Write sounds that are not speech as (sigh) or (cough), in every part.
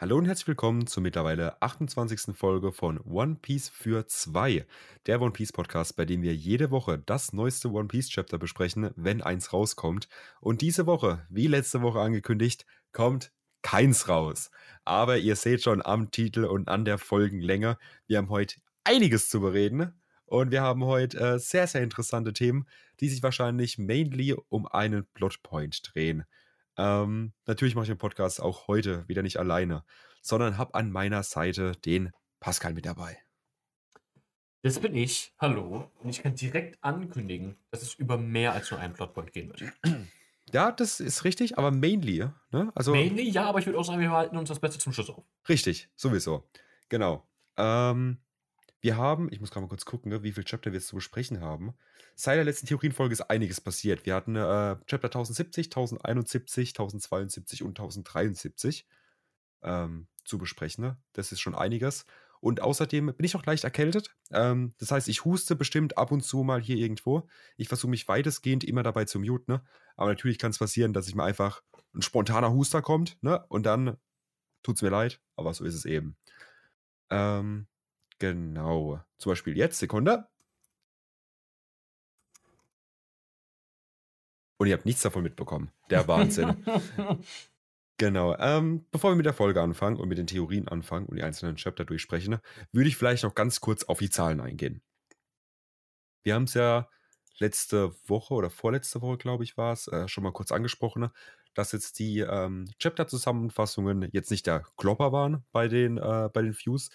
Hallo und herzlich willkommen zur mittlerweile 28. Folge von One Piece für zwei, der One Piece Podcast, bei dem wir jede Woche das neueste One Piece Chapter besprechen, wenn eins rauskommt. Und diese Woche, wie letzte Woche angekündigt, kommt keins raus. Aber ihr seht schon am Titel und an der Folgenlänge, wir haben heute einiges zu bereden. Und wir haben heute äh, sehr, sehr interessante Themen, die sich wahrscheinlich mainly um einen Plotpoint drehen. Ähm, natürlich mache ich den Podcast auch heute wieder nicht alleine, sondern habe an meiner Seite den Pascal mit dabei. Das bin ich. Hallo. Und ich kann direkt ankündigen, dass es über mehr als nur einen Plotpoint gehen wird. (clears throat) Ja, das ist richtig, aber mainly, ne? Also, mainly, ja, aber ich würde auch sagen, wir halten uns das Beste zum Schluss auf. Richtig, sowieso. Genau. Ähm, wir haben, ich muss gerade mal kurz gucken, ne, wie viele Chapter wir jetzt zu besprechen haben. Seit der letzten Theorienfolge ist einiges passiert. Wir hatten äh, Chapter 1070, 1071, 1072 und 1073 ähm, zu besprechen. Ne? Das ist schon einiges. Und außerdem bin ich auch leicht erkältet. Ähm, das heißt, ich huste bestimmt ab und zu mal hier irgendwo. Ich versuche mich weitestgehend immer dabei zu muten. Ne? Aber natürlich kann es passieren, dass ich mir einfach ein spontaner Huster kommt. Ne? Und dann tut es mir leid. Aber so ist es eben. Ähm, Genau. Zum Beispiel jetzt, Sekunde. Und ihr habt nichts davon mitbekommen. Der Wahnsinn. (laughs) genau. Ähm, bevor wir mit der Folge anfangen und mit den Theorien anfangen und die einzelnen Chapter durchsprechen, würde ich vielleicht noch ganz kurz auf die Zahlen eingehen. Wir haben es ja letzte Woche oder vorletzte Woche, glaube ich, war es, äh, schon mal kurz angesprochen, dass jetzt die ähm, Chapter-Zusammenfassungen jetzt nicht der Klopper waren bei den, äh, bei den Views,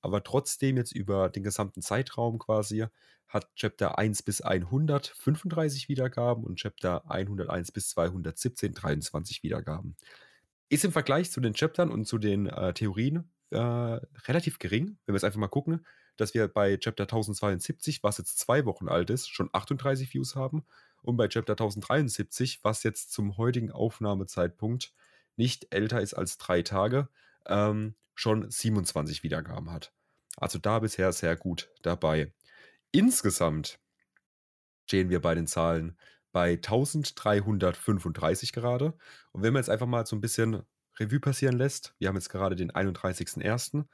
aber trotzdem jetzt über den gesamten Zeitraum quasi hat Chapter 1 bis 100 35 Wiedergaben und Chapter 101 bis 217 23 Wiedergaben. Ist im Vergleich zu den Chaptern und zu den äh, Theorien äh, relativ gering, wenn wir jetzt einfach mal gucken, dass wir bei Chapter 1072, was jetzt zwei Wochen alt ist, schon 38 Views haben und bei Chapter 1073, was jetzt zum heutigen Aufnahmezeitpunkt nicht älter ist als drei Tage, ähm, schon 27 Wiedergaben hat. Also da bisher sehr gut dabei. Insgesamt stehen wir bei den Zahlen bei 1335 gerade. Und wenn man jetzt einfach mal so ein bisschen Revue passieren lässt, wir haben jetzt gerade den 31.01.,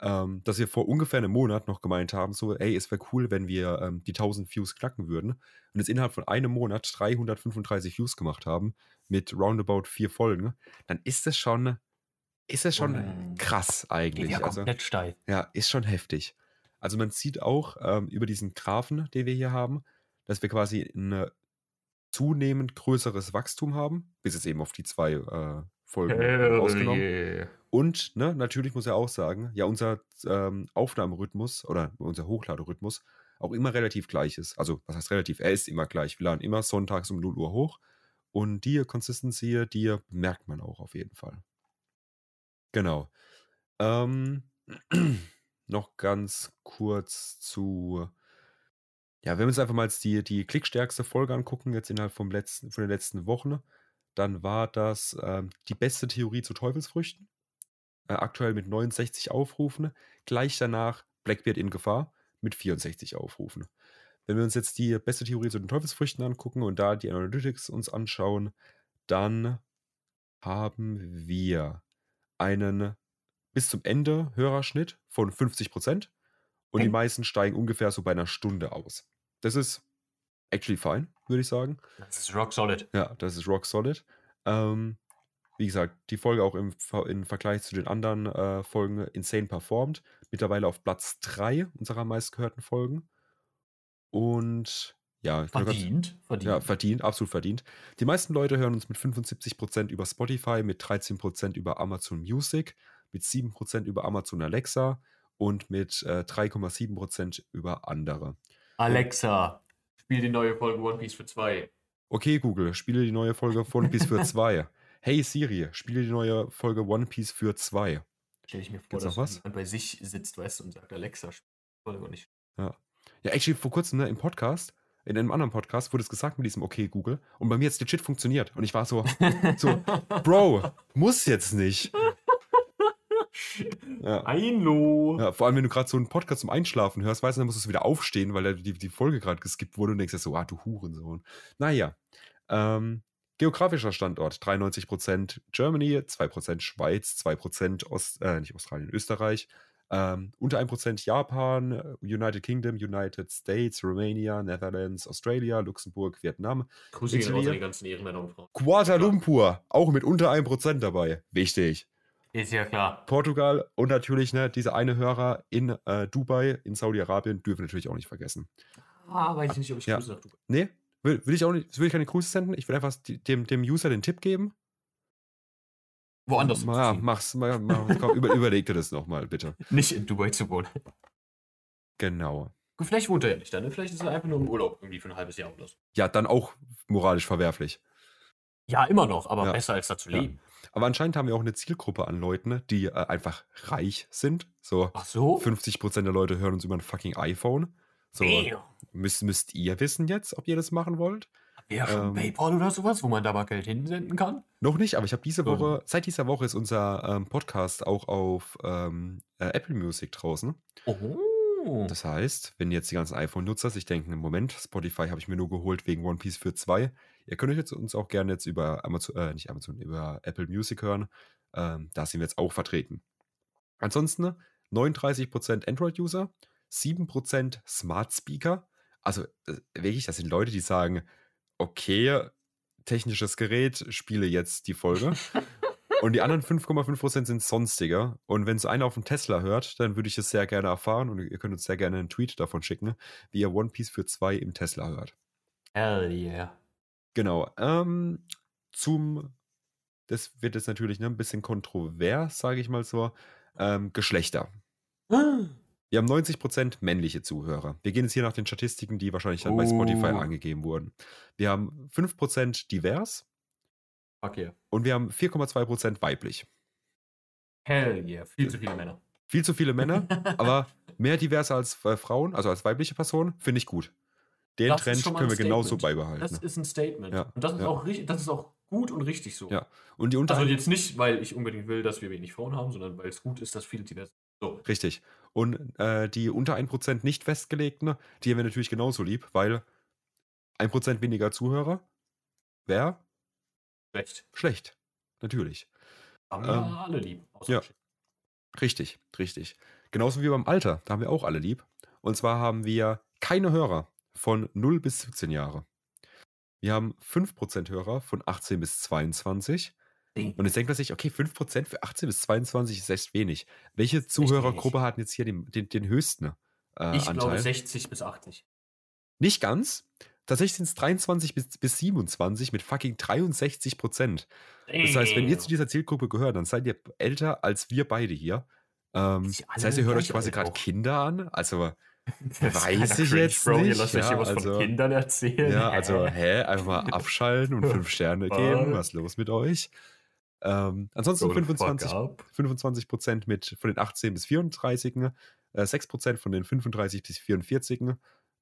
ähm, dass wir vor ungefähr einem Monat noch gemeint haben, so, ey, es wäre cool, wenn wir ähm, die 1000 Views knacken würden. Und jetzt innerhalb von einem Monat 335 Views gemacht haben mit roundabout vier Folgen, dann ist das schon ist es schon oh. krass eigentlich. Ja, also, komplett steil. Ja, ist schon heftig. Also man sieht auch ähm, über diesen Graphen, den wir hier haben, dass wir quasi ein zunehmend größeres Wachstum haben, bis jetzt eben auf die zwei äh, Folgen Hell ausgenommen. Yeah. Und ne, natürlich muss er auch sagen, ja, unser ähm, Aufnahmerhythmus oder unser Hochladerhythmus auch immer relativ gleich ist. Also, was heißt relativ? Er ist immer gleich. Wir laden immer sonntags um 0 Uhr hoch. Und die Consistency, die merkt man auch auf jeden Fall. Genau. Ähm, (clears throat) noch ganz kurz zu, ja, wenn wir uns einfach mal die, die klickstärkste Folge angucken, jetzt innerhalb vom letzten, von den letzten Wochen, dann war das ähm, die beste Theorie zu Teufelsfrüchten. Äh, aktuell mit 69 Aufrufen. Gleich danach Blackbeard in Gefahr mit 64 Aufrufen. Wenn wir uns jetzt die beste Theorie zu den Teufelsfrüchten angucken und da die Analytics uns anschauen, dann haben wir einen bis zum Ende Hörerschnitt von 50 Prozent und die meisten steigen ungefähr so bei einer Stunde aus. Das ist actually fine, würde ich sagen. Das ist rock solid. Ja, das ist rock solid. Ähm, wie gesagt, die Folge auch im, im Vergleich zu den anderen äh, Folgen insane performt. Mittlerweile auf Platz 3 unserer meistgehörten Folgen. Und ja, verdient, grad, verdient. Ja, verdient, absolut verdient. Die meisten Leute hören uns mit 75% über Spotify, mit 13% über Amazon Music, mit 7% über Amazon Alexa und mit äh, 3,7% über andere. Alexa, spiel die neue Folge One Piece für zwei. Okay, Google, spiele die neue Folge One Piece für zwei. (laughs) Hey Siri, spiele die neue Folge One Piece für zwei. Stell ich mir vor, Gibt's dass was? jemand bei sich sitzt, weißt du, und sagt, Alexa, spiel die Folge nicht. Ja. Ja, actually, vor kurzem ne, im Podcast in einem anderen Podcast wurde es gesagt mit diesem Okay Google und bei mir jetzt legit funktioniert und ich war so, so (laughs) Bro, muss jetzt nicht. Ja. Einlo. Ja, vor allem, wenn du gerade so einen Podcast zum Einschlafen hörst, weißt du, dann musst du wieder aufstehen, weil die, die Folge gerade geskippt wurde und denkst so, ah, du Hurensohn. Naja, ähm, Geografischer Standort 93% Germany, 2% Schweiz, 2% Ost, äh, nicht Australien, Österreich, ähm, unter 1% Japan, äh, United Kingdom, United States, Romania, Netherlands, Australia, Luxemburg, Vietnam, Grüße gehen raus an die ganzen Ehrenmänner und Frauen. Kuala Lumpur, auch mit unter 1% dabei. Wichtig. Ist ja klar. Portugal und natürlich ne, dieser eine Hörer in äh, Dubai, in Saudi-Arabien, dürfen wir natürlich auch nicht vergessen. Ah, weiß ich nicht, ob ich Ja. Grüße nach Dubai. Nee, will, will ich auch nicht, will ich keine Grüße senden. Ich will einfach dem, dem User den Tipp geben. Woanders. Ja, hinzuziehen. mach's, mach, mach, komm, über, (laughs) überleg dir das nochmal, bitte. Nicht in Dubai zu wohnen. Genau. Gut, vielleicht wohnt er ja nicht da, ne? Vielleicht ist er einfach nur im Urlaub irgendwie für ein halbes Jahr oder so. Ja, dann auch moralisch verwerflich. Ja, immer noch, aber Ja. besser als da zu Ja. leben. Aber anscheinend haben wir auch eine Zielgruppe an Leuten, die äh, einfach reich sind. So Ach so? 50% der Leute hören uns über ein fucking iPhone. So, müsst, müsst ihr wissen jetzt, ob ihr das machen wollt? Wäre schon Ähm, PayPal oder sowas, wo man da mal Geld hinsenden kann? Noch nicht, aber ich habe diese. Woche, seit dieser Woche ist unser ähm, Podcast auch auf ähm, äh, Apple Music draußen. Oh. Das heißt, wenn jetzt die ganzen iPhone-Nutzer sich denken, im Moment, Spotify habe ich mir nur geholt wegen One Piece für 2, ihr könnt euch jetzt uns auch gerne jetzt über Amazon, äh, nicht Amazon, über Apple Music hören. Ähm, da sind wir jetzt auch vertreten. Ansonsten 39% Android-User, 7% Smart Speaker. Also äh, wirklich, das sind Leute, die sagen, okay, technisches Gerät, spiele jetzt die Folge. (laughs) Und die anderen 5,5% sind sonstiger. Und wenn so einer auf dem Tesla hört, dann würde ich es sehr gerne erfahren und ihr könnt uns sehr gerne einen Tweet davon schicken, wie ihr One Piece für 2 im Tesla hört. Hell yeah. Genau. Ähm, zum, das wird jetzt natürlich ne, ein bisschen kontrovers, sage ich mal so, ähm, Geschlechter. Wir haben 90% männliche Zuhörer. Wir gehen jetzt hier nach den Statistiken, die wahrscheinlich dann bei Spotify Oh. angegeben wurden. Wir haben 5% divers Fuck yeah. und wir haben 4,2% weiblich. Hell yeah. Viel zu viele Männer. Viel zu viele Männer, (laughs) aber mehr divers als äh, Frauen, also als weibliche Person, finde ich gut. Den Das Trend können wir genauso beibehalten. Das ist ein Statement. Ja, Und das ist, ja. auch, das ist auch gut und richtig so. Ja. Und die unter Also jetzt nicht, weil ich unbedingt will, dass wir wenig Frauen haben, sondern weil es gut ist, dass viele divers sind. So. Richtig. Und äh, die unter 1% nicht festgelegten, die haben wir natürlich genauso lieb, weil 1% weniger Zuhörer wäre Recht. schlecht. Natürlich. Haben wir Ähm, alle lieb. Ja. Richtig, richtig. Genauso wie beim Alter, da haben wir auch alle lieb. Und zwar haben wir keine Hörer von 0 bis 17 Jahre. Wir haben 5% Hörer von 18 bis 22. Und jetzt denkt man sich, okay, 5% für 18 bis 22 ist echt wenig. Welche Zuhörergruppe hat jetzt hier den, den, den höchsten äh, ich glaube Anteil? 60 bis 80. Nicht ganz. Tatsächlich sind es 23 bis, bis 27 mit fucking 63 Prozent. Das heißt, wenn ihr zu dieser Zielgruppe gehört, dann seid ihr älter als wir beide hier. Ähm, das heißt, ihr hört euch quasi gerade. Kinder an. Also, (laughs) Das weiß ich cringe, jetzt Bro, Ihr nicht, lasst euch ja, hier was also- von Kindern erzählen. ja, also, hä, einfach mal (laughs) abschalten und fünf Sterne geben. Was? Was ist los mit euch? Ähm, ansonsten Grow the fuck 25, up. 25 Prozent mit von den 18 bis 34, äh, 6 Prozent von den 35 bis 44,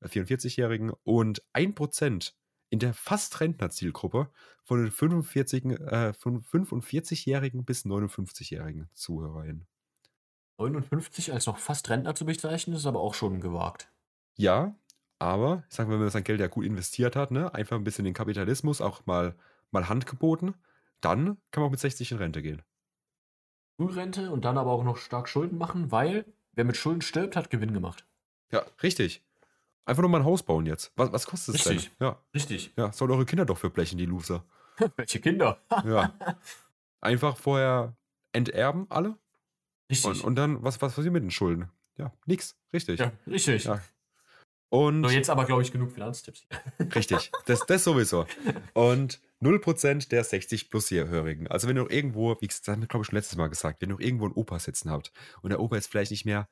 äh, 44-Jährigen und 1 Prozent in der fast Rentner-Zielgruppe von den 45, äh, von 45-Jährigen bis 59-Jährigen ZuhörerInnen. 59 als noch fast Rentner zu bezeichnen, ist aber auch schon gewagt. Ja, aber ich sag mal, wenn man sein Geld ja gut investiert hat, ne, einfach ein bisschen den Kapitalismus auch mal, mal Hand geboten, dann kann man auch mit 60 in Rente gehen. Frührente und dann aber auch noch stark Schulden machen, weil wer mit Schulden stirbt, hat Gewinn gemacht. Ja, richtig. Einfach nur mal ein Haus bauen jetzt. Was, was kostet es denn? Richtig. Ja, Richtig. ja, sollen eure Kinder doch verblechen, die Loser. (laughs) Welche Kinder? (laughs) Ja. Einfach vorher enterben alle Richtig. und, und dann, was, was passiert mit den Schulden? Ja, nix. Richtig. ja, richtig. Ja. Und So, jetzt aber, glaube ich, genug Finanztipps (laughs) richtig, das, das sowieso. Und 0% der 60 plus Jährigen. Also wenn ihr noch irgendwo, wie gesagt, das haben wir glaube ich schon letztes Mal gesagt, wenn ihr noch irgendwo einen Opa sitzen habt und der Opa jetzt vielleicht nicht mehr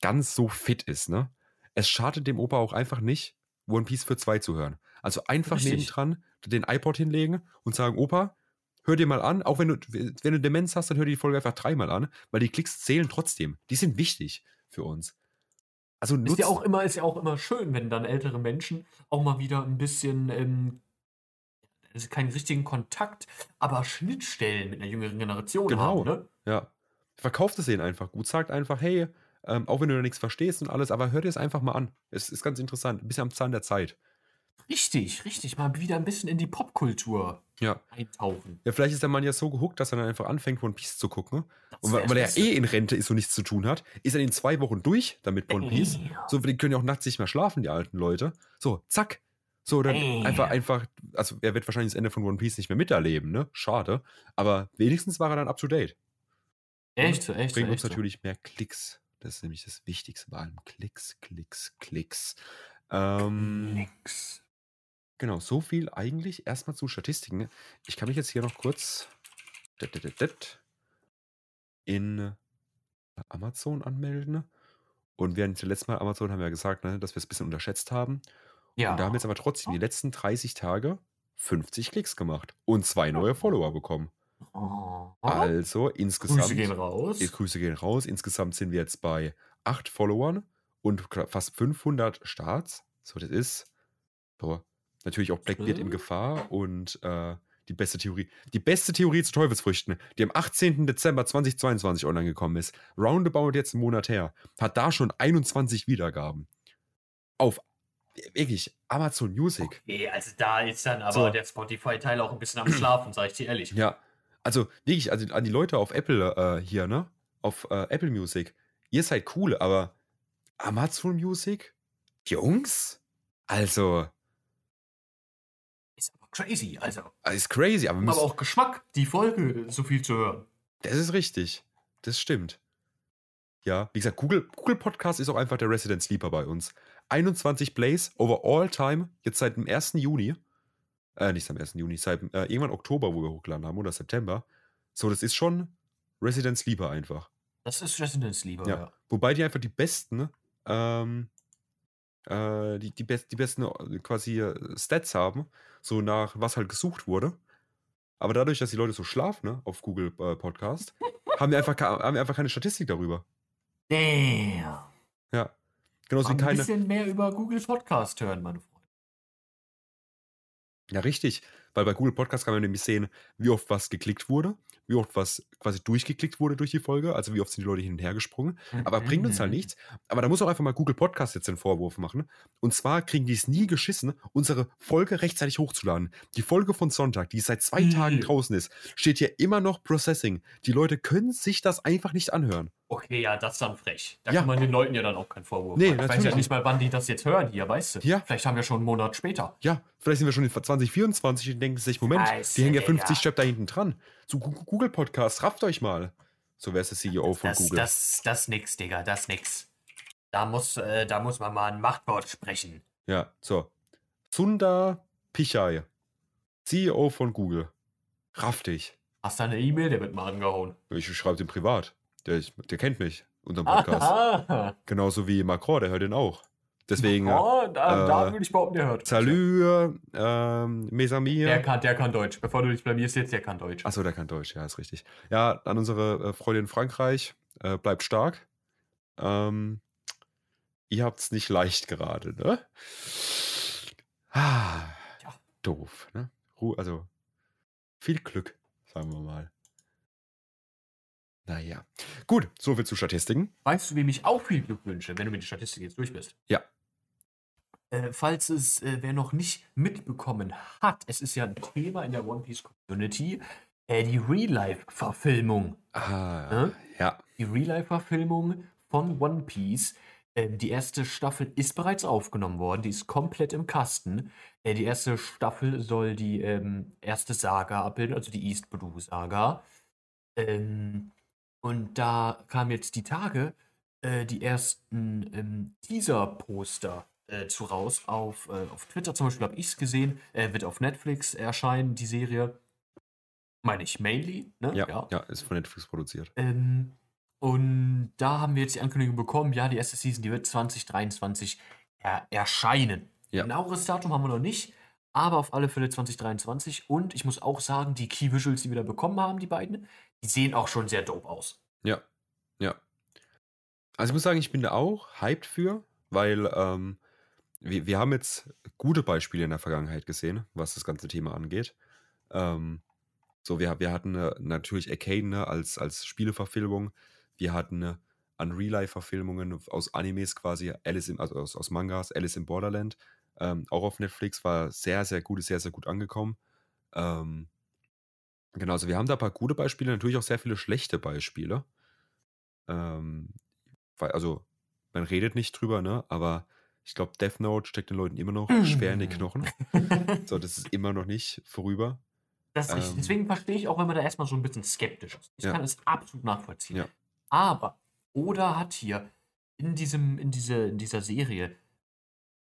ganz so fit ist, ne? Es schadet dem Opa auch einfach nicht, One Piece für zwei zu hören. Also einfach Richtig. nebendran den iPod hinlegen und sagen, Opa, hör dir mal an, auch wenn du, wenn du Demenz hast, dann hör dir die Folge einfach dreimal an, weil die Klicks zählen trotzdem. Die sind wichtig für uns. Also Ist ja, auch immer, ist ja auch immer schön, wenn dann ältere Menschen auch mal wieder ein bisschen, ähm, also keinen richtigen Kontakt, aber Schnittstellen mit einer jüngeren Generation Genau. haben. Ne? Ja. Verkauft es denen einfach gut. Sagt einfach, hey, ähm, auch wenn du da nichts verstehst und alles, aber hör dir es einfach mal an. Es ist ganz interessant. Ein bisschen am Zahn der Zeit. Richtig, richtig. Mal wieder ein bisschen in die Popkultur Ja. eintauchen. Ja, vielleicht ist der Mann ja so gehuckt, dass er dann einfach anfängt, One Piece zu gucken. Das Und weil, weil er eh in Rente ist und nichts zu tun hat, ist er in zwei Wochen durch damit One Piece. Ja. So, die können ja auch nachts nicht mehr schlafen, die alten Leute. So, zack. So, dann Ey. einfach, einfach, also er wird wahrscheinlich das Ende von One Piece nicht mehr miterleben, ne? Schade. Aber wenigstens war er dann up to date. Echt so, echt so. Bringt uns echt natürlich mehr Klicks. Das ist nämlich das Wichtigste bei allem. Klicks, Klicks, Klicks. Ähm, Nix. Genau, so viel eigentlich erstmal zu Statistiken. Ich kann mich jetzt hier noch kurz in Amazon anmelden. Und während zuletzt Mal Amazon haben wir ja gesagt, ne, dass wir es ein bisschen unterschätzt haben. Ja. Und da haben jetzt aber trotzdem die letzten 30 Tage 50 Klicks gemacht und zwei neue Follower bekommen. Oh. Also insgesamt. Grüße gehen raus. Grüße gehen raus. Insgesamt sind wir jetzt bei 8 Followern und fast 500 Starts. So, das ist so, natürlich auch Blackbeard in. Gefahr und äh, die beste Theorie. Die beste Theorie zu Teufelsfrüchten, die am 18. Dezember 2022 online gekommen ist. Roundabout jetzt einen Monat her. Hat da schon 21 Wiedergaben. Auf wirklich Amazon Music. Okay, also da ist dann aber So. der Spotify-Teil auch ein bisschen am Schlafen, sag ich dir ehrlich. Ja, also wirklich, also an die Leute auf Apple äh, hier, ne? Auf äh, Apple Music. Ihr seid cool, aber Amazon Music? Jungs? Also, Ist aber crazy. Also, äh, ist crazy, aber, aber auch Geschmack, die Folge so viel zu hören. das ist richtig. Das stimmt. Ja, wie gesagt, Google, Google Podcast ist auch einfach der Resident Sleeper bei uns. 21 Plays over all time, jetzt seit dem 1. Juni. Äh, nicht seit dem 1. Juni, seit äh, irgendwann Oktober, wo wir hochgeladen haben, oder September. So, das ist schon Resident Sleeper einfach. Das ist Residence lieber, Ja. ja. Wobei die einfach die besten, ähm, äh, die, die, best, die besten äh, quasi äh, Stats haben, so nach was halt gesucht wurde. Aber dadurch, dass die Leute so schlafen ne, auf Google äh, Podcast, (laughs) haben wir, einfach, haben wir einfach keine Statistik darüber. Damn. Ja. Genauso wie ein keine. bisschen mehr über Google Podcast hören, meine Freunde. Ja, richtig. Weil bei Google Podcast kann man nämlich sehen, wie oft was geklickt wurde, wie oft was quasi durchgeklickt wurde durch die Folge, also wie oft sind die Leute hin und her gesprungen. Aber bringt uns halt Mhm. nichts. Aber da muss auch einfach mal Google Podcast jetzt den Vorwurf machen. Und zwar kriegen die es nie geschissen, unsere Folge rechtzeitig hochzuladen. Die Folge von Sonntag, die seit zwei Mhm. Tagen draußen ist, steht hier immer noch Processing. Die Leute können sich das einfach nicht anhören. Okay, ja, das ist dann frech. Da Ja. kann man den Leuten ja dann auch keinen Vorwurf Nee, machen. Ich weiß ja nicht mal, wann die das jetzt hören hier, weißt du? Ja. Vielleicht haben wir schon einen Monat später. Ja, vielleicht sind wir schon in 2024 und denken sich, Moment, Scheiße, die hängen ja Digga. 50 Step da hinten dran. Zu Google Podcast, rafft euch mal. So wäre es der CEO von Das, Google. das, das nix, Digga, das nix. Da muss, äh, da muss man mal ein Machtwort sprechen. Ja, so. Sundar Pichai, CEO von Google. Raff dich. Hast du eine E-Mail, der wird mal angehauen. Ich schreibe den privat. Der, ist- der kennt mich, unseren Podcast. Ah, Genauso wie Macron, der hört den auch. Deswegen, oh, da, da äh, würde ich behaupten, der hört. Salut, ähm, mes amis. Der kann, der kann Deutsch. Bevor du dich blamierst jetzt, der kann Deutsch. Achso, der kann Deutsch, ja, ist richtig. Ja, an unsere äh, Freundin in Frankreich, äh, bleibt stark. Ähm, ihr habt's nicht leicht gerade, ne? Ah, Ja. doof, ne? Ru also, viel Glück, sagen wir mal. Naja. Gut, soviel zu Statistiken. Weißt du, wem ich auch viel Glück wünsche, wenn du mit der Statistik jetzt durch bist? Ja. Äh, falls es äh, wer noch nicht mitbekommen hat, es ist ja ein Thema in der One Piece Community, äh, die Real-Life-Verfilmung. Ah, Ne? ja. Die Real-Life-Verfilmung von One Piece. Ähm, die erste Staffel ist bereits aufgenommen worden, die ist komplett im Kasten. Äh, die erste Staffel soll die ähm, erste Saga abbilden, also die East Blue Saga. Ähm, und da kamen jetzt die Tage äh, die ersten ähm, Teaser-Poster äh, zu raus. Auf, äh, auf Twitter zum Beispiel habe ich es gesehen. Äh, wird auf Netflix erscheinen, die Serie. Meine ich mainly, ne? Ja, ja, ist von Netflix produziert. Ähm, und da haben wir jetzt die Ankündigung bekommen, ja, die erste Season, die wird 2023 er erscheinen. Ja. Genaueres Datum haben wir noch nicht, aber auf alle Fälle 2023. Und ich muss auch sagen, die Key Visuals, die wir da bekommen haben, die beiden, die sehen auch schon sehr dope aus. Ja, ja. Also ich muss sagen, ich bin da auch hyped für, weil ähm, wir, wir haben jetzt gute Beispiele in der Vergangenheit gesehen, was das ganze Thema angeht. Ähm, so, wir, wir hatten äh, natürlich Arcane ne, als, als Spieleverfilmung. Wir hatten äh, an Real-Life-Verfilmungen aus Animes quasi, Alice im, also aus, aus Mangas, Alice in Borderland. Ähm, auch auf Netflix war sehr, sehr gut, sehr, sehr gut angekommen. Ähm, genau, also wir haben da ein paar gute Beispiele, natürlich auch sehr viele schlechte Beispiele. Ähm, weil, also, man redet nicht drüber, ne? Aber ich glaube, Death Note steckt den Leuten immer noch schwer in die Knochen. (laughs) So, das ist immer noch nicht vorüber. Das. Ähm, Deswegen verstehe ich auch, wenn man da erstmal so ein bisschen skeptisch ist. Ich Ja. kann es absolut nachvollziehen. Ja. Aber Oda hat hier in, diesem, in, diese, in dieser Serie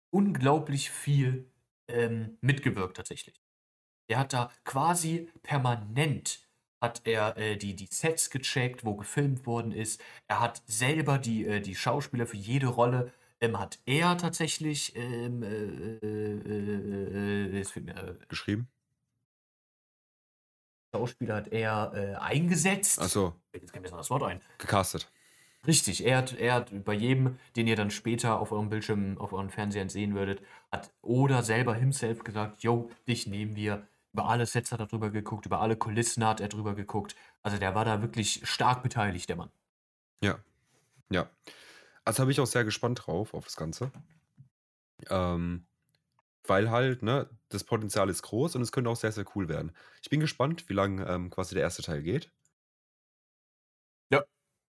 unglaublich viel ähm, mitgewirkt tatsächlich. Er hat da quasi permanent hat er äh, die, die Sets gecheckt, wo gefilmt worden ist. Er hat selber die, äh, die Schauspieler für jede Rolle, ähm, hat er tatsächlich, ähm, äh, äh, äh, mir, äh, geschrieben. Schauspieler hat er eingesetzt. Achso, Jetzt kann mir das Wort ein. gecastet. Richtig, er hat, er hat bei jedem, den ihr dann später auf eurem Bildschirm, auf euren Fernsehern sehen würdet, hat Oda selber himself gesagt, yo, dich nehmen wir. Über alle Sets hat er drüber geguckt, über alle Kulissen hat er drüber geguckt. Also der war da wirklich stark beteiligt, der Mann. Ja. Ja. Also habe ich auch sehr gespannt drauf, auf das Ganze. Ähm, weil halt, ne, das Potenzial ist groß und es könnte auch sehr, sehr cool werden. Ich bin gespannt, wie lange ähm, quasi der erste Teil geht. Ja.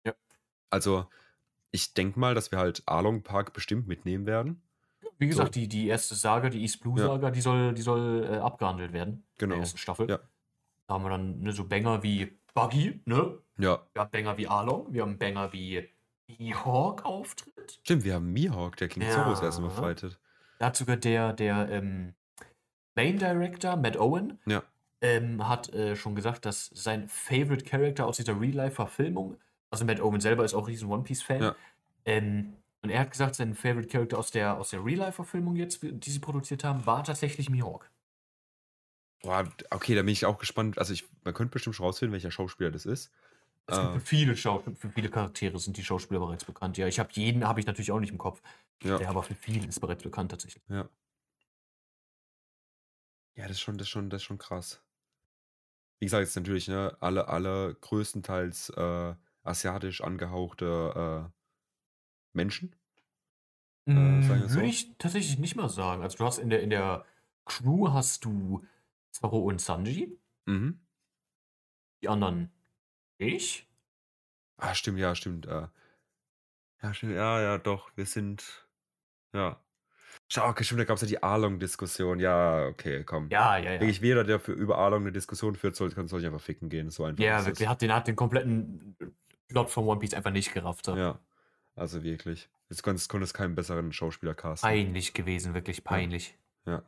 Ja. Also, ich denke mal, dass wir halt Arlong Park bestimmt mitnehmen werden. Wie gesagt, So. die, die erste Saga, die East Blue Ja. Saga, die soll, die soll äh, abgehandelt werden. In Genau. der ersten Staffel. Ja. Da haben wir dann ne, so Banger wie Buggy, ne? Ja. Wir haben Banger wie Arlong, wir haben Banger wie Hawk auftritt. Stimmt, wir haben Mihawk, der King Zoro das erste Mal Ja. fightet. Da hat sogar der, der ähm, Main Director, Matt Owen, Ja. ähm, hat äh, schon gesagt, dass sein Favorite Character aus dieser Real-Life-Verfilmung, also Matt Owen selber ist auch riesen One Piece-Fan, Ja. ähm, und er hat gesagt, sein Favorite Character aus der, aus der Real-Life-Verfilmung jetzt, die sie produziert haben, war tatsächlich Mihawk. Boah, okay, da bin ich auch gespannt. Also, ich, man könnte bestimmt schon rausfinden, welcher Schauspieler das ist. Es gibt Äh, für viele, für viele Charaktere sind die Schauspieler bereits bekannt. Ja, ich habe jeden, habe ich natürlich auch nicht im Kopf. ja. Der aber für viele ist bereits bekannt tatsächlich. Ja. Ja, das ist schon, das ist schon, das ist schon krass. Wie gesagt, jetzt natürlich, ne, alle, alle größtenteils äh, asiatisch angehauchte äh, Menschen. Äh, so. Würde ich tatsächlich nicht mal sagen. Also du hast in der, in der Crew hast du Zoro und Sanji, Mhm. die anderen ich. Ah, stimmt, ja, stimmt. Äh. Ja, stimmt, ja, ja, doch, wir sind, ja. Schau, okay, stimmt, da gab es ja die Arlong-Diskussion. Ja, okay, komm. Ja, ja, ja. Wirklich, jeder, der für über Arlong eine Diskussion führt, soll, kann, soll sich einfach ficken gehen. So einfach Ja, wirklich, hat den, hat den kompletten Plot von One Piece einfach nicht gerafft. So. Ja, also wirklich. Jetzt konnte, konnte es keinen besseren Schauspieler casten. Peinlich gewesen, wirklich peinlich. Ja.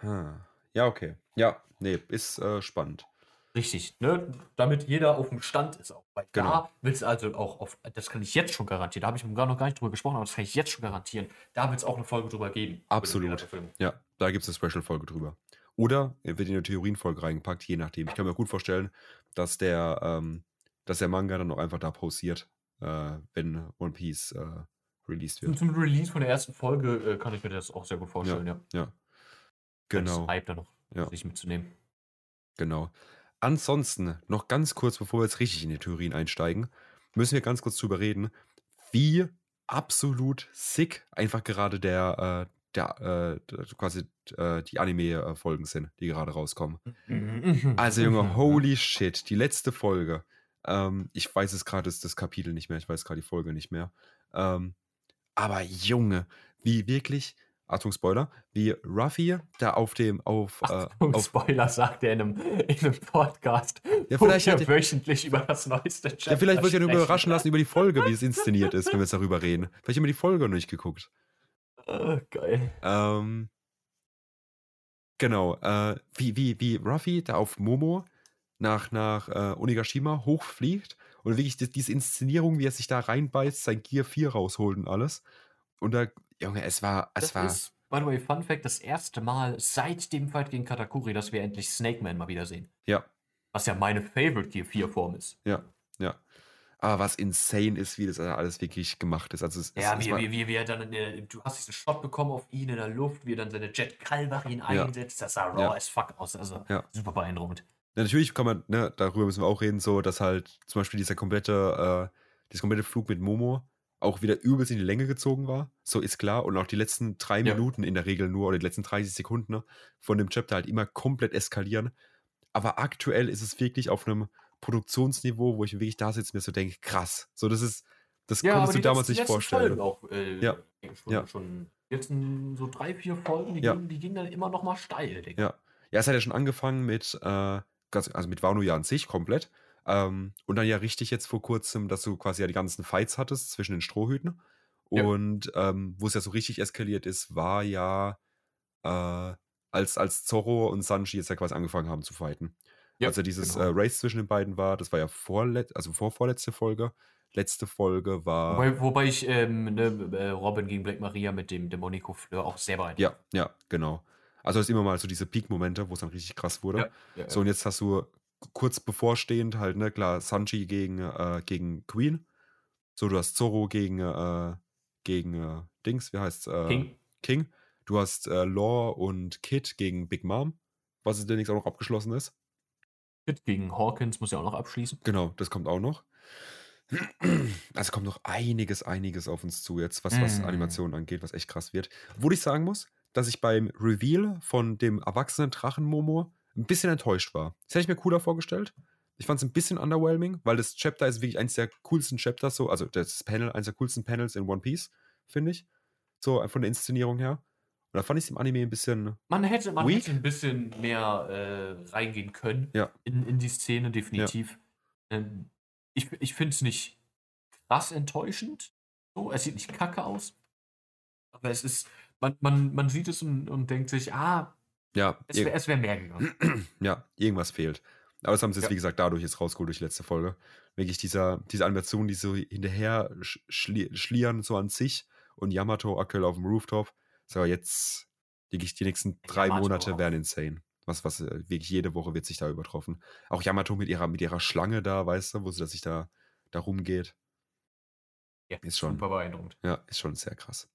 Ah. Ja, okay. Ja, nee, ist äh, spannend. Richtig, ne? Damit jeder auf dem Stand ist auch. Weil Genau. da es also auch auf, das kann ich jetzt schon garantieren. Da habe ich gar noch gar nicht drüber gesprochen, aber das kann ich jetzt schon garantieren. Da wird es auch eine Folge drüber geben. Absolut. Ja, da gibt es eine Special-Folge drüber. Oder er wird in eine Theorienfolge reingepackt, je nachdem. Ich kann mir gut vorstellen, dass der, ähm, dass der Manga dann auch einfach da pausiert, äh, wenn One Piece äh, released wird. zum Release von der ersten Folge äh, kann ich mir das auch sehr gut vorstellen, ja. Ja. Das Genau. Hype da noch Ja. sich mitzunehmen. Genau. Ansonsten, noch ganz kurz, bevor wir jetzt richtig in die Theorien einsteigen, müssen wir ganz kurz drüber reden, wie absolut sick einfach gerade der, äh, der, äh, quasi äh, die Anime-Folgen sind, die gerade rauskommen. Also, Junge, (laughs) holy shit, die letzte Folge. Ähm, ich weiß es gerade, das, das Kapitel nicht mehr, ich weiß gerade die Folge nicht mehr. Ähm, aber Junge, wie wirklich, Achtung, Spoiler, wie Ruffy da auf dem, auf, äh, Und auf Spoiler sagt er in einem, (laughs) in einem Podcast, Ja, vielleicht hat- wöchentlich über das neueste Chapter Ja, vielleicht ich ja nur überraschen lassen über die Folge, wie es inszeniert ist, wenn wir jetzt darüber reden. Vielleicht haben wir die Folge noch nicht geguckt. (laughs) Ah, geil. Ähm, genau, äh, wie, wie, wie Ruffy da auf Momo nach, nach äh, Onigashima hochfliegt und wirklich die, diese Inszenierung, wie er sich da reinbeißt, sein Gear 4 rausholt und alles. Und da, Junge, es war, es Das war, ist, by the way, Fun Fact, das erste Mal seit dem Fight gegen Katakuri, dass wir endlich Snake Man mal wiedersehen. ja, Was ja meine Favorite Gear 4 Form ist. ja, ja. Aber was insane ist, wie das alles wirklich gemacht ist. Also es, Ja, es, wie, wie, wie, wie er dann, in der, du hast diesen Shot bekommen auf ihn in der Luft, wie er dann seine Jet Calvarin Ja. einsetzt. Das sah raw Ja. as fuck aus. Also Ja. super beeindruckend. Ja, natürlich kann man, ne, darüber müssen wir auch reden, so, dass halt zum Beispiel dieser komplette, äh, dieser komplette Flug mit Momo auch wieder übelst in die Länge gezogen war. So ist klar. Und auch die letzten drei Ja. Minuten in der Regel nur oder die letzten 30 Sekunden ne, von dem Chapter halt immer komplett eskalieren. Aber aktuell ist es wirklich auf einem Produktionsniveau, wo ich wirklich da sitze und mir so denke, krass. So, das ist, das Ja, konntest du damals nicht vorstellen. Auch äh, Ja. schon, Ja. schon jetzt so drei, vier Folgen, die, Ja. gingen, die gingen dann immer noch mal steil, Digga. Ja. Ja, es hat ja schon angefangen mit, äh, ganz, also mit Wano ja an sich komplett. Ähm, und dann ja richtig jetzt vor kurzem, dass du quasi ja die ganzen Fights hattest zwischen den Strohhüten. Ja. Und ähm, wo es ja so richtig eskaliert ist, war ja, äh, als, als Zorro und Sanji jetzt ja quasi angefangen haben zu fighten. Ja, Als ja dieses genau. äh, Race zwischen den beiden war, das war ja vorlet also vorvorletzte Folge. Letzte Folge war. Wobei, wobei ich ähm, ne, äh, Robin gegen Black Maria mit dem Demonico Fleur auch sehr beeindruckt. Ja, ja, genau. Also es ist immer mal so diese Peak-Momente, wo es dann richtig krass wurde. Ja, ja, So, und jetzt hast du kurz bevorstehend halt, ne, klar, Sanji gegen, äh, gegen Queen. So, du hast Zorro gegen, äh, gegen äh, Dings, wie heißt's? Äh, King. King. Du hast äh, Law und Kid gegen Big Mom, was demnächst auch noch abgeschlossen ist. Kid gegen Hawkins muss ja auch noch abschließen. Genau, das kommt auch noch. Also kommt noch einiges, einiges auf uns zu jetzt, was, was Mm. Animationen angeht, was echt krass wird. Obwohl ich sagen muss, dass ich beim Reveal von dem erwachsenen Drachen-Momo ein bisschen enttäuscht war. Das hätte ich mir cooler vorgestellt. Ich fand es ein bisschen underwhelming, weil das Chapter ist wirklich eines der coolsten Chapters, so, also das Panel, eines der coolsten Panels in One Piece, finde ich. So von der Inszenierung her. Und da fand ich es im Anime ein bisschen. Man hätte, man Weak? hätte ein bisschen mehr äh, reingehen können Ja. in, in die Szene, definitiv. Ähm, ich ich finde es nicht krass enttäuschend. So, es sieht nicht kacke aus. Aber es ist, man, man, man sieht es und, und denkt sich, ah, Ja, es wäre wär mehr gegangen. (clears throat) ja, irgendwas fehlt. Aber das haben sie jetzt, Ja. wie gesagt, dadurch jetzt rausgeholt durch die letzte Folge. Wirklich dieser, diese Animation, die so hinterher sch schli schlieren, so an sich und Yamato aktuell auf dem Rooftop. So, jetzt wirklich die nächsten drei Yamato Monate auch. werden insane. Was, was äh, wirklich jede Woche wird sich da übertroffen. Auch Yamato mit ihrer, mit ihrer Schlange da, weißt du, wo sie sich da, da rumgeht. Ja, Ist schon- super beeindruckend. Ja, ist schon sehr krass.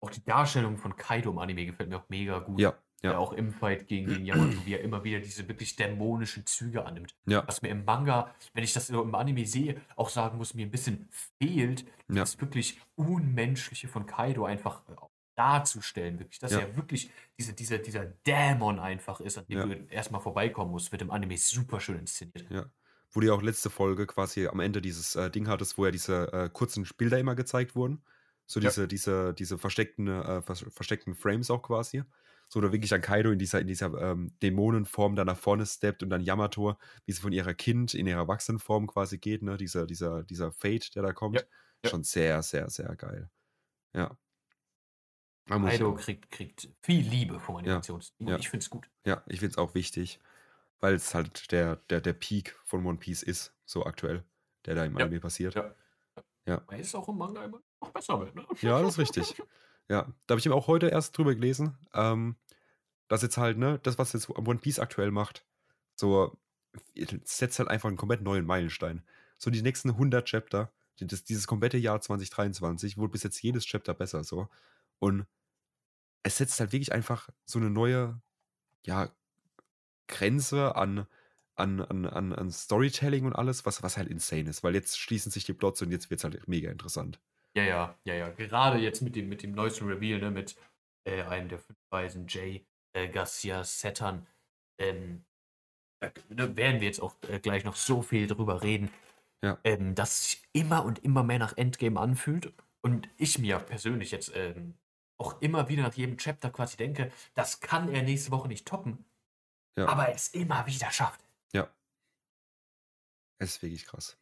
Auch die Darstellung von Kaido im Anime gefällt mir auch mega gut. Ja, Ja. ja, auch im Fight gegen den Yamato, wie er immer wieder diese wirklich dämonischen Züge annimmt. ja, Was mir im Manga, wenn ich das im Anime sehe, auch sagen muss, mir ein bisschen fehlt, ja, das wirklich Unmenschliche von Kaido einfach äh, darzustellen. Wirklich, dass Ja. er wirklich diese, diese, dieser Dämon einfach ist, an dem Ja. du erstmal vorbeikommen musst, wird im Anime super schön inszeniert. ja. Wo du ja auch letzte Folge quasi am Ende dieses äh, Ding hattest, wo ja diese äh, kurzen Bilder immer gezeigt wurden. So Ja. diese, diese, diese versteckten, äh, vers versteckten Frames auch quasi. So, oder wirklich an Kaido in dieser, in dieser ähm, Dämonenform da nach vorne steppt und dann Yamato, wie sie von ihrer Kind in ihrer Erwachsenenform quasi geht, ne? Dieser, dieser, dieser Fate, der da kommt. Ja, ja. Schon sehr, sehr, sehr geil. Ja. Kaido kriegt, kriegt viel Liebe vom Animationsteam. Und ich finde es gut. Ja, ich finde es auch wichtig, weil es halt der, der, der Peak von One Piece ist, so aktuell, der da im Anime passiert. ja. Ja. Weil es auch im Manga immer noch besser wird, ne? Ja, das ist richtig. Ja, da habe ich eben auch heute erst drüber gelesen, ähm, dass jetzt halt, ne, das, was jetzt One Piece aktuell macht, so setzt halt einfach einen komplett neuen Meilenstein. So die nächsten 100 Chapter, das, dieses komplette Jahr 2023, wurde bis jetzt jedes Chapter besser, so. Und es setzt halt wirklich einfach so eine neue, ja, Grenze an, an, an, an, an Storytelling und alles, was, was halt insane ist, weil jetzt schließen sich die Plots und jetzt wird es halt mega interessant. Ja, ja, ja, ja. Gerade jetzt mit dem, mit dem neuesten Reveal, ne, mit äh, einem der fünf Weisen, Jay äh, Garcia Settern, ähm, da werden wir jetzt auch äh, gleich noch so viel drüber reden, Ja. ähm, dass sich immer und immer mehr nach Endgame anfühlt. Und ich mir persönlich jetzt ähm, auch immer wieder nach jedem Chapter quasi denke, das kann er nächste Woche nicht toppen, Ja. aber er es immer wieder schafft. Es ist wirklich krass.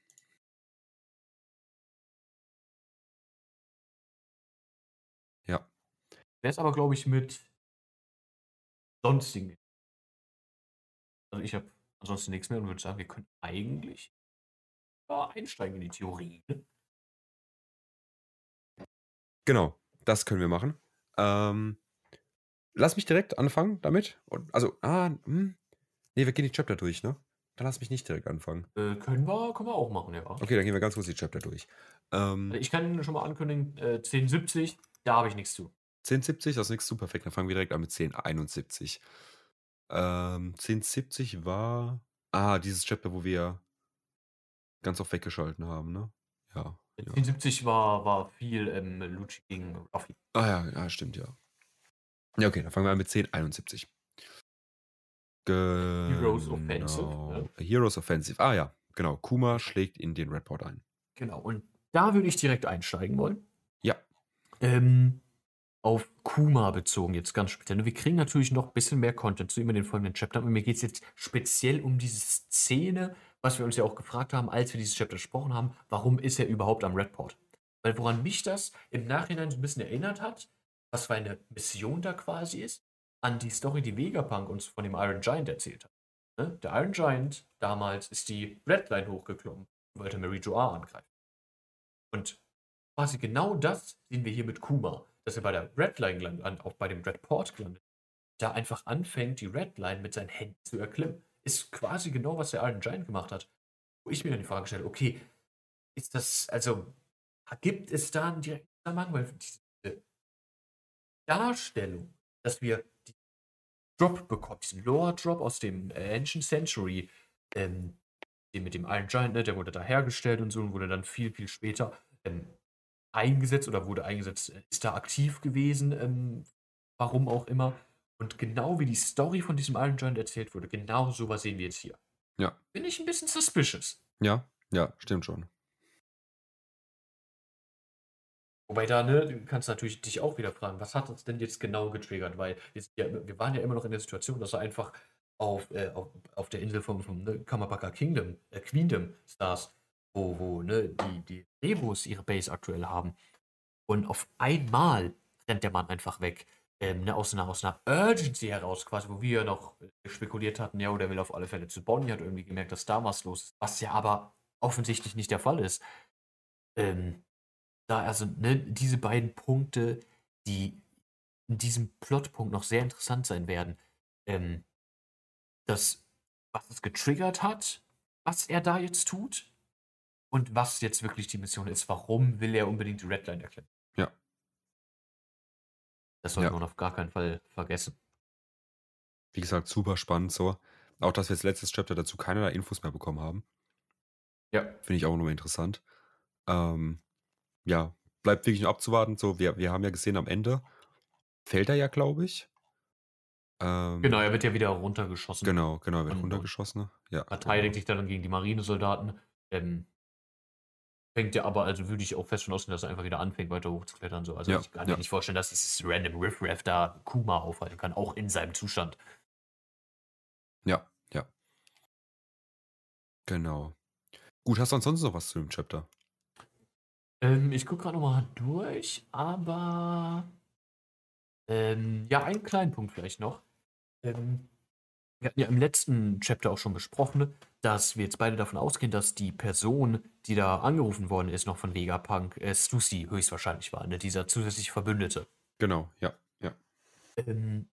Ja. Wäre es aber, glaube ich, mit sonstigen. Also ich habe ansonsten nichts mehr und würde sagen, wir können eigentlich ja, einsteigen in die Theorie. Ne? Genau, das können wir machen. Ähm, lass mich direkt anfangen damit. Und, also, ah, hm. Nee, wir gehen die Chapter durch, ne? Dann lass mich nicht direkt anfangen. Äh, können, wir, können wir auch machen, ja. Okay, dann gehen wir ganz kurz die Chapter durch. Ähm, Ich kann schon mal ankündigen, äh, 1070, da habe ich nichts zu. 1070, das ist nichts zu perfekt. Dann fangen wir direkt an mit 1071. Ähm, 1070 war. Ah, dieses Chapter, wo wir ganz oft weggeschalten haben, ne? Ja, Ja. 74 war, war viel ähm, Lucci gegen Ruffy. Ah ja, ja, stimmt, ja. Ja, okay, dann fangen wir an mit 1071. Heroes Offensive, Genau. Heroes Offensive. Ah ja, genau. Kuma schlägt in den Redport ein. Genau, und da würde ich direkt einsteigen wollen. Ja. Ähm, auf Kuma bezogen jetzt ganz speziell. Wir kriegen natürlich noch ein bisschen mehr Content zu ihm in den folgenden Chaptern. Und mir geht es jetzt speziell um diese Szene, was wir uns ja auch gefragt haben, als wir dieses Chapter gesprochen haben, warum ist er überhaupt am Redport? Weil woran mich das im Nachhinein so ein bisschen erinnert hat, was für eine Mission da quasi ist, an die Story, die Vegapunk uns von dem Iron Giant erzählt hat. Ne? Der Iron Giant damals ist die Redline hochgeklommen wollte Mary Joa angreifen. Und quasi genau das sehen wir hier mit Kuma, dass er bei der Redline gelandet, auch bei dem Redport gelandet, da einfach anfängt, die Redline mit seinen Händen zu erklimmen. Ist quasi genau, was der Iron Giant gemacht hat. Wo ich mir dann die Frage stelle, okay, ist das, also, gibt es da einen direkten Zusammenhang? Weil diese Darstellung, dass wir Drop bekommen, diesen Lore-Drop aus dem äh, Ancient Century, ähm, den mit dem Iron Giant, ne, der wurde da hergestellt und so und wurde dann viel, viel später ähm, eingesetzt oder wurde eingesetzt, äh, ist da aktiv gewesen, ähm, warum auch immer. Und genau wie die Story von diesem Iron Giant erzählt wurde, genau sowas sehen wir jetzt hier. Ja. Bin ich ein bisschen suspicious. Ja, ja, stimmt schon. Wobei da, ne, du kannst natürlich dich auch wieder fragen, was hat uns denn jetzt genau getriggert? Weil wir, sind ja, wir waren ja immer noch in der Situation, dass er einfach auf, äh, auf, auf der Insel vom, vom ne, Kamabaka Kingdom, äh, Queendom saß, wo, wo ne, die, die Rebus ihre Base aktuell haben. Und auf einmal rennt der Mann einfach weg. Ähm, ne, aus, einer, aus einer Urgency heraus, quasi, wo wir noch äh, spekuliert hatten, ja, der will auf alle Fälle zu Bonnie, hat irgendwie gemerkt, dass da was los ist, was ja aber offensichtlich nicht der Fall ist. Ähm, da, also, ne, diese beiden Punkte, die in diesem Plotpunkt noch sehr interessant sein werden, ähm, das, was es getriggert hat, was er da jetzt tut und was jetzt wirklich die Mission ist. Warum will er unbedingt die Redline erklären? Ja. Das sollte Ja. man auf gar keinen Fall vergessen. Wie gesagt, super spannend so. Auch, dass wir jetzt letztes Chapter dazu keinerlei Infos mehr bekommen haben. Ja. Finde ich auch nochmal interessant. Ähm, ja, bleibt wirklich nur abzuwarten. So, wir, wir haben ja gesehen, am Ende fällt er ja, glaube ich. Ähm, Genau, er wird ja wieder runtergeschossen. Genau, genau, er wird Und- runtergeschossen. ne? Ja. Verteidigt sich dann gegen die Marinesoldaten. Ähm, fängt ja aber, also würde ich auch fest von ausgehen, dass er einfach wieder anfängt, weiter hochzuklettern. So. Also Ja, ich kann mir ja. nicht vorstellen, dass dieses random Riffraff da Kuma aufhalten kann, auch in seinem Zustand. Ja, ja. Genau. Gut, hast du ansonsten noch was zu dem Chapter? Ähm, ich gucke gerade nochmal durch, aber ähm, ja, einen kleinen Punkt vielleicht noch. Ähm, wir hatten ja im letzten Chapter auch schon besprochen, dass wir jetzt beide davon ausgehen, dass die Person, die da angerufen worden ist, noch von Vegapunk, äh, Stussy höchstwahrscheinlich war, ne? dieser zusätzliche Verbündete. Genau, ja, ja. Ähm,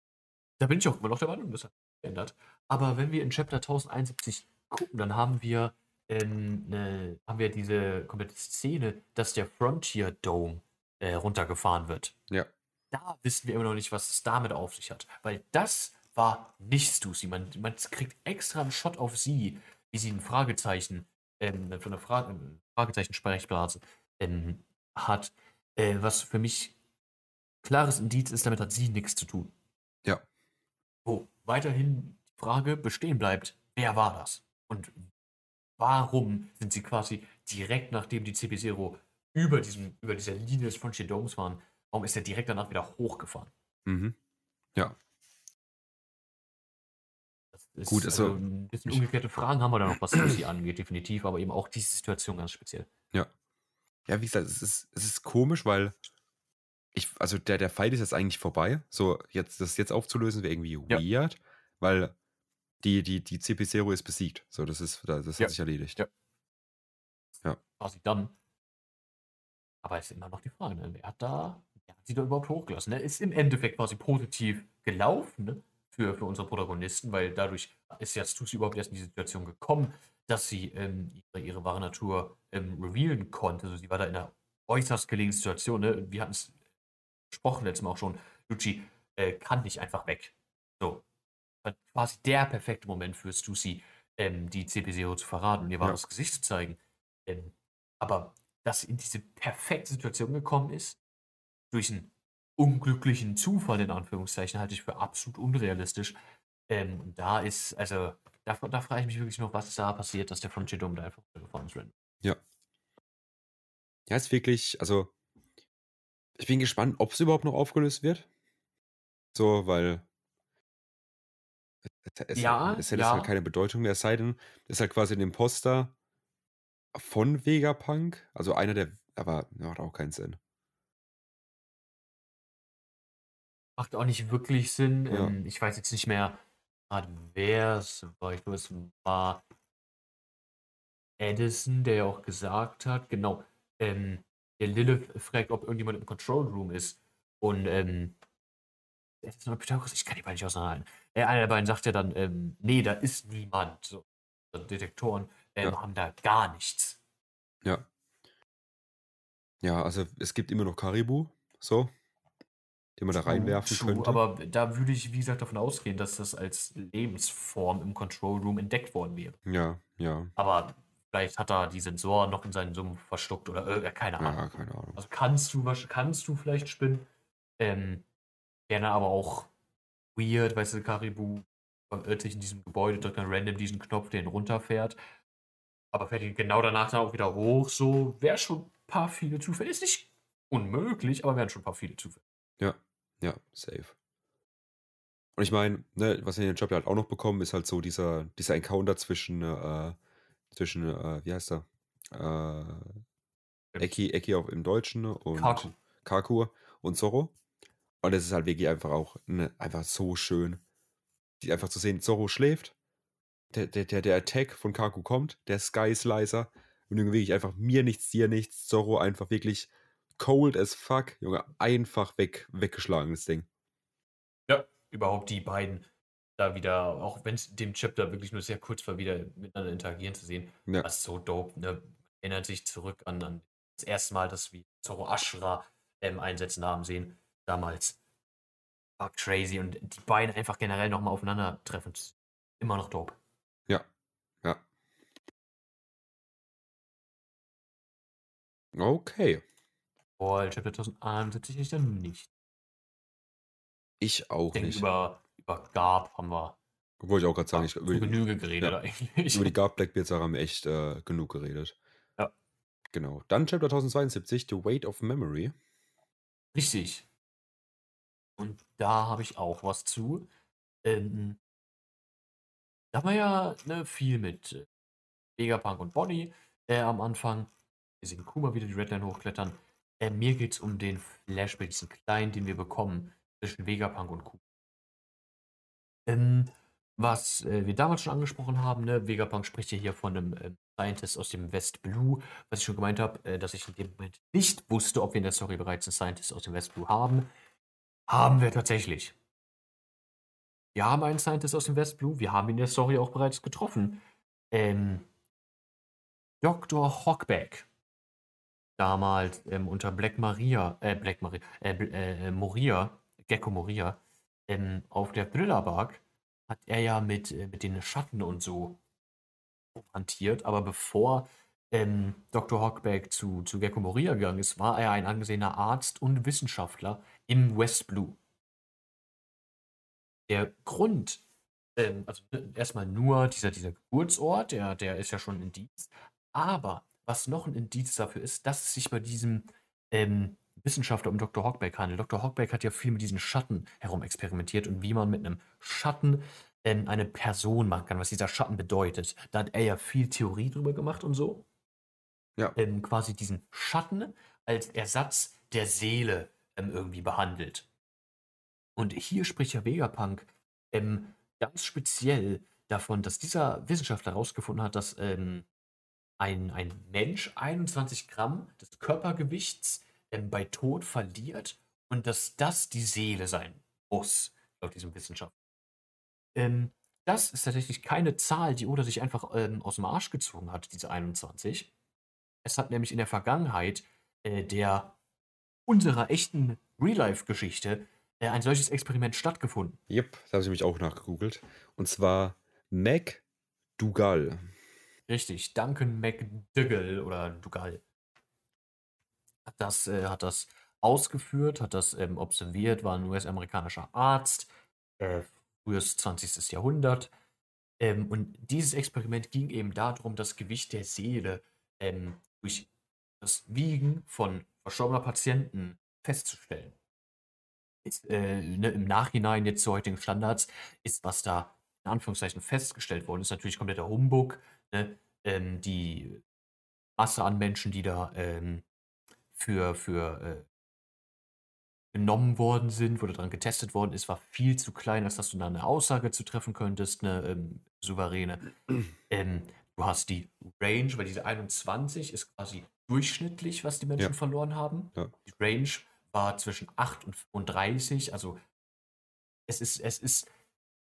da bin ich auch immer noch der Meinung, das hat sich geändert. Aber wenn wir in Chapter 1071 gucken, dann haben wir, ähm, ne, haben wir diese komplette Szene, dass der Frontier Dome äh, runtergefahren wird. Ja. Da wissen wir immer noch nicht, was es damit auf sich hat. Weil das war nicht Stussy. Man, man kriegt extra einen Shot auf sie, wie sie ein Fragezeichen, ähm, von der Fra Fragezeichen-Sprechblase ähm, hat. Äh, was für mich klares Indiz ist, damit hat sie nichts zu tun. Ja. Wo weiterhin die Frage bestehen bleibt, wer war das? Und warum sind sie quasi direkt nachdem die CP0 über, diesem, über dieser Linie des Frontier Domes waren, warum ist er direkt danach wieder hochgefahren? Mhm. Ja. Gut, also- also ein bisschen umgekehrte Fragen haben wir da noch, was Lucy angeht, definitiv, aber eben auch diese Situation ganz speziell. Ja, wie gesagt, es ist, es ist komisch, weil ich, also der, der Fight ist jetzt eigentlich vorbei. So, jetzt, das jetzt aufzulösen wäre irgendwie Ja. weird, weil die, die, die CP0 ist besiegt. So, das ist, das hat Ja. sich erledigt. Ja. Quasi dann. Aber es ist immer noch die Frage, ne? wer hat da, wer hat sie da überhaupt hochgelassen? Ne? Ist im Endeffekt quasi positiv gelaufen ne? für, für unsere Protagonisten, weil dadurch ist ja Stussy überhaupt erst in die Situation gekommen, dass sie ähm, ihre, ihre wahre Natur ähm, revealen konnte. Also sie war da in einer äußerst gelegenen Situation. Ne? Wir hatten es besprochen letztes Mal auch schon. Lucci äh, kann nicht einfach weg. So. War quasi der perfekte Moment für Stussy, ähm, die CP0 zu verraten und ihr wahres Gesicht zu zeigen. Ähm, aber dass sie in diese perfekte Situation gekommen ist, durch einen unglücklichen Zufall, in Anführungszeichen, halte ich für absolut unrealistisch. Ähm, und da ist, also, da, da frage ich mich wirklich noch, was ist da passiert, dass der Frontier Dome da einfach gefahren ist. Ja. Ja, ist wirklich, also, ich bin gespannt, ob es überhaupt noch aufgelöst wird. So, weil es, es, Ja, es hätte halt ja. keine Bedeutung mehr, es sei denn, es ist halt quasi ein Imposter von Vegapunk, also einer der, aber macht auch keinen Sinn. Macht auch nicht wirklich Sinn. Ja. Ähm, ich weiß jetzt nicht mehr, wer es war. Ich glaube, es war Edison, der ja auch gesagt hat, genau, ähm, der Lilith fragt, ob irgendjemand im Control Room ist. Und ähm, oder Pythagoras, ich kann die beiden nicht auseinanderhalten. Äh, einer der beiden sagt ja dann, ähm, nee, da ist niemand. So, Detektoren ähm, Ja. haben da gar nichts. Ja. Ja, also es gibt immer noch Karibu, so, den man da reinwerfen true, könnte. Aber da würde ich, wie gesagt, davon ausgehen, dass das als Lebensform im Control Room entdeckt worden wäre. Ja, ja, Aber vielleicht hat er die Sensoren noch in seinen Sumpf versteckt oder äh, keine Ahnung. ja, keine Ahnung. Also kannst du, kannst du vielleicht spinnen. Ähm, Wäre dann aber auch weird, weißt du, Karibu verirrt sich in diesem Gebäude, drückt dann random diesen Knopf, der ihn runterfährt. Aber fährt ihn genau danach dann auch wieder hoch. So wäre schon ein paar viele Zufälle. Ist nicht unmöglich, aber wären schon ein paar viele Zufälle. Ja, ja, safe. Und ich meine, ne, was wir in den Job ja halt auch noch bekommen, ist halt so dieser, dieser Encounter zwischen, äh, zwischen, äh, wie heißt er? Äh, Eki, Eki auch im Deutschen und Kaku. Kaku und Zorro. Und es ist halt wirklich einfach auch ne, einfach so schön, die einfach zu sehen, Zorro schläft, der, der, der, der Attack von Kaku kommt, der Sky Slicer und Junge, wirklich einfach mir nichts, dir nichts, Zorro einfach wirklich cold as fuck, Junge, einfach weg, weggeschlagen, das Ding. Ja, überhaupt die beiden da wieder, auch wenn es dem Chapter wirklich nur sehr kurz war, wieder miteinander interagieren zu sehen, Ja. was so dope, ne? Erinnert sich zurück an, an das erste Mal, dass wir Zoro Ashra ähm, einsetzen haben sehen, damals. War crazy und die beiden einfach generell nochmal aufeinandertreffen, immer noch dope. Ja, ja. Okay. Boah, Chapter 1071 ich dann nicht. Ich Ich auch denke, nicht. über, über Garb haben wir Wollte ich auch gerade sagen, ich, über, die- Genüge geredet ja. eigentlich. über die Garb Blackbeards haben wir echt äh, genug geredet. Ja. Genau. Dann Chapter 1072, The Weight of Memory. Richtig. Und da habe ich auch was zu. Ähm, da haben wir ja ne, viel mit äh, Vegapunk und Bonnie äh, am Anfang. Wir sehen Kuma wieder die Redline hochklettern. Äh, mir geht es um den Flashback, diesen kleinen, den wir bekommen zwischen Vegapunk und Kuma. Ähm, was äh, wir damals schon angesprochen haben, ne? Vegapunk spricht ja hier von einem ähm, Scientist aus dem West Blue, was ich schon gemeint habe, äh, dass ich in dem Moment nicht wusste, ob wir in der Story bereits einen Scientist aus dem West Blue haben. Haben wir tatsächlich. Wir haben einen Scientist aus dem West Blue, wir haben ihn in der Story auch bereits getroffen. Ähm, Dr. Hockback. Damals ähm, unter Black Maria, äh, Black Maria, äh, Bl- äh, Moria, Gecko Moria, ähm, auf der Thrillerbark hat er ja mit, äh, mit den Schatten und so hantiert, aber bevor ähm, Dr. Hockback zu, zu Gecko Moria gegangen ist, war er ein angesehener Arzt und Wissenschaftler im West Blue. Der Grund, ähm, also ne, erstmal nur dieser, dieser Geburtsort, der, der ist ja schon ein Indiz, aber was noch ein Indiz dafür ist, dass es sich bei diesem ähm, Wissenschaftler um Dr. Hockback handelt. Dr. Hockback hat ja viel mit diesen Schatten herum experimentiert und wie man mit einem Schatten ähm, eine Person machen kann, was dieser Schatten bedeutet. Da hat er ja viel Theorie drüber gemacht und so. Ja. Ähm, quasi diesen Schatten als Ersatz der Seele ähm, irgendwie behandelt. Und hier spricht ja Vegapunk ähm, ganz speziell davon, dass dieser Wissenschaftler herausgefunden hat, dass ähm, ein, ein Mensch 21 Gramm des Körpergewichts ähm, bei Tod verliert und dass das die Seele sein muss, laut diesem Wissenschaftler. Ähm, das ist tatsächlich keine Zahl, die Oda sich einfach ähm, aus dem Arsch gezogen hat, diese 21. Es hat nämlich in der Vergangenheit äh, der unserer echten Real-Life-Geschichte äh, ein solches Experiment stattgefunden. Yep, da habe ich mich auch nachgegoogelt. Und zwar Mac Dugal. Richtig, Duncan McDougall oder Dugal. hat das, äh, hat das ausgeführt, hat das ähm, observiert, war ein US-amerikanischer Arzt, äh, frühes 20. Jahrhundert. Ähm, und dieses Experiment ging eben darum, das Gewicht der Seele ähm, durch das Wiegen von verstorbener Patienten festzustellen. Ist, äh, ne, Im Nachhinein jetzt zu heutigen Standards ist, was da in Anführungszeichen festgestellt worden ist, natürlich kompletter Humbug. Ne? Ähm, die Masse an Menschen, die da ähm, für, für äh, genommen worden sind, wo daran getestet worden ist, war viel zu klein, als dass du da eine Aussage zu treffen könntest, eine ähm, souveräne. (clears throat) Ähm, du hast die Range, weil diese 21 ist quasi durchschnittlich, was die Menschen Ja. verloren haben. Ja. Die Range war zwischen 8 und 35, also es ist, es ist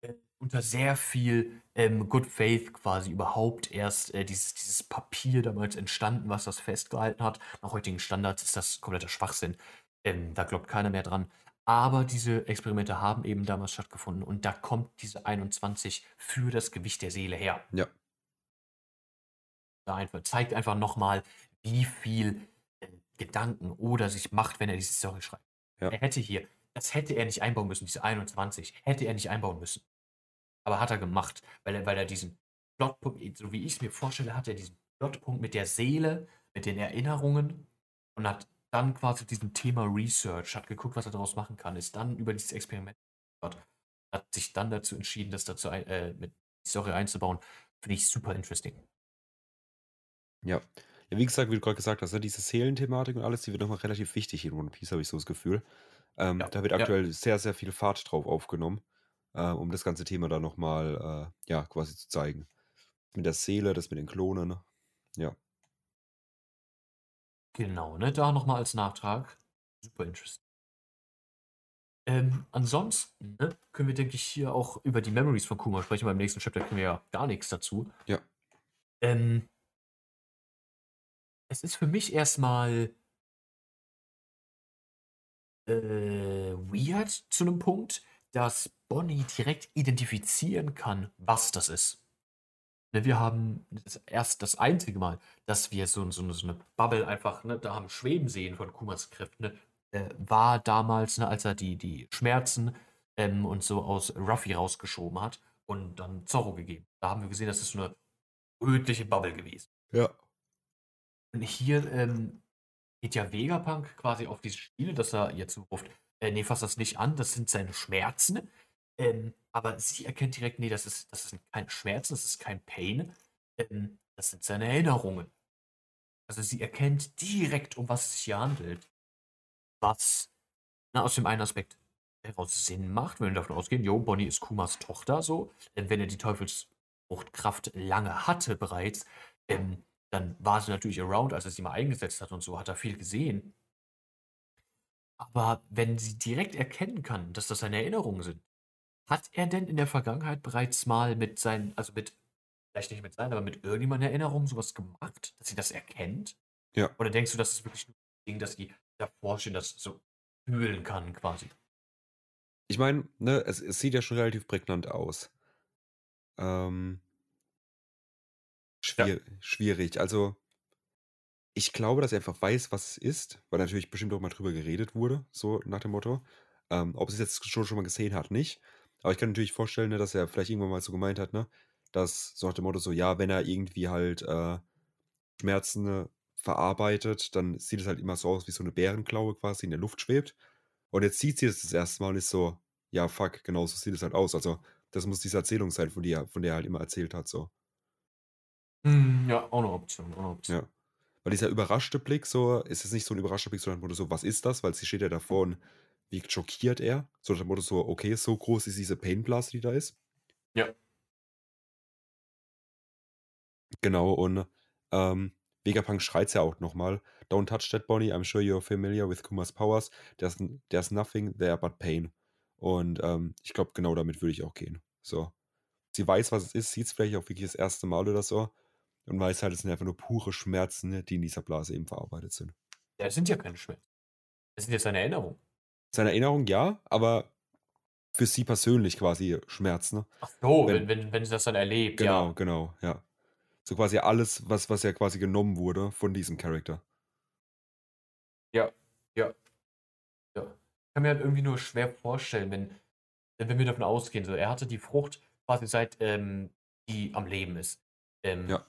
äh, unter sehr viel ähm, Good Faith quasi überhaupt erst äh, dieses, dieses Papier damals entstanden, was das festgehalten hat. Nach heutigen Standards ist das kompletter Schwachsinn. Ähm, da glaubt keiner mehr dran. Aber diese Experimente haben eben damals stattgefunden und da kommt diese 21 für das Gewicht der Seele her. Ja. Einfach, zeigt einfach nochmal, wie viel äh, Gedanken oder sich macht, wenn er diese Story schreibt. Ja. Er hätte hier, das hätte er nicht einbauen müssen, diese 21, hätte er nicht einbauen müssen. Aber hat er gemacht, weil er, weil er diesen Plotpunkt, so wie ich es mir vorstelle, hat er diesen Plotpunkt mit der Seele, mit den Erinnerungen und hat dann quasi diesem Thema Research, hat geguckt, was er daraus machen kann, ist dann über dieses Experiment hat, hat sich dann dazu entschieden, das dazu ein, äh, mit die Story einzubauen. Finde ich super interesting. Ja. Ja, wie gesagt, wie du gerade gesagt hast, ne, diese Seelenthematik und alles, die wird nochmal relativ wichtig in One Piece, habe ich so das Gefühl. Ähm, Ja, da wird ja. aktuell sehr, sehr viel Fahrt drauf aufgenommen, äh, um das ganze Thema dann nochmal, äh, ja, quasi zu zeigen. Mit der Seele, das mit den Klonen. ne? Ja. Genau, ne? Da nochmal als Nachtrag. Super interesting. Ähm, ansonsten ne, können wir, denke ich, hier auch über die Memories von Kuma sprechen. Beim nächsten Chapter können wir ja gar nichts dazu. Ja. Ähm, es ist für mich erstmal äh, weird zu einem Punkt, dass Bonnie direkt identifizieren kann, was das ist. Ne, wir haben das erst das einzige Mal, dass wir so, so, so eine Bubble einfach ne, da haben schweben sehen von Kumas Kräften, ne, äh, war damals, ne, als er die, die Schmerzen ähm, und so aus Ruffy rausgeschoben hat und dann Zorro gegeben. Da haben wir gesehen, das ist so eine rötliche Bubble gewesen. Ja. Und hier ähm, geht ja Vegapunk quasi auf diese Spiele, dass er jetzt ruft, äh, nee, fass das nicht an, das sind seine Schmerzen. Ähm, aber sie erkennt direkt, nee, das ist, das sind keine Schmerzen, das ist kein Pain, ähm, das sind seine Erinnerungen. Also sie erkennt direkt, um was es sich hier handelt. Was na, aus dem einen Aspekt heraus Sinn macht, wenn wir davon ausgehen, jo, Bonnie ist Kumas Tochter so, denn wenn er die Teufelsfruchtkraft lange hatte bereits, ähm, dann war sie natürlich around, als er sie mal eingesetzt hat und so, hat er viel gesehen. Aber wenn sie direkt erkennen kann, dass das seine Erinnerungen sind, hat er denn in der Vergangenheit bereits mal mit seinen, also mit, vielleicht nicht mit seinen, aber mit irgendjemandem Erinnerungen sowas gemacht, dass sie das erkennt? Ja. Oder denkst du, das ist wirklich nur ein Ding, dass sie davor stehen, das so fühlen kann quasi? Ich meine, ne, es, es sieht ja schon relativ prägnant aus. Ähm, schwier Schwierig. Also, ich glaube, dass er einfach weiß, was es ist, weil natürlich bestimmt auch mal drüber geredet wurde, so nach dem Motto. Ähm, ob es jetzt schon, schon mal gesehen hat, nicht. Aber ich kann natürlich vorstellen, ne, dass er vielleicht irgendwann mal so gemeint hat, ne, dass so nach dem Motto so, ja, wenn er irgendwie halt äh, Schmerzen ne, verarbeitet, dann sieht es halt immer so aus, wie so eine Bärenklaue quasi in der Luft schwebt. Und jetzt sieht sie das das erste Mal und ist so, ja, fuck, genau so sieht es halt aus. Also, das muss diese Erzählung sein, von der, von der er halt immer erzählt hat, so. Hm, ja, auch eine Option, auch eine Option. Ja. Weil dieser überraschte Blick, so, ist es nicht so ein überraschter Blick, sondern so, was ist das? Weil sie steht ja davor und wie schockiert er. So nach dem Motto so, okay, so groß ist diese Painblase, die da ist. Ja. Genau, und ähm, Vegapunk schreit ja auch nochmal. Don't touch that Bonnie, I'm sure you're familiar with Kumas powers. There's, there's nothing there but pain. Und ähm, ich glaube, genau damit würde ich auch gehen. So. Sie weiß, was es ist, sieht es vielleicht auch wirklich das erste Mal oder so. Und weiß halt, es sind einfach nur pure Schmerzen, ne, die in dieser Blase eben verarbeitet sind. Ja, das sind ja keine Schmerzen. Das sind jetzt seine Erinnerungen. Seine Erinnerung ja, aber für sie persönlich quasi Schmerzen. Ne? Ach so, Wenn- wenn, wenn, wenn sie das dann erlebt, Genau, ja. genau, ja. So quasi alles, was, was ja quasi genommen wurde von diesem Charakter. Ja. Ja. Ich kann mir halt irgendwie nur schwer vorstellen, wenn wenn wir davon ausgehen, so er hatte die Frucht quasi seit, ähm, die am Leben ist. Ähm, Ja.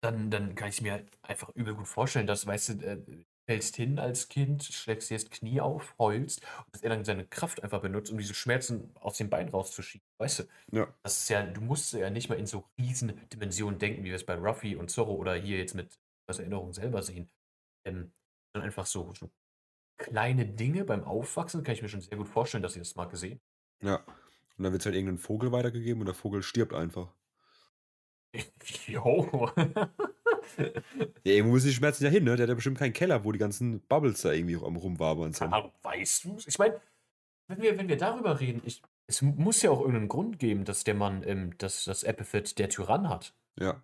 Dann dann kann ich's mir halt einfach übel gut vorstellen, dass, weißt du, äh, fällst hin als Kind, schlägst dir das Knie auf, heulst und dass er dann seine Kraft einfach benutzt, um diese Schmerzen aus dem Bein rauszuschieben, weißt du? Ja. Das ist ja du musst ja nicht mal in so riesen Dimensionen denken, wie wir es bei Ruffy und Zorro oder hier jetzt mit Luffys Erinnerung selber sehen. Ähm, sondern einfach so so kleine Dinge beim Aufwachsen kann ich mir schon sehr gut vorstellen, dass sie das mal gesehen Ja. Und dann wird's halt irgend 'nen Vogel weitergegeben und der Vogel stirbt einfach. (laughs) Jo. Ja, irgendwo müssen die Schmerzen ja hin, ne? Der hat ja bestimmt keinen Keller, wo die ganzen Bubbles da irgendwie am Rumwabern sind. Ahnung, weißt du's? Ich meine, wenn wir wenn wir darüber reden, ich es muss ja auch irgendeinen Grund geben, dass der Mann, ähm, dass das Epithet der Tyrann hat. Ja.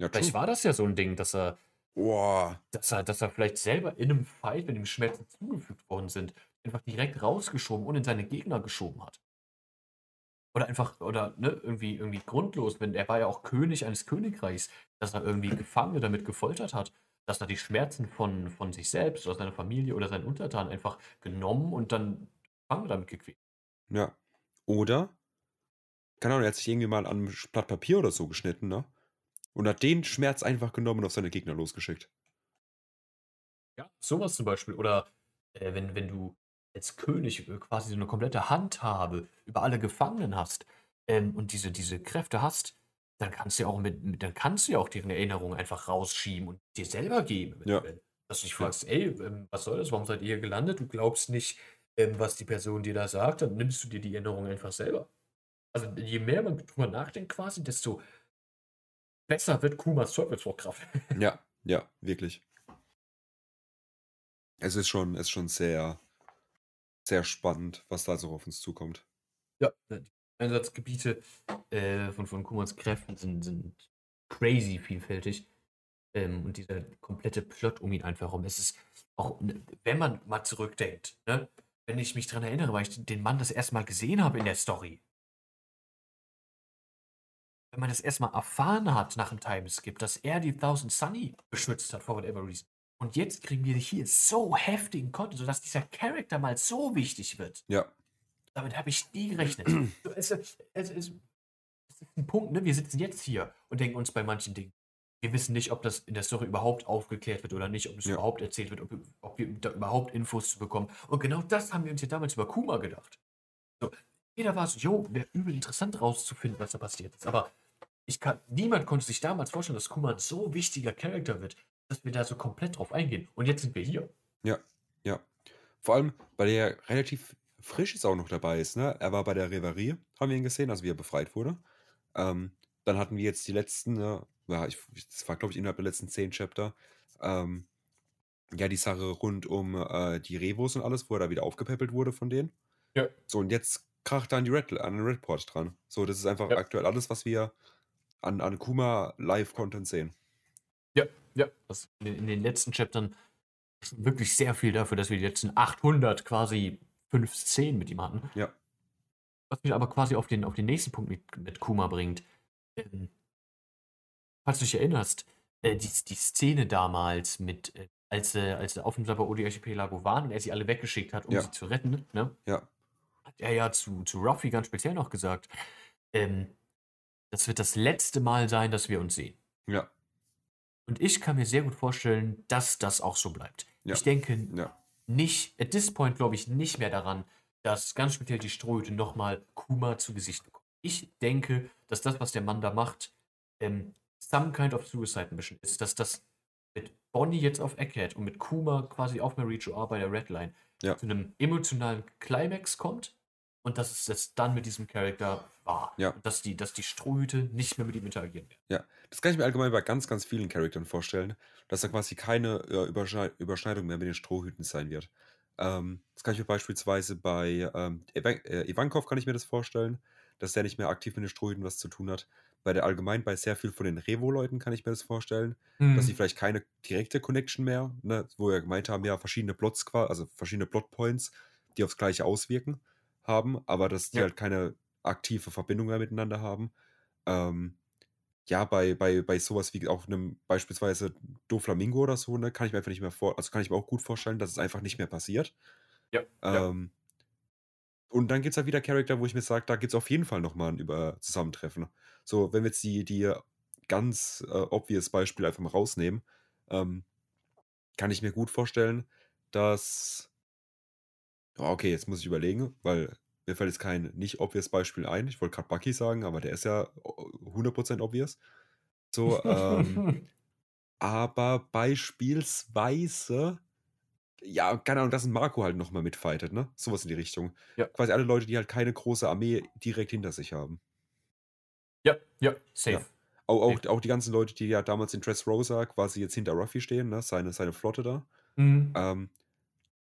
Ja, Vielleicht true. war das ja so 'n Ding, dass er Boah. dass er dass er vielleicht selber in 'nem Fight, wenn ihm Schmerzen zugefügt worden sind, einfach direkt rausgeschoben und in seine Gegner geschoben hat. Oder einfach oder, ne, irgendwie irgendwie grundlos, wenn er war ja auch König eines Königreichs, dass er irgendwie Gefangene damit gefoltert hat, dass er die Schmerzen von von sich selbst oder seiner Familie oder seinen Untertanen einfach genommen und dann Gefangene damit gequält. Ja. Oder keine Ahnung, er hat sich irgendwie mal an Sch Blatt Papier oder so geschnitten, ne? Und hat den Schmerz einfach genommen und auf seine Gegner losgeschickt. Ja, so was zum Beispiel. Oder, äh, wenn wenn du als König, äh, quasi so 'ne komplette Handhabe über alle Gefangenen hast, ähm, und diese diese Kräfte hast, dann kannst du ja auch mit mit dann kannst du ja auch deren Erinnerungen einfach rausschieben und dir selber geben, Ja. Dass du dich fragst: „Ey, ähm, was soll das? Warum seid ihr hier gelandet? Du glaubst nicht, ähm, was die Person dir da sagt, dann nimmst du dir die Erinnerung einfach selber.“ Also, je mehr man drüber nachdenkt quasi, desto besser wird Kumas Teufelsfruchtkraft. Ja, (laughs) ja, wirklich. Es ist schon ist schon sehr sehr spannend, was da so auf uns zukommt. Ja, äh, die Einsatzgebiete, äh, von von Kumans Kräften sind sind crazy vielfältig. Ähm, und dieser komplette Plot um ihn einfach rum. Es ist auch, ne wenn man mal zurückdenkt, ne? Wenn ich mich dran erinnere, weil ich den Mann das erste Mal gesehen habe in der Story. Wenn man das erst mal erfahren hat nach 'm Timeskip, dass er die Thousand Sunny beschützt hat for whatever reason. Und jetzt kriegen wir hier so heftigen Content, sodass dieser Charakter mal so wichtig wird. Ja. Damit habe ich nie gerechnet. Es es es es es ist 'n Punkt, ne? Wir sitzen jetzt hier und denken uns bei manchen Dingen wir wissen nicht, ob das in der Story überhaupt aufgeklärt wird oder nicht, ob das Ja. überhaupt erzählt wird, ob wir ob wir da überhaupt Infos zu bekommen. Und genau das haben wir uns ja damals über Kuma gedacht. So, jeder war so: „Jo, wäre übel interessant rauszufinden, was da passiert ist.“ Aber ich kann niemand konnte sich damals vorstellen, dass Kuma 'n so wichtiger Charakter wird, dass wir da so komplett drauf eingehen. Und jetzt sind wir hier. Ja, ja. Vor allem, weil er relativ frisch jetzt auch noch dabei ist, ne? Er war bei der Reverie, haben wir ihn gesehen, also wie er befreit wurde. Ähm, dann hatten wir jetzt die letzten, ja, ich das war, glaube ich, innerhalb der letzten 10 Chapter, ähm, ja, die Sache rund um, äh, die Revos und alles, wo er da wieder aufgepäppelt wurde von denen. Ja. So, und jetzt kracht er an die Red an den Redport dran. So, das ist einfach Ja. aktuell alles, was wir an an Kuma Live-Content sehen. Ja, ja. Das in den letzten Chaptern wirklich sehr viel dafür, dass wir die letzten 800 quasi 5 Szenen mit ihm hatten. Ja. Was mich aber quasi auf den auf den nächsten Punkt mit mit Kuma bringt. Ähm falls du dich erinnerst, äh, die die Szene damals mit, äh als sie als sie auf dem Sapper-Odi-Archipelago waren und er sie alle weggeschickt hat, um Ja. sie zu retten, ne? Ja. Hat er ja zu zu Ruffy ganz speziell noch gesagt, ähm: „Das wird das letzte Mal sein, dass wir uns sehen.“ Ja. Und ich kann mir sehr gut vorstellen, dass das auch so bleibt. Ja. Ich denke Ja. nicht at this point glaube ich nicht mehr daran, dass ganz speziell die Strohhüte noch mal Kuma zu Gesicht bekommen. Ich denke, dass das, was der Mann da macht, ähm, some kind of suicide mission ist, dass das mit Bonnie jetzt auf Egghead und mit Kuma quasi auf Maricho bei der Red Line Ja. zu 'nem emotionalen Climax kommt und dass es das dann mit diesem Charakter war. Ja. Dass die dass die Strohhüte nicht mehr mit ihm interagieren werden. Ja, das kann ich mir allgemein bei ganz, ganz vielen Charakteren vorstellen, dass da quasi keine, äh, Überschnei Überschneidung mehr mit den Strohhüten sein wird. Ähm, das kann ich mir beispielsweise bei, ähm, äh, Ivankov kann ich mir das vorstellen, dass der nicht mehr aktiv mit den Strohhüten was zu tun hat. Bei der allgemein bei sehr viel von den Revo-Leuten kann ich mir das vorstellen, dass sie Mhm. vielleicht keine direkte Connection mehr, ne, wo wir gemeint haben, ja, verschiedene Plots also verschiedene Plotpoints, die aufs Gleiche auswirken haben, aber dass die Ja. halt keine aktive Verbindung mehr miteinander haben. Ähm ja, bei bei bei sowas wie auch 'nem beispielsweise Doflamingo oder so, ne, kann ich mir einfach nicht mehr vor also, kann ich mir auch gut vorstellen, dass es einfach nicht mehr passiert. Ja, ja. Ähm und dann gibt's halt wieder Charakter, wo ich mir sage, da gibt's auf jeden Fall noch mal 'n über Zusammentreffen. So, wenn wir jetzt die die ganz, äh, obvious Beispiele einfach mal rausnehmen, ähm, kann ich mir gut vorstellen, dass oh, okay, jetzt muss ich überlegen, weil mir fällt jetzt kein nicht obvious Beispiel ein. Ich wollte grad Bucky sagen, aber der ist ja o 100 obvious. So, ähm, (laughs) aber beispielsweise ja, keine Ahnung, dass 'n Marco halt noch mal mitfightet, ne? So was in die Richtung. Ja. Quasi alle Leute, die halt keine große Armee direkt hinter sich haben. Ja, ja, Ja. safe. Au auch Safe. auch die ganzen Leute, die ja damals in Dressrosa quasi jetzt hinter Ruffy stehen, ne, seine seine Flotte da. Mhm. Ähm,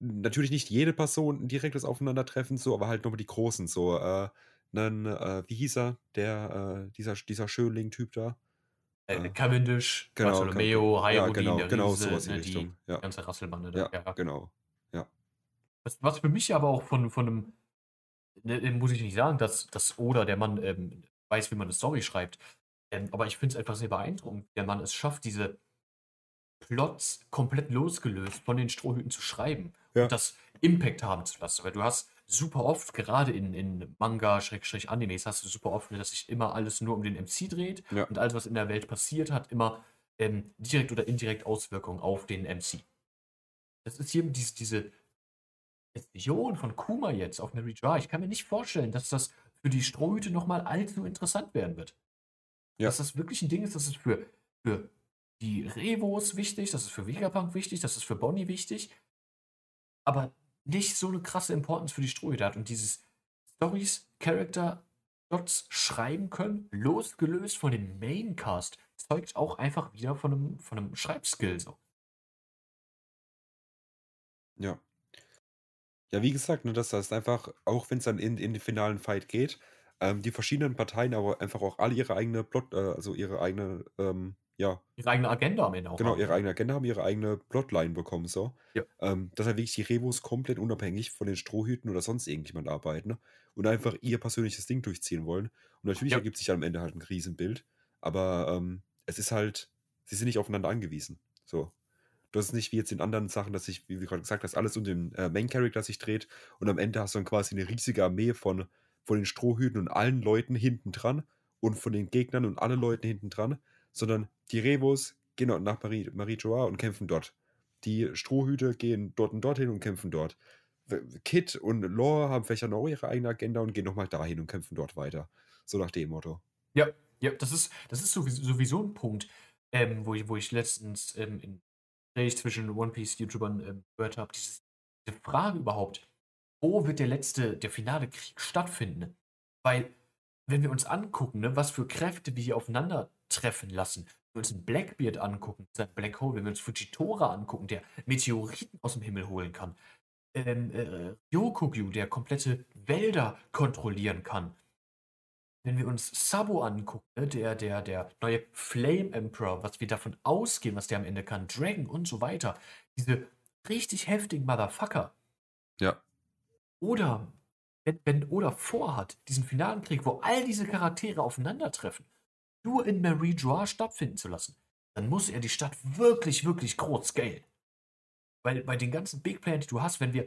natürlich nicht jede Person 'n direktes Aufeinandertreffen so, aber halt nur die Großen so, äh, 'nen äh, wie hieß er, der, äh dieser dieser Schönling-Typ da? Äh, Äh, Cavendish, genau, Ca Bartholomew, ja, genau, der genau Riese, so was in ne, die Richtung, ja. ganze Rasselbande da, Ja, ja. genau. Ja. Was was für mich aber auch von von 'nem ne, äh, muss ich nicht sagen, dass dass Oda, der Mann, ähm, weiß, wie man 'ne Story schreibt. Ähm, aber ich finde es einfach sehr beeindruckend, wie der Mann es schafft, diese Plots komplett losgelöst von den Strohhüten zu schreiben Ja. und das Impact haben zu lassen. Weil du hast super oft, gerade in in Manga Schrägstrich Animes, hast du super oft, dass sich immer alles nur um den MC dreht Ja. und alles, was in der Welt passiert, hat immer, ähm, direkt oder indirekt Auswirkungen auf den MC. Das ist hier dies diese Vision von Kuma jetzt auf Mary Joa. Ich kann mir nicht vorstellen, dass das für die Strohhüte noch mal allzu interessant werden wird. Ja. Dass das wirklich 'n Ding ist, das ist für für die Revos wichtig, das ist für Vegapunk wichtig, das ist für Bonnie wichtig, aber nicht so 'ne krasse Importance für die Strohhüte hat und dieses Storys, Character, Plots schreiben können, losgelöst von dem Maincast, zeugt auch einfach wieder von 'nem von 'nem Schreibskill so. Ja. Ja, wie gesagt, ne, das einfach, auch wenn's dann in in den finalen Fight geht, ähm, die verschiedenen Parteien aber einfach auch alle ihre eigene Plot äh, also ihre eigene, ähm, ja Ihre eigene Agenda am Ende auch genau, haben, ihre ne? eigene Agenda haben, ihre eigene Plotline bekommen so. Ja. Ähm, dass halt wirklich die Revos komplett unabhängig von den Strohhüten oder sonst irgendjemand arbeiten, ne? Und einfach ihr persönliches Ding durchziehen wollen. Und natürlich Ja. ergibt sich am Ende halt 'n Riesenbild, aber, ähm, es ist halt sie sind nicht aufeinander angewiesen, so. Das ist nicht wie jetzt in anderen Sachen, dass sich, wie du grad gesagt hast, alles um den, äh, Main Character sich dreht und am Ende hast du dann quasi 'ne riesige Armee von von den Strohhüten und allen Leuten hinten dran und von den Gegnern und allen Leuten hinten dran, sondern die Revos gehen dort nach Marie Marie Joa und kämpfen dort. Die Strohhüte gehen dort und dorthin und kämpfen dort. W Kid und Law haben vielleicht auch ihre eigene Agenda und gehen noch mal dahin und kämpfen dort weiter. So nach dem Motto. Ja, ja, das ist das ist sowieso sowieso 'n Punkt, ähm, wo ich wo ich letztens, ähm, in Gespräch zwischen One-Piece-Youtubern, ähm, gehört habe, dieses diese Frage überhaupt: „Wo wird der letzte der finale Krieg stattfinden?“ Weil, wenn wir uns angucken, ne, was für Kräfte wir hier aufeinandertreffen lassen, wenn wir uns 'n Blackbeard angucken, sein Black Hole, wenn wir uns Fujitora angucken, der Meteoriten aus'm Himmel holen kann, ähm, äh, Ryokugyu, der komplette Wälder kontrollieren kann. Wenn wir uns Sabo angucken, ne, der der der neue Flame Emperor, was wir davon ausgehen, was der am Ende kann, Dragon und so weiter. Diese richtig heftigen Motherfucker. Ja. Oder wenn wenn Oda vorhat, diesen finalen Krieg, wo all diese Charaktere aufeinandertreffen, nur in Mary Joa stattfinden zu lassen, dann muss er die Stadt wirklich, wirklich groß scalen. Weil bei den ganzen Big Playern, die du hast, wenn wir,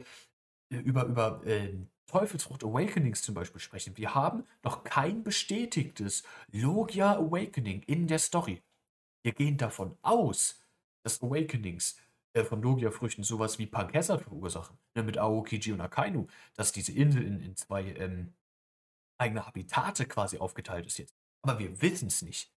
äh, über über, ähm, Teufelsfrucht Awakenings zum Beispiel sprechen, wir haben noch kein bestätigtes Logia Awakening in der Story. Wir gehen davon aus, dass Awakenings, äh, von Logia-Früchten so was wie Punk Hazard verursachen, ne, mit Aokiji und Akainu, dass diese Insel in in 2, ähm, eigene Habitate quasi aufgeteilt ist jetzt. Aber wir wissen's nicht.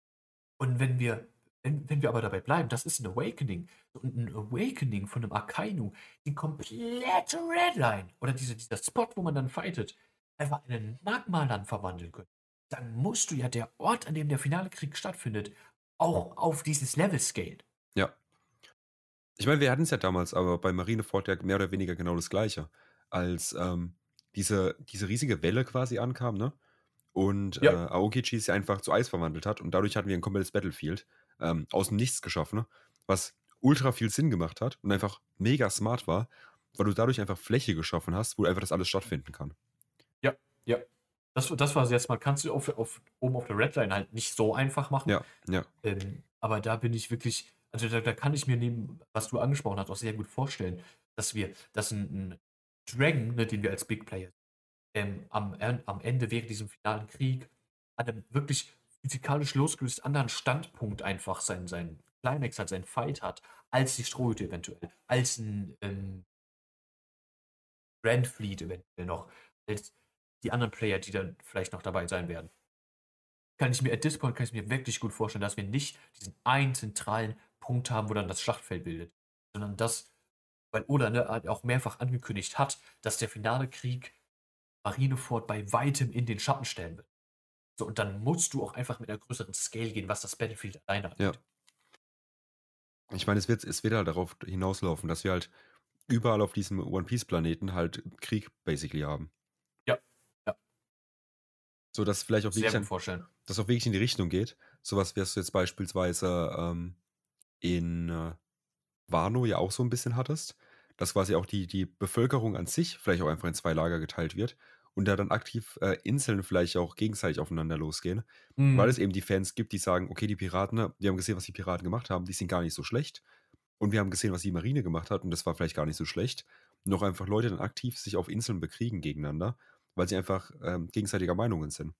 Und wenn wir wenn wenn wir aber dabei bleiben, das ist 'n Awakening und 'n Awakening von 'nem Akainu, die komplette Redline oder diese dieser Spot, wo man dann fightet, einfach in 'nen Magmaland verwandeln können, dann musst du ja der Ort, an dem der finale Krieg stattfindet, auch auf dieses Level scalen. Ja. Ich meine, wir hatten's ja damals aber bei Marineford ja mehr oder weniger genau das Gleiche. Als, ähm, diese diese riesige Welle quasi ankam, ne? Und, äh, Ja. Aokiji sich einfach zu Eis verwandelt hat und dadurch hatten wir 'n komplettes Battlefield, ähm, aus'm Nichts geschaffen, was ultra viel Sinn gemacht hat und einfach mega smart war, weil du dadurch einfach Fläche geschaffen hast, wo einfach das alles stattfinden kann. Ja, ja. Das, das war jetzt mal, kannst du auf, auf, oben auf der Redline halt nicht so einfach machen. Ja, ja. Ähm, aber da bin ich wirklich, also da, da kann ich mir neben, was du angesprochen hast, auch sehr gut vorstellen, dass wir, dass ein, ein Dragon, ne, den wir als Big Player ähm, am, am Ende während diesem finalen Krieg an einem wirklich physikalisch losgelöst anderen Standpunkt einfach sein, sein Climax hat, sein Fight hat, als die Strohhüte eventuell, als ein ähm, Grand Fleet eventuell noch, als die anderen Player, die dann vielleicht noch dabei sein werden. Kann ich mir, at this point kann ich mir wirklich gut vorstellen, dass wir nicht diesen einen zentralen Punkt haben, wo dann das Schlachtfeld bildet, sondern das, weil Oda ne, auch mehrfach angekündigt hat, dass der finale Krieg Marineford bei weitem in den Schatten stellen wird. So, und dann musst du auch einfach mit einer größeren Scale gehen, was das Battlefield alleine angeht. Ja. Ich meine, es wird, es wird halt darauf hinauslaufen, dass wir halt überall auf diesem One Piece Planeten halt Krieg basically haben. Ja, ja. So dass vielleicht auch wirklich, an, dass auch wirklich in die Richtung geht. Sowas wirst du jetzt beispielsweise ähm, in äh, Wano ja auch so ein bisschen hattest, dass quasi auch die, die Bevölkerung an sich vielleicht auch einfach in zwei Lager geteilt wird und da dann aktiv äh, Inseln vielleicht auch gegenseitig aufeinander losgehen, mhm. weil es eben die Fans gibt, die sagen, okay, die Piraten, wir haben gesehen, was die Piraten gemacht haben, die sind gar nicht so schlecht und wir haben gesehen, was die Marine gemacht hat und das war vielleicht gar nicht so schlecht. Noch einfach Leute dann aktiv sich auf Inseln bekriegen gegeneinander, weil sie einfach ähm, gegenseitiger Meinungen sind.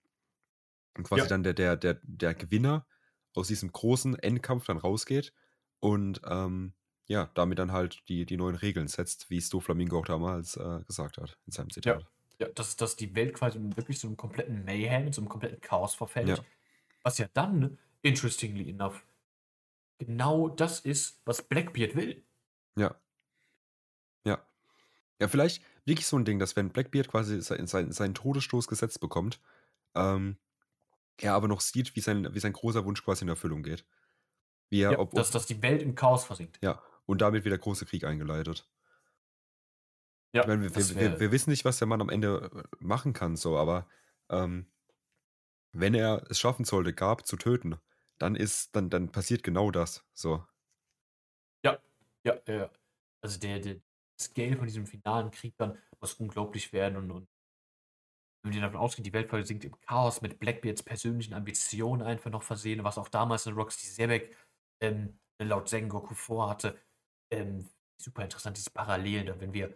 Und quasi ja. dann der, der, der, der Gewinner aus diesem großen Endkampf dann rausgeht und ähm, ja, damit dann halt die, die neuen Regeln setzt, wie es Flamingo auch damals äh, gesagt hat in seinem Zitat. Ja. Ja, dass, dass die Welt quasi wirklich so einem kompletten Mayhem, so einem kompletten Chaos verfällt. Ja. Was ja dann, interestingly enough, genau das ist, was Blackbeard will. Ja. Ja. Ja, vielleicht wirklich so ein Ding, dass wenn Blackbeard quasi sein, sein, seinen Todesstoß gesetzt bekommt, ähm, er aber noch sieht, wie sein, wie sein großer Wunsch quasi in Erfüllung geht. Er, ja, ob, dass, dass die Welt im Chaos versinkt. Ja, und damit wird der große Krieg eingeleitet. Ja, ich meine, wir, wir, wir, wir, wissen nicht, was der Mann am Ende äh, machen kann, so, aber ähm, wenn er es schaffen sollte, Gab zu töten, dann ist, dann, dann passiert genau das. So. Ja, ja, ja. Also der, der Scale von diesem finalen Krieg dann muss unglaublich werden und, und wenn wir davon ausgehen, die Welt versinkt im Chaos mit Blackbeards persönlichen Ambitionen einfach noch versehen, was auch damals in Roxy Sebek ähm, laut Sengoku vorhatte. Ähm, super interessant, diese Parallelen, da wenn wir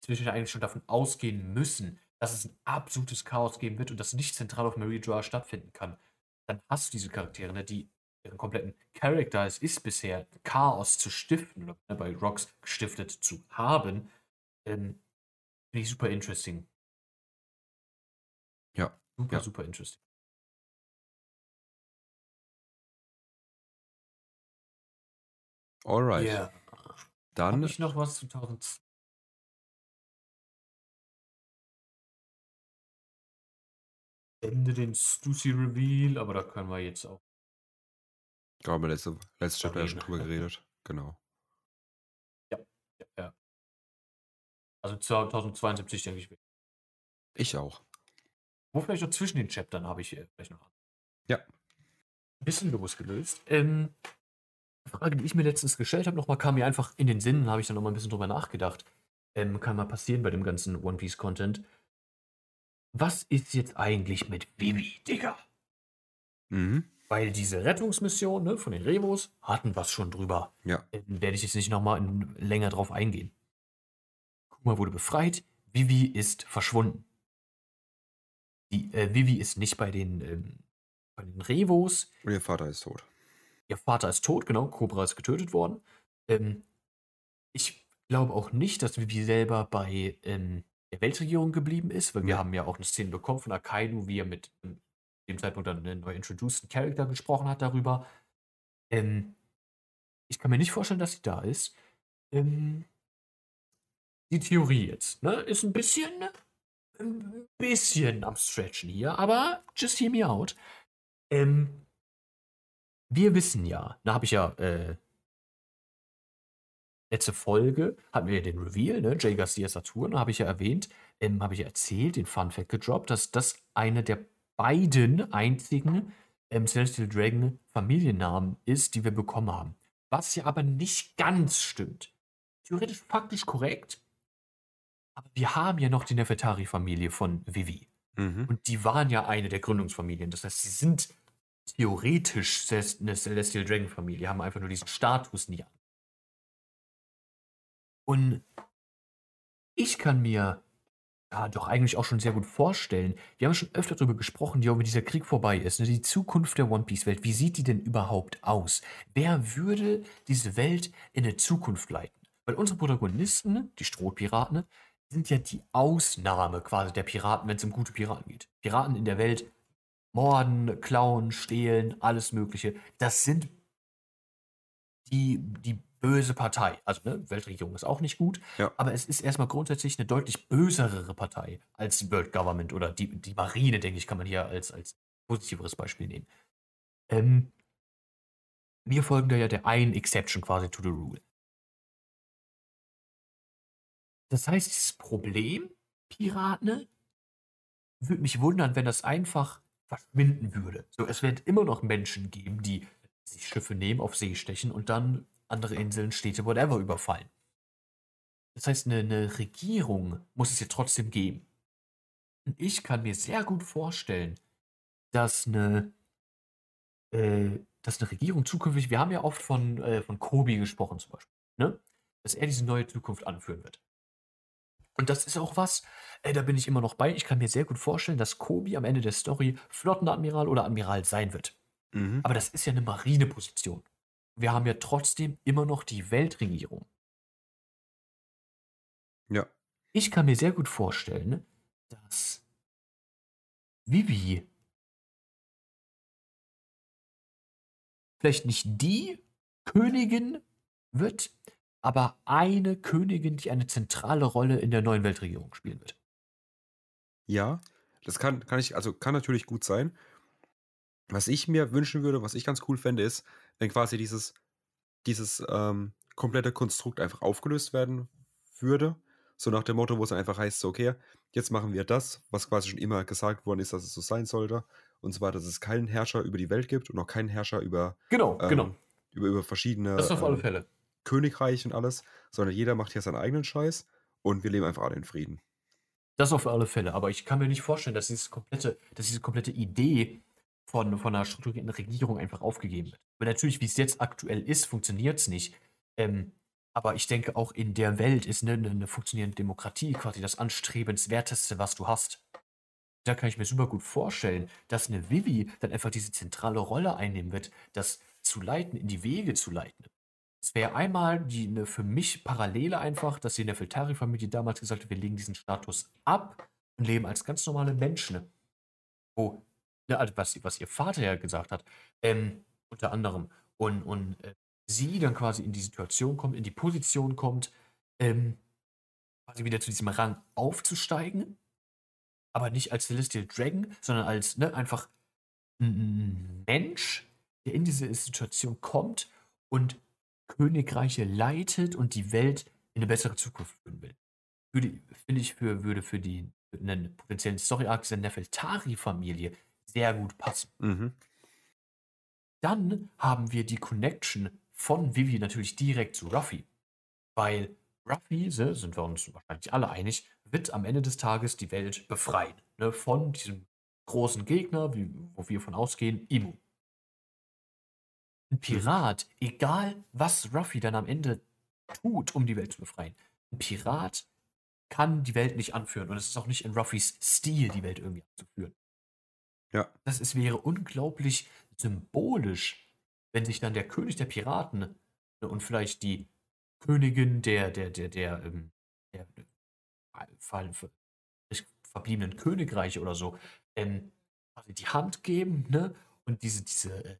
inzwischen eigentlich schon davon ausgehen müssen, dass es ein absolutes Chaos geben wird und das nicht zentral auf Marie Draw stattfinden kann, dann hast du diese Charaktere, ne, die ihren kompletten Charakter, es ist bisher Chaos zu stiften oder ne, bei Rocks gestiftet zu haben, ähm, finde ich super interesting. Ja. Super, ja. super interesting. Alright. Yeah. Dann. Habe ich noch was zu 1000? Ende den Stussy Reveal, aber da können wir jetzt auch. Da haben wir letzte, letzte Chapter ja schon drüber geredet. Genau. Ja, ja, ja. Also 2072 denke ich. Ich auch. Wo vielleicht noch zwischen den Chaptern habe ich vielleicht noch. Ja. Ein bisschen losgelöst. Ähm, Frage, die ich mir letztens gestellt habe, nochmal kam mir einfach in den Sinn, habe ich dann nochmal ein bisschen drüber nachgedacht. Ähm, kann mal passieren bei dem ganzen One Piece Content was ist jetzt eigentlich mit Vivi, Digga? Mhm. Weil diese Rettungsmission ne, von den Revos hatten was schon drüber. Ja. Äh, werde ich jetzt nicht nochmal länger drauf eingehen. Kuma wurde befreit, Vivi ist verschwunden. Die, äh, Vivi ist nicht bei den, ähm, bei den Revos. Und ihr Vater ist tot. Ihr Vater ist tot, genau. Cobra ist getötet worden. Ähm, ich glaube auch nicht, dass Vivi selber bei ähm, der Weltregierung geblieben ist, weil wir haben ja auch eine Szene bekommen von Akainu, wie er mit ähm, dem Zeitpunkt dann einen neu introduced Character gesprochen hat darüber. Ähm, ich kann mir nicht vorstellen, dass sie da ist. Ähm, die Theorie jetzt, ne, ist ein bisschen, ein bisschen am Stretchen hier, aber just hear me out. Ähm, wir wissen ja, da habe ich ja äh, letzte Folge hatten wir ja den Reveal, ne? Jay Garcia Saturn, habe ich ja erwähnt, ähm, habe ich ja erzählt, den Fun Fact gedroppt, dass das eine der beiden einzigen ähm, Celestial Dragon Familiennamen ist, die wir bekommen haben. Was ja aber nicht ganz stimmt. Theoretisch faktisch korrekt, aber wir haben ja noch die Nefertari-Familie von Vivi. Mhm. Und die waren ja eine der Gründungsfamilien. Das heißt, sie sind theoretisch eine Celestial Dragon Familie, haben einfach nur diesen Status nie an. Und ich kann mir ja doch eigentlich auch schon sehr gut vorstellen, wir haben schon öfter darüber gesprochen, wenn dieser Krieg vorbei ist, ne, die Zukunft der One Piece Welt, wie sieht die denn überhaupt aus? Wer würde diese Welt in eine Zukunft leiten? Weil unsere Protagonisten, die Strohpiraten, sind ja die Ausnahme quasi der Piraten, wenn es um gute Piraten geht. Piraten in der Welt morden, klauen, stehlen, alles Mögliche. Das sind die, die böse Partei. Also, ne, Weltregierung ist auch nicht gut, Ja. aber es ist erstmal grundsätzlich eine deutlich bösere Partei als die World Government oder die, die Marine, denke ich, kann man hier als, als positiveres Beispiel nehmen. Ähm, wir folgen da ja der einen Exception quasi to the rule. Das heißt, dieses Problem, Piraten, würde mich wundern, wenn das einfach verschwinden würde. So, es wird immer noch Menschen geben, die sich Schiffe nehmen, auf See stechen und dann andere Inseln, Städte, whatever überfallen. Das heißt, eine, eine Regierung muss es ja trotzdem geben. Und ich kann mir sehr gut vorstellen, dass eine, äh, dass eine Regierung zukünftig, wir haben ja oft von, äh, von Kobi gesprochen zum Beispiel, ne? dass er diese neue Zukunft anführen wird. Und das ist auch was, äh, da bin ich immer noch bei. Ich kann mir sehr gut vorstellen, dass Kobi am Ende der Story Flottenadmiral oder Admiral sein wird. Mhm. Aber das ist ja eine Marineposition. Wir haben ja trotzdem immer noch die Weltregierung. Ja. Ich kann mir sehr gut vorstellen, dass Vivi vielleicht nicht die Königin wird, aber eine Königin, die eine zentrale Rolle in der neuen Weltregierung spielen wird. Ja, das kann, kann ich, also kann natürlich gut sein. Was ich mir wünschen würde, was ich ganz cool fände, ist, wenn quasi dieses, dieses ähm, komplette Konstrukt einfach aufgelöst werden würde. So nach dem Motto, wo es einfach heißt, so, okay, jetzt machen wir das, was quasi schon immer gesagt worden ist, dass es so sein sollte. Und zwar, dass es keinen Herrscher über die Welt gibt und auch keinen Herrscher über, Genau, ähm, genau. über, über verschiedene Das auf alle ähm, Fälle. Königreiche und alles, sondern jeder macht hier seinen eigenen Scheiß und wir leben einfach alle in Frieden. Das auf alle Fälle. Aber ich kann mir nicht vorstellen, dass dieses komplette, dass diese komplette Idee von, von einer strukturierten Regierung einfach aufgegeben wird. Weil natürlich, wie es jetzt aktuell ist, funktioniert es nicht. Ähm, aber ich denke, auch in der Welt ist eine, eine, funktionierende Demokratie quasi das anstrebenswerteste, was du hast. Da kann ich mir super gut vorstellen, dass eine Vivi dann einfach diese zentrale Rolle einnehmen wird, das zu leiten, in die Wege zu leiten. Es wäre einmal die eine für mich Parallele einfach, dass die Nefeltari-Familie damals gesagt hat, wir legen diesen Status ab und leben als ganz normale Menschen. Wo, ja, also was, was ihr Vater ja gesagt hat, ähm, unter anderem. Und, und äh, sie dann quasi in die Situation kommt, in die Position kommt, ähm, quasi wieder zu diesem Rang aufzusteigen, aber nicht als Celestial Dragon, sondern als ne, einfach ein Mensch, der in diese Situation kommt und Königreiche leitet und die Welt in eine bessere Zukunft führen will. Finde ich, für, würde für die für einen potenziellen Story-Arc dieser Nefeltari-Familie sehr gut passen. Mhm. Dann haben wir die Connection von Vivi natürlich direkt zu Ruffy. Weil Ruffy, se- sind wir uns wahrscheinlich alle einig, wird am Ende des Tages die Welt befreien. Ne, von diesem großen Gegner, wie, wo wir von ausgehen, Imu. Ein Pirat, egal was Ruffy dann am Ende tut, um die Welt zu befreien, ein Pirat kann die Welt nicht anführen. Und es ist auch nicht in Ruffys Stil, die Welt irgendwie anzuführen. Ja. Das es wäre unglaublich symbolisch, wenn sich dann der König der Piraten ne, und vielleicht die Königin der, der, der, der, ähm, der, der ver, ver, verbliebenen Königreiche oder so, ähm, die Hand geben, ne? Und diese, diese, äh,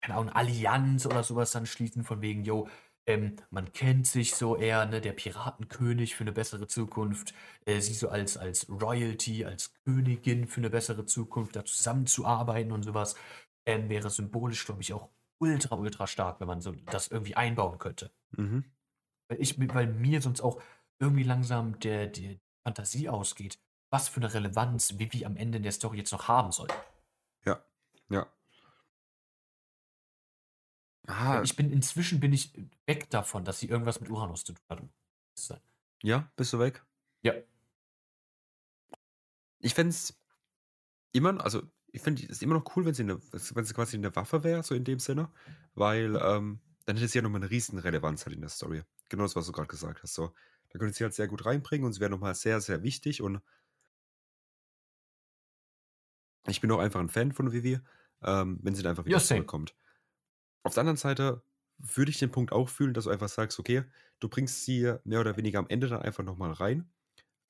keine Ahnung, Allianz oder sowas dann schließen, von wegen, yo, ähm, man kennt sich so eher, ne, der Piratenkönig für eine bessere Zukunft, äh, sie so als, als Royalty, als Königin für eine bessere Zukunft, da zusammenzuarbeiten und sowas, ähm, wäre symbolisch, glaube ich, auch ultra, ultra stark, wenn man so das irgendwie einbauen könnte. Mhm. Weil, ich, weil mir sonst auch irgendwie langsam der, der Fantasie ausgeht, was für eine Relevanz Vivi am Ende der Story jetzt noch haben soll. Ja. Ja. Ah, Ich bin inzwischen bin ich weg davon, dass sie irgendwas mit Uranus zu tun hat. ja, bist du weg? Ja. Ich fände es immer, also ich finde es immer noch cool, wenn sie, eine, wenn sie quasi eine Waffe wäre, so in dem Sinne, weil ähm, dann hätte sie ja nochmal eine riesen Relevanz halt in der Story. Genau das, was du gerade gesagt hast. So, da könnte sie halt sehr gut reinbringen und sie wäre nochmal sehr, sehr wichtig und ich bin auch einfach ein Fan von Vivi, ähm, wenn sie dann einfach wieder Ja, same. Auf der anderen Seite würde ich den Punkt auch fühlen, dass du einfach sagst, okay, du bringst sie mehr oder weniger am Ende dann einfach nochmal rein.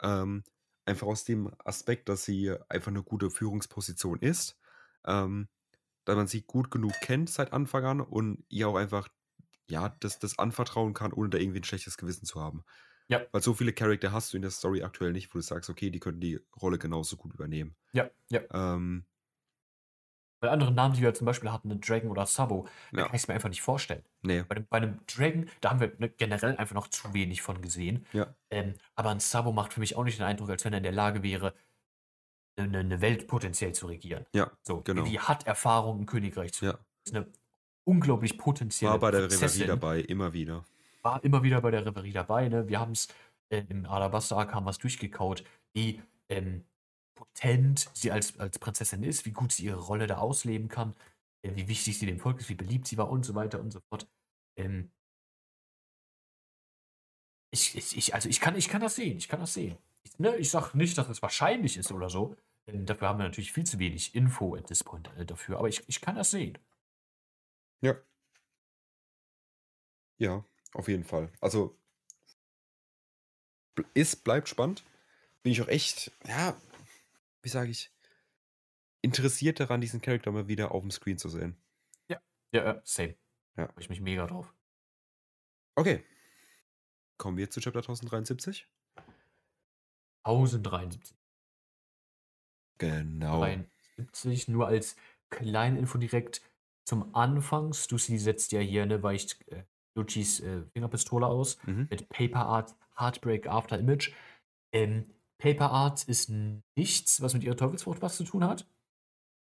Ähm, einfach aus dem Aspekt, dass sie einfach eine gute Führungsposition ist. Ähm, dass man sie gut genug kennt seit Anfang an und ihr auch einfach, ja, das, das anvertrauen kann, ohne da irgendwie ein schlechtes Gewissen zu haben. Ja. Weil so viele Charakter hast du in der Story aktuell nicht, wo du sagst, okay, die können die Rolle genauso gut übernehmen. Ja, ja. Ähm, Bei anderen Namen, die wir zum Beispiel hatten, einen Dragon oder Sabo, da Ja. kann ich es mir einfach nicht vorstellen. nee, Bei einem, bei einem Dragon, da haben wir ne, generell einfach noch zu wenig von gesehen. ja, Ähm, aber ein Sabo macht für mich auch nicht den Eindruck, als wenn er in der Lage wäre, eine, eine Welt potenziell zu regieren. ja, So, Genau. die hat Erfahrung, ein Königreich zu ja. ist eine unglaublich potenzielle War bei der. Reverie dabei, immer wieder. War immer wieder bei der Reverie dabei. Ne? Wir haben es äh, im Alabasta-Arc haben es durchgekaut, wie ähm, potent sie als, als Prinzessin ist, wie gut sie ihre Rolle da ausleben kann, äh, wie wichtig sie dem Volk ist, wie beliebt sie war und so weiter und so fort. Ähm, ich, ich, also ich kann, ich kann das sehen, ich kann das sehen. Ich, ne, ich sage nicht, dass es wahrscheinlich ist oder so. Denn dafür haben wir natürlich viel zu wenig Info at this point äh, dafür, aber ich, ich kann das sehen. Ja. Ja, auf jeden Fall. Also, ist, bleibt spannend. Bin ich auch echt, ja, wie sage ich, interessiert daran, diesen Charakter mal wieder auf dem Screen zu sehen. Ja, äh, same. Ja. Freue ich mich mega drauf. Okay. Kommen wir zu Chapter 1073. 1073. Genau. 73, nur als kleine Info direkt zum Anfang. Stussy setzt ja hier, ne, weicht äh, Luccis äh, Fingerpistole aus Mhm. mit Paper Art Heartbreak After Image. Ähm, Paper Art ist nichts, was mit ihrer Teufelsfrucht was zu tun hat.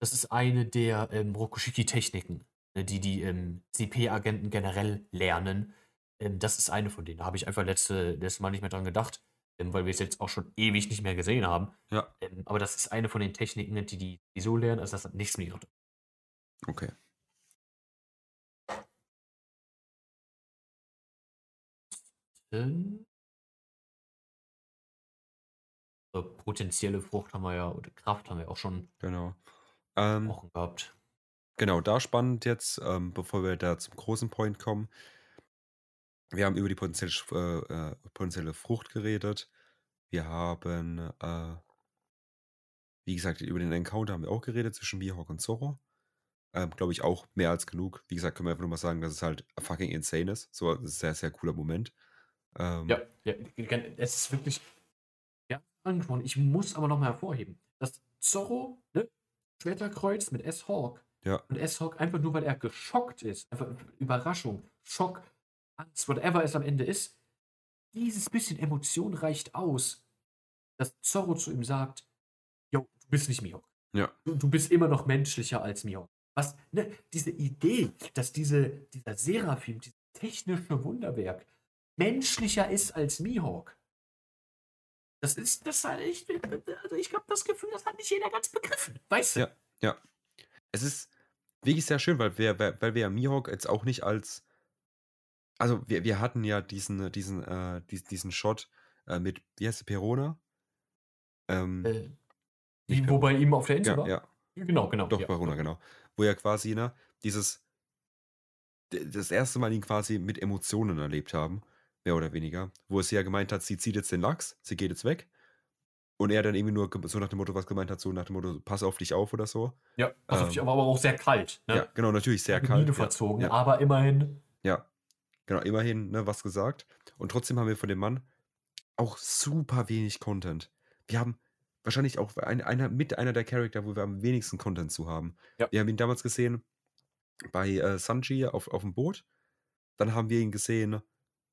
Das ist eine der ähm, Rokushiki-Techniken, ne, die die ähm, CP-Agenten generell lernen. Ähm, das ist eine von denen. Da habe ich einfach letzte, letztes Mal nicht mehr dran gedacht, ähm, weil wir es jetzt auch schon ewig nicht mehr gesehen haben. Ja, Ähm, aber das ist eine von den Techniken, die die, die so lernen. Also das hat nichts mit ihrer okay. Teufelsfrucht. Potenzielle Frucht haben wir ja, oder Kraft haben wir auch schon Genau. Ähm, gesprochen gehabt. Genau, da spannend jetzt, ähm, bevor wir da zum großen Point kommen. Wir haben über die potenzielle, äh, äh, potenzielle Frucht geredet. Wir haben, äh, wie gesagt, über den Encounter haben wir auch geredet zwischen Mihawk und Zoro. Ähm, Glaube ich auch mehr als genug. Wie gesagt, können wir einfach nur mal sagen, dass es halt fucking insane ist. So ein sehr, sehr cooler Moment. Ähm, Ja, ja, es ist wirklich. Angesprochen. Ich muss aber nochmal hervorheben, dass Zorro, ne, Schwerterkreuz mit S-Hawk Ja, und S-Hawk einfach nur, weil er geschockt ist, einfach Überraschung, Schock, Angst, whatever es am Ende ist, dieses bisschen Emotion reicht aus, dass Zorro zu ihm sagt: Jo, du bist nicht Mihawk. ja, Du, du bist immer noch menschlicher als Mihawk. Was, ne, diese Idee, dass diese, dieser Seraphim, dieses technische Wunderwerk, menschlicher ist als Mihawk. Das ist, das hat ich, also ich habe das Gefühl, das hat nicht jeder ganz begriffen. Weißt du? Ja. ja. Es ist wirklich sehr schön, weil wir, weil wir ja Mihawk jetzt auch nicht als. Also, wir, wir hatten ja diesen, diesen, äh, diesen, diesen Shot äh, mit, wie heißt sie, Perona? Ähm, Äh, wie, wo bei ihm auf der Insel ja, war? ja, Genau, genau. doch, ja. Perona, genau. Wo ja quasi, ne, dieses. Das erste Mal ihn quasi mit Emotionen erlebt haben, mehr oder weniger. Wo es ja gemeint hat, sie zieht jetzt den Lachs, sie geht jetzt weg. Und er dann irgendwie nur so nach dem Motto was gemeint hat, so nach dem Motto, pass auf dich auf oder so. Ja, pass auf Ähm, dich, aber aber auch sehr kalt. Ne? Ja, genau, natürlich sehr kalt. Miene verzogen, ja. aber immerhin. Ja, genau, immerhin ne, was gesagt. Und trotzdem haben wir von dem Mann auch super wenig Content. Wir haben wahrscheinlich auch ein, einer, mit einer der Charakter, wo wir am wenigsten Content zu haben. Ja. Wir haben ihn damals gesehen bei äh, Sanji auf, auf dem Boot. Dann haben wir ihn gesehen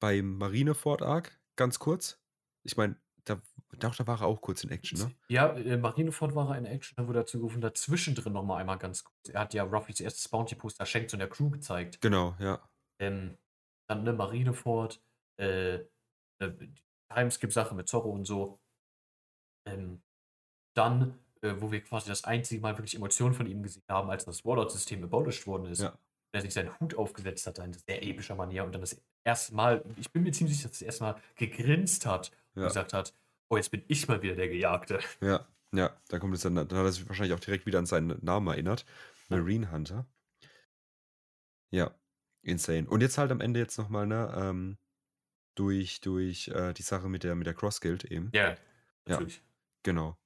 beim Marineford Arc, ganz kurz. Ich meine, da, da, da war er auch kurz in Action, ne? Ja, äh, Marineford war er in Action, dann wurde er zugerufen, dazwischen drin nochmal einmal ganz kurz. Er hat ja Ruffys erstes Bounty-Poster Schenkt und der Crew gezeigt. Genau, ja. Ähm, dann ne, Marineford, äh, äh, Timeskip-Sache mit Zorro und so. Ähm, dann, äh, wo wir quasi das einzige Mal wirklich Emotionen von ihm gesehen haben, als das Warlord-System abolished worden ist. Ja. Er sich seinen Hut aufgesetzt hat, in sehr epischer Manier und dann das erste Mal, ich bin mir ziemlich sicher, dass er das erste Mal gegrinst hat und Ja. gesagt hat, oh, jetzt bin ich mal wieder der Gejagte. Ja, ja, da kommt es dann, dann hat er sich wahrscheinlich auch direkt wieder an seinen Namen erinnert. Marine Hunter. Ja, insane. Und jetzt halt am Ende jetzt nochmal, ne, ähm, durch, durch äh, die Sache mit der, mit der Cross Guild eben. Ja, natürlich. Genau.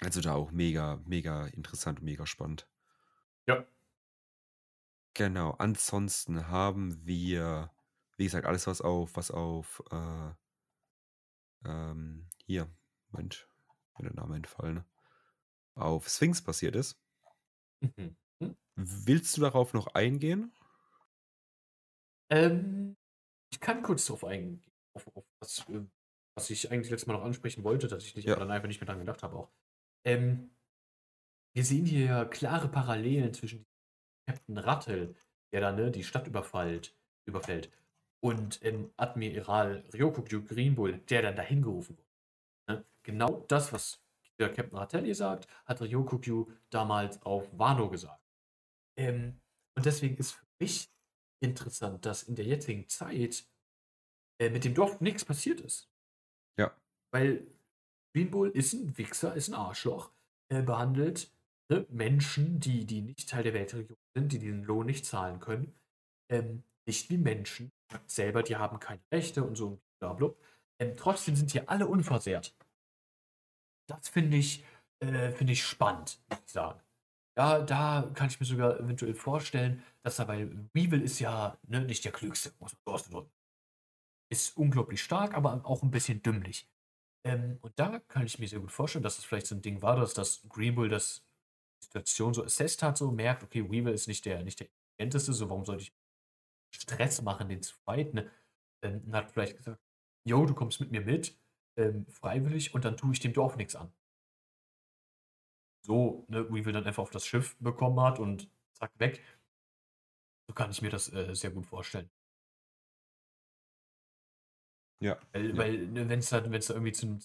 Also da auch mega, mega interessant, mega spannend. Ja. Genau. Ansonsten haben wir, wie gesagt, alles, was auf, was auf, äh, ähm, hier, Moment, mir der Name entfallen, auf Sphinx passiert ist. Mhm. Willst du darauf noch eingehen? Ähm, ich kann kurz darauf eingehen, auf, auf was, äh, was ich eigentlich letztes Mal noch ansprechen wollte, dass ich nicht, Ja. dann einfach nicht mehr dran gedacht habe auch. Ähm, wir sehen hier ja klare Parallelen zwischen Captain Rattel, der dann ne, die Stadt überfällt, überfällt, und ähm, Admiral Ryokugyu Greenbull, der dann dahin gerufen wurde. Ne? Genau das, was der Captain Rattel hier sagt, hat Ryokugyu damals auf Wano gesagt. Ähm, und deswegen ist für mich interessant, dass in der jetzigen Zeit äh, mit dem Dorf nichts passiert ist. Ja. Weil Green Bull ist ein Wichser, ist ein Arschloch, äh, behandelt ne, Menschen, die, die nicht Teil der Weltregion sind, die diesen Lohn nicht zahlen können, ähm, nicht wie Menschen. Selber, die haben keine Rechte und so und blablabla. Ähm, trotzdem sind hier alle unversehrt. Das finde ich, äh, finde ich spannend, muss ich sagen. Ja, da kann ich mir sogar eventuell vorstellen, dass weil Weevil ist ja ne, nicht der Klügste. Ist unglaublich stark, aber auch ein bisschen dümmlich. Ähm, und da kann ich mir sehr gut vorstellen, dass es vielleicht so ein Ding war, dass das Greenbull das Situation so assessed hat, so merkt, okay, Weevil ist nicht der, nicht der intelligenteste, so warum sollte ich Stress machen, den zu fighten? Ne? Und hat vielleicht gesagt, yo, du kommst mit mir mit, ähm, freiwillig, und dann tue ich dem Dorf nichts an. So, ne, Weevil dann einfach auf das Schiff bekommen hat und zack, weg. So kann ich mir das äh, sehr gut vorstellen. Ja. Weil, Ja. weil ne, wenn es da, wenn's da irgendwie zu einem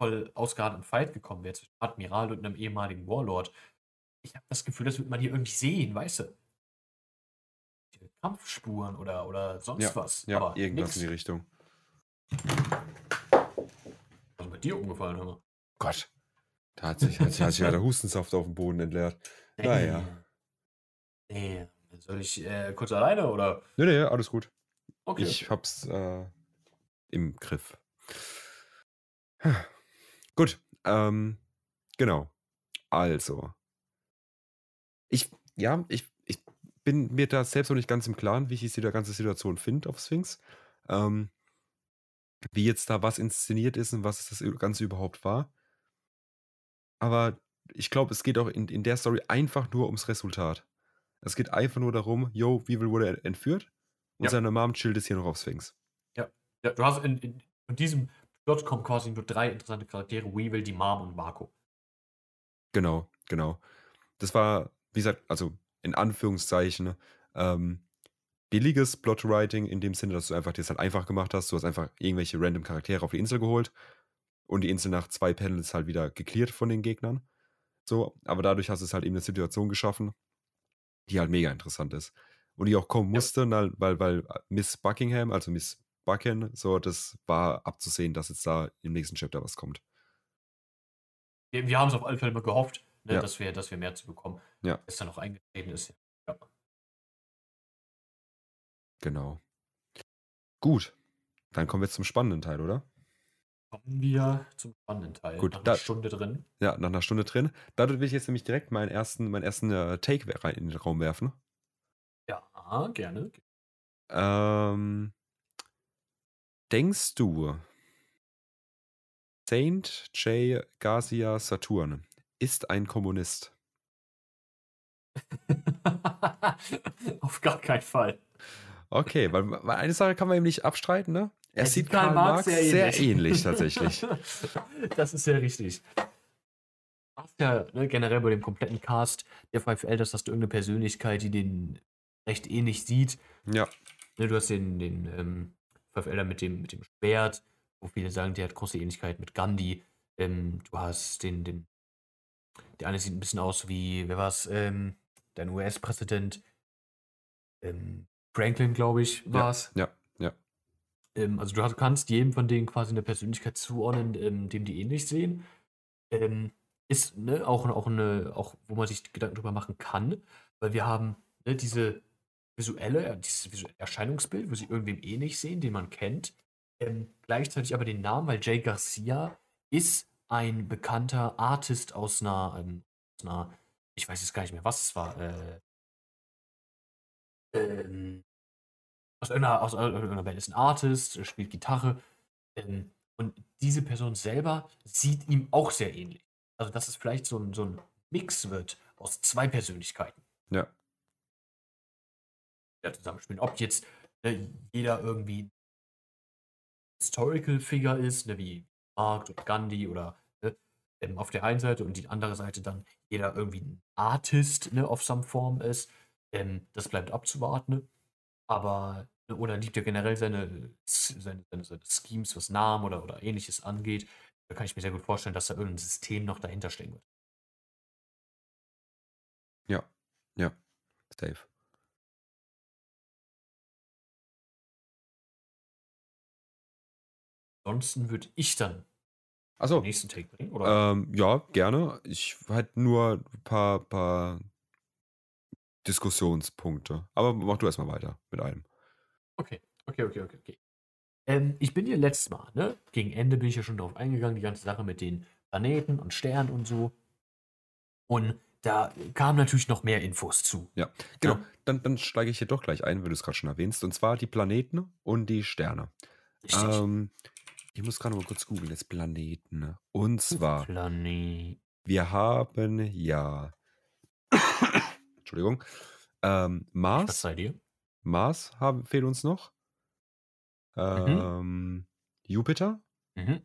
voll ausgearteten Fight gekommen wäre zwischen Admiral und einem ehemaligen Warlord, ich habe das Gefühl, das wird man hier irgendwie sehen, weißt du? Kampfspuren oder, oder sonst was. Ja, aber irgendwas nix. in die Richtung. Was ist bei dir umgefallen, hör mal? Gott. Da hat sich, hat, sich- ja der (laughs) Hustensaft auf dem Boden entleert. Naja. Nee. Soll ich äh, kurz alleine oder? Nee, nee, alles gut. Okay. Ich hab's äh, im Griff. Gut, ähm, genau. Also, ich, ja, ich, ich bin mir da selbst noch nicht ganz im Klaren, wie ich die ganze Situation finde auf Sphinx. Ähm, wie jetzt da was inszeniert ist und was das Ganze überhaupt war. Aber ich glaube, es geht auch in, in der Story einfach nur ums Resultat. Es geht einfach nur darum, yo, Weevil wurde entführt und Ja. seine Mom chillt jetzt hier noch auf Sphinx. ja, du hast in, in, in diesem Plot kommen quasi nur drei interessante Charaktere: Weevil, die Mom und Marco. Genau, genau. Das war, wie gesagt, also in Anführungszeichen, ähm, billiges Plotwriting in dem Sinne, dass du einfach das halt einfach gemacht hast. Du hast einfach irgendwelche random Charaktere auf die Insel geholt und die Insel nach zwei Panels halt wieder geklärt von den Gegnern. So, aber dadurch hast du es halt eben eine Situation geschaffen, die halt mega interessant ist. Und die auch kommen Ja. musste, weil, weil, weil Miss Buckingham, also Miss Bucken, so, das war abzusehen, dass jetzt da im nächsten Chapter was kommt. Wir, wir haben es auf alle Fälle mal gehofft, ne, Ja. dass, wir, dass wir mehr zu bekommen. Ja. Ist dann auch eingetreten ist. Ja. Genau. Gut. Dann kommen wir zum spannenden Teil, oder? Kommen wir zum spannenden Teil. Gut, Nach einer da- Stunde drin. Ja, nach einer Stunde drin. Dadurch will ich jetzt nämlich direkt meinen ersten, meinen ersten äh, Take rein in den Raum werfen. Ja, gerne. Ähm, denkst du, Saint J. Garcia Saturn ist ein Kommunist? (laughs) Auf gar keinen Fall. Okay, weil, weil eine Sache kann man ihm nicht abstreiten, ne? Er, Er sieht Karl, Karl Marx sehr, sehr ähnlich. ähnlich. (laughs) tatsächlich. Das ist ja richtig. Du hast ja ne, generell bei dem kompletten Cast der Five Elders hast du irgendeine Persönlichkeit, die den recht ähnlich sieht. Ja, Ne, du hast den, den ähm, Five Elder mit dem, mit dem Schwert, wo viele sagen, der hat große Ähnlichkeit mit Gandhi. Ähm, du hast den, den, der eine sieht ein bisschen aus wie, wer war's, ähm, dein US-Präsident, ähm, Franklin, glaube ich, Ja, war's. ja, ja. Ähm, also du kannst jedem von denen quasi eine Persönlichkeit zuordnen, ähm, dem die ähnlich sehen. Ähm, ist ne, auch, auch eine, auch wo man sich Gedanken drüber machen kann, weil wir haben ne, diese visuelle, dieses visuelle Erscheinungsbild, wo sie irgendwem ähnlich sehen, den man kennt. Ähm, gleichzeitig aber den Namen, weil Jay Garcia ist ein bekannter Artist aus einer, ähm, aus einer ich weiß jetzt gar nicht mehr, was es war. Äh, ähm, aus irgendeiner, aus irgendeiner Band ist ein Artist, spielt Gitarre. Ähm, und diese Person selber sieht ihm auch sehr ähnlich. Also, dass es vielleicht so ein, so ein Mix wird aus zwei Persönlichkeiten, Ja, da zusammenspielen. Ob jetzt ne, jeder irgendwie Historical Figure ist, ne, wie Marx oder Gandhi oder ne, ähm, auf der einen Seite und die andere Seite dann jeder irgendwie ein Artist ne, auf some Form ist. Ähm, das bleibt abzuwarten. Ne? Aber ne, oder liebt er generell seine, seine, seine, seine Schemes, was Namen oder, oder ähnliches angeht. Da kann ich mir sehr gut vorstellen, dass da irgendein System noch dahinter stecken wird. ja, ja. Safe. Ansonsten würde ich dann den Achso, nächsten Take bringen, oder? ähm, ja, gerne. Ich hätte nur ein paar, paar Diskussionspunkte. Aber mach du erstmal weiter mit einem. Okay, okay, okay, okay, okay. Ähm, ich bin hier letztes Mal, ne? Gegen Ende bin ich ja schon darauf eingegangen, die ganze Sache mit den Planeten und Sternen und so. Und da kamen natürlich noch mehr Infos zu. Ja, genau. Ja. Dann, dann steige ich hier doch gleich ein, wenn du es gerade schon erwähnst. Und zwar die Planeten und die Sterne. Richtig. Ähm, ich muss gerade mal kurz googeln, jetzt Planeten. Und zwar, Planet. wir haben ja, Entschuldigung, ähm, Was Mars, sei dir? Mars haben, fehlt uns noch. Ähm, Jupiter, Mhm.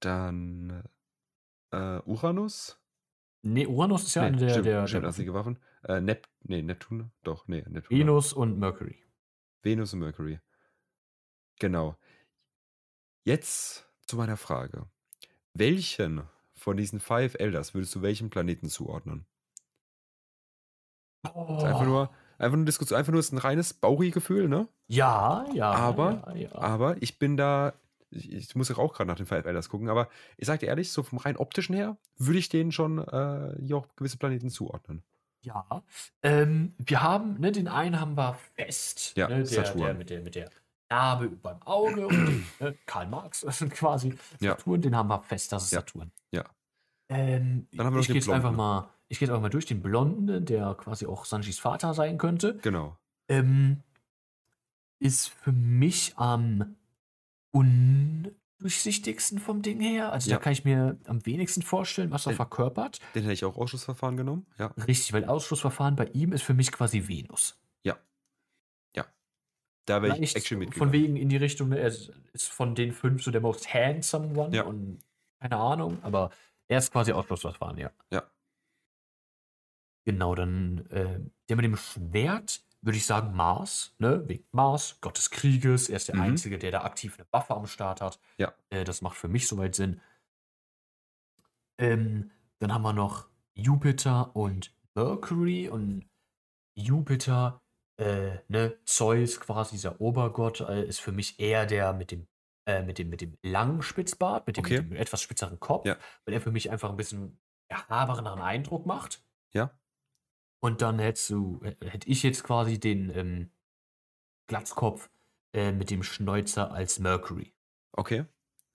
dann äh, Uranus. Nee, Uranus ist ja Nee, eine der, stimmt, der, stimmt, der einzige Waffen. Äh, Nep nee, Neptun, doch, nee, Neptun. Venus und Mercury. Venus und Mercury. Genau. Jetzt zu meiner Frage. Welchen von diesen Five Elders würdest du welchem Planeten zuordnen? Ist einfach Oh. nur, einfach nur Diskussion, einfach nur ist ein reines Bauchi-Gefühl, ne? Ja, ja. Aber- ja, ja. Aber ich bin da, ich, ich muss ja auch gerade nach den Five Elders gucken, aber ich sag dir ehrlich, so vom rein optischen her, würde ich denen schon äh, hier auch gewisse Planeten zuordnen. Ja, ähm, wir haben, ne, den einen haben wir fest, Ja, ne, der, Saturn. der mit der mit der Narbe beim Auge und (clears throat) ne, Karl Marx (laughs) quasi Ja. Saturn, den haben wir fest, das ist Ja, Saturn. ja. Ähm, Dann haben wir ich gehe jetzt einfach mal, ich gehe jetzt einfach mal durch den Blonden, der quasi auch Sanjis Vater sein könnte. Genau. Ähm, ist für mich am undurchsichtigsten vom Ding her. Also Ja. da kann ich mir am wenigsten vorstellen, was er Den- verkörpert. Den hätte ich auch Ausschussverfahren genommen. Ja. Richtig, weil Ausschlussverfahren bei ihm ist für mich quasi Venus. Da wäre ich Vielleicht actually von mitgegangen. wegen in die Richtung, ne, er ist ist von den fünf so der most handsome one Ja. und keine Ahnung, aber er ist quasi Ausschlussverfahren, ja. Ja. Genau, dann äh, der mit dem Schwert würde ich sagen Mars, ne? Wegen Mars, Gott des Krieges. Er ist der Mhm. Einzige, der da aktiv eine Waffe am Start hat. Ja. Äh, das macht für mich soweit Sinn. Ähm, dann haben wir noch Jupiter und Mercury und Jupiter, äh, ne, Zeus, quasi dieser Obergott, äh, ist für mich eher der mit dem, äh, mit dem, mit dem langen Spitzbart, mit dem, Okay. mit dem etwas spitzeren Kopf, Ja. weil er für mich einfach ein bisschen erhabeneren Eindruck macht. Ja. Und dann hättest du, hätte ich jetzt quasi den ähm, Glatzkopf äh, mit dem Schnäuzer als Mercury. Okay.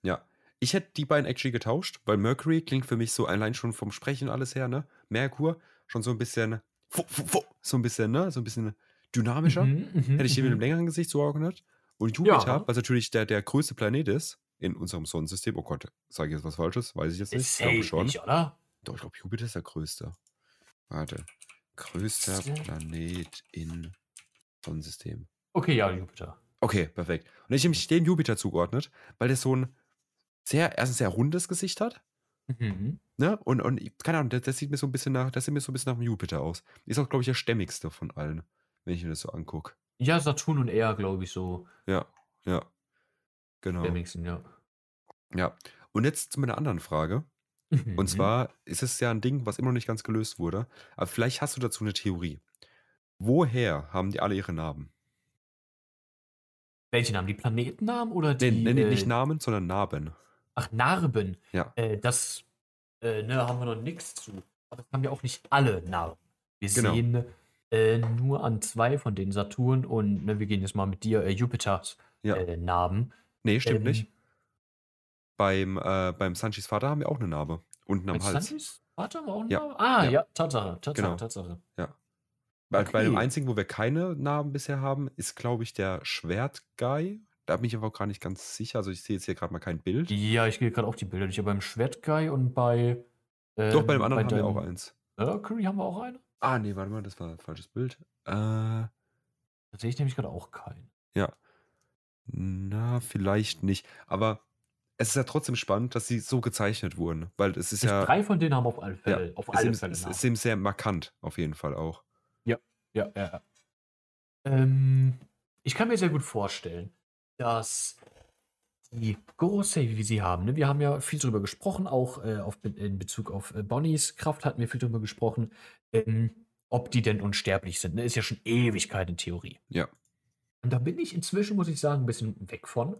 Ja. Ich hätte die beiden actually getauscht, weil Mercury klingt für mich so allein schon vom Sprechen alles her, ne? Merkur schon so ein bisschen, so ein bisschen, ne? So ein bisschen dynamischer. Mhm, mhm, Hätte ich den mit einem mhm. längeren Gesicht zugeordnet. Und Jupiter, Ja. was natürlich der, der größte Planet ist in unserem Sonnensystem. Oh Gott, sage ich jetzt was Falsches? Weiß ich jetzt nicht. Ist Ich glaube schon. nicht, oder? Doch, ich glaube, Jupiter ist der größte. Warte. Größter. Planet im Sonnensystem. Okay, ja, Jupiter. Okay, perfekt. Und ich habe mich dem Jupiter zugeordnet, weil der so ein sehr, erst ein sehr rundes Gesicht hat. Mhm. Ne? Und, und keine Ahnung, das, das sieht mir so ein bisschen nach, das sieht mir so ein bisschen nach dem Jupiter aus. Ist auch, glaube ich, der stämmigste von allen, wenn ich mir das so angucke. Ja, Saturn und er, glaube ich, so Ja, ja. Genau. wenigsten, ja. Ja. Und jetzt zu meiner anderen Frage. Und Mhm. zwar ist es ja ein Ding, was immer noch nicht ganz gelöst wurde. Aber vielleicht hast du dazu eine Theorie. Woher haben die alle ihre Namen? Welche Namen? Die Planetennamen oder die nee, nee, nicht äh, Namen, sondern Narben. ach, Narben? Ja. Äh, das äh, ne, haben wir noch nichts zu. Aber das haben ja auch nicht alle Narben. Wir Genau. sehen äh, nur an zwei von den Saturn und ne, wir gehen jetzt mal mit dir äh, Jupiters Ja. äh, Narben. Nee, stimmt Ähm, nicht. Beim, äh, beim Sanchis Vater haben wir auch eine Narbe. Unten am Bei Hals. Santis? Warte mal, auch einen Ja, Namen? Ah, ja. ja, Tatsache, Tatsache, Genau. Tatsache. Bei, bei dem Okay. einzigen, wo wir keine Narben bisher haben, ist, glaube ich, der Schwertguy. Da bin ich aber auch gar nicht ganz sicher. Also ich sehe jetzt hier gerade mal kein Bild. Ja, ich gehe gerade auf die Bilder. Ich habe beim Schwertguy und bei. Doch, bei dem ähm, anderen haben wir auch eins. Mercury haben wir auch eine. Ah, nee, warte mal, das war ein falsches Bild. Äh, Da sehe ich nämlich gerade auch keinen. ja. Na, vielleicht nicht. Aber es ist ja trotzdem spannend, dass sie so gezeichnet wurden. Weil es ist ja. Drei von denen haben auf alle Fälle, auf alle ist, Fälle es Namen. ist eben sehr markant, auf jeden Fall auch. Ja, ja, ja. Ähm, ich kann mir sehr gut vorstellen, dass die Gorosei, wie wir sie haben, ne, wir haben ja viel darüber gesprochen, auch äh, auf, in Bezug auf äh, Bonnies Kraft hatten wir viel darüber gesprochen, ähm, ob die denn unsterblich sind. Ne? Ist ja schon Ewigkeit in Theorie. Ja. Und da bin ich inzwischen, muss ich sagen, ein bisschen weg von.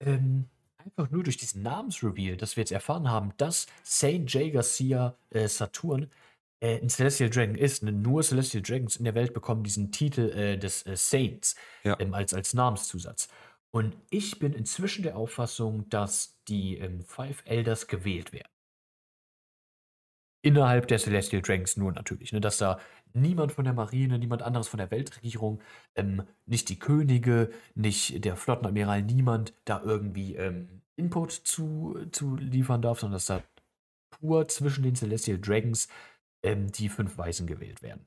Ähm, einfach nur durch diesen Namensreveal, dass wir jetzt erfahren haben, dass Saint J. Garcia äh, Saturn äh, ein Celestial Dragon ist. Ne? Nur Celestial Dragons in der Welt bekommen diesen Titel äh, des äh, Saints Ja. ähm, als, als Namenszusatz. Und ich bin inzwischen der Auffassung, dass die ähm, Five Elders gewählt werden. Innerhalb der Celestial Dragons nur natürlich. Ne? Dass da niemand von der Marine, niemand anderes von der Weltregierung, ähm, nicht die Könige, nicht der Flottenadmiral, niemand da irgendwie ähm, Input zu, zu liefern darf, sondern dass da pur zwischen den Celestial Dragons ähm, die fünf Weisen gewählt werden.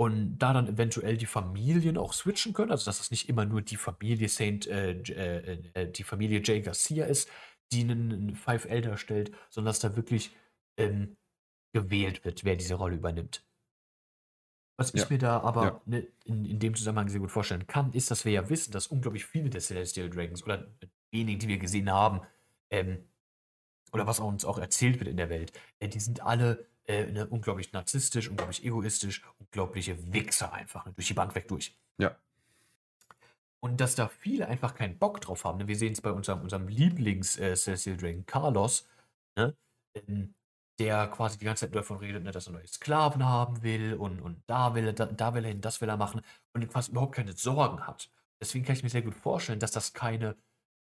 Und da dann eventuell die Familien auch switchen können, also dass es nicht immer nur die Familie Saint, äh, äh, äh, die Familie J. Garcia ist, die einen, einen Five Elder stellt, sondern dass da wirklich ähm, gewählt wird, wer diese Rolle übernimmt. Was Ja, ich mir da aber ja. ne, in, in dem Zusammenhang sehr gut vorstellen kann, ist, dass wir ja wissen, dass unglaublich viele der Celestial Dragons oder wenigen, die wir gesehen haben, ähm, oder was uns auch erzählt wird in der Welt, äh, die sind alle äh, ne, unglaublich narzisstisch, unglaublich egoistisch, unglaubliche Wichser einfach, ne, durch die Bank weg durch. Ja. Und dass da viele einfach keinen Bock drauf haben. Ne? Wir sehen es bei unserem, unserem Lieblings-Celestial Dragon Carlos, ne? ähm, der quasi die ganze Zeit davon redet, ne, dass er neue Sklaven haben will und, und da will er, da, da will er hin, das will er machen und quasi überhaupt keine Sorgen hat. Deswegen kann ich mir sehr gut vorstellen, dass das keine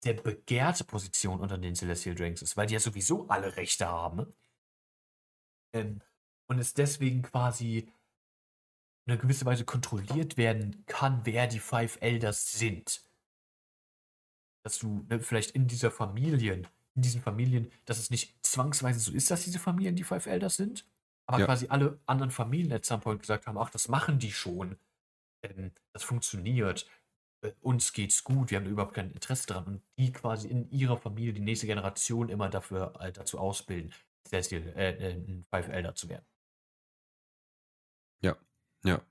sehr begehrte Position unter den Celestial Dragons ist, weil die ja sowieso alle Rechte haben. Und es deswegen quasi in einer gewissen Weise kontrolliert werden kann, wer die Five Elders sind. Dass du ne, vielleicht in dieser Familien, in diesen Familien, dass es nicht zwangsweise so ist, dass diese Familien die Five Elders sind, aber Ja. quasi alle anderen Familien at some point gesagt haben, ach, das machen die schon. Ähm, das funktioniert. Äh, uns geht's gut, wir haben überhaupt kein Interesse dran. Und die quasi in ihrer Familie die nächste Generation immer dafür äh, dazu ausbilden, Celestial, äh, äh, ein Five Elder zu werden. Ja. Ja.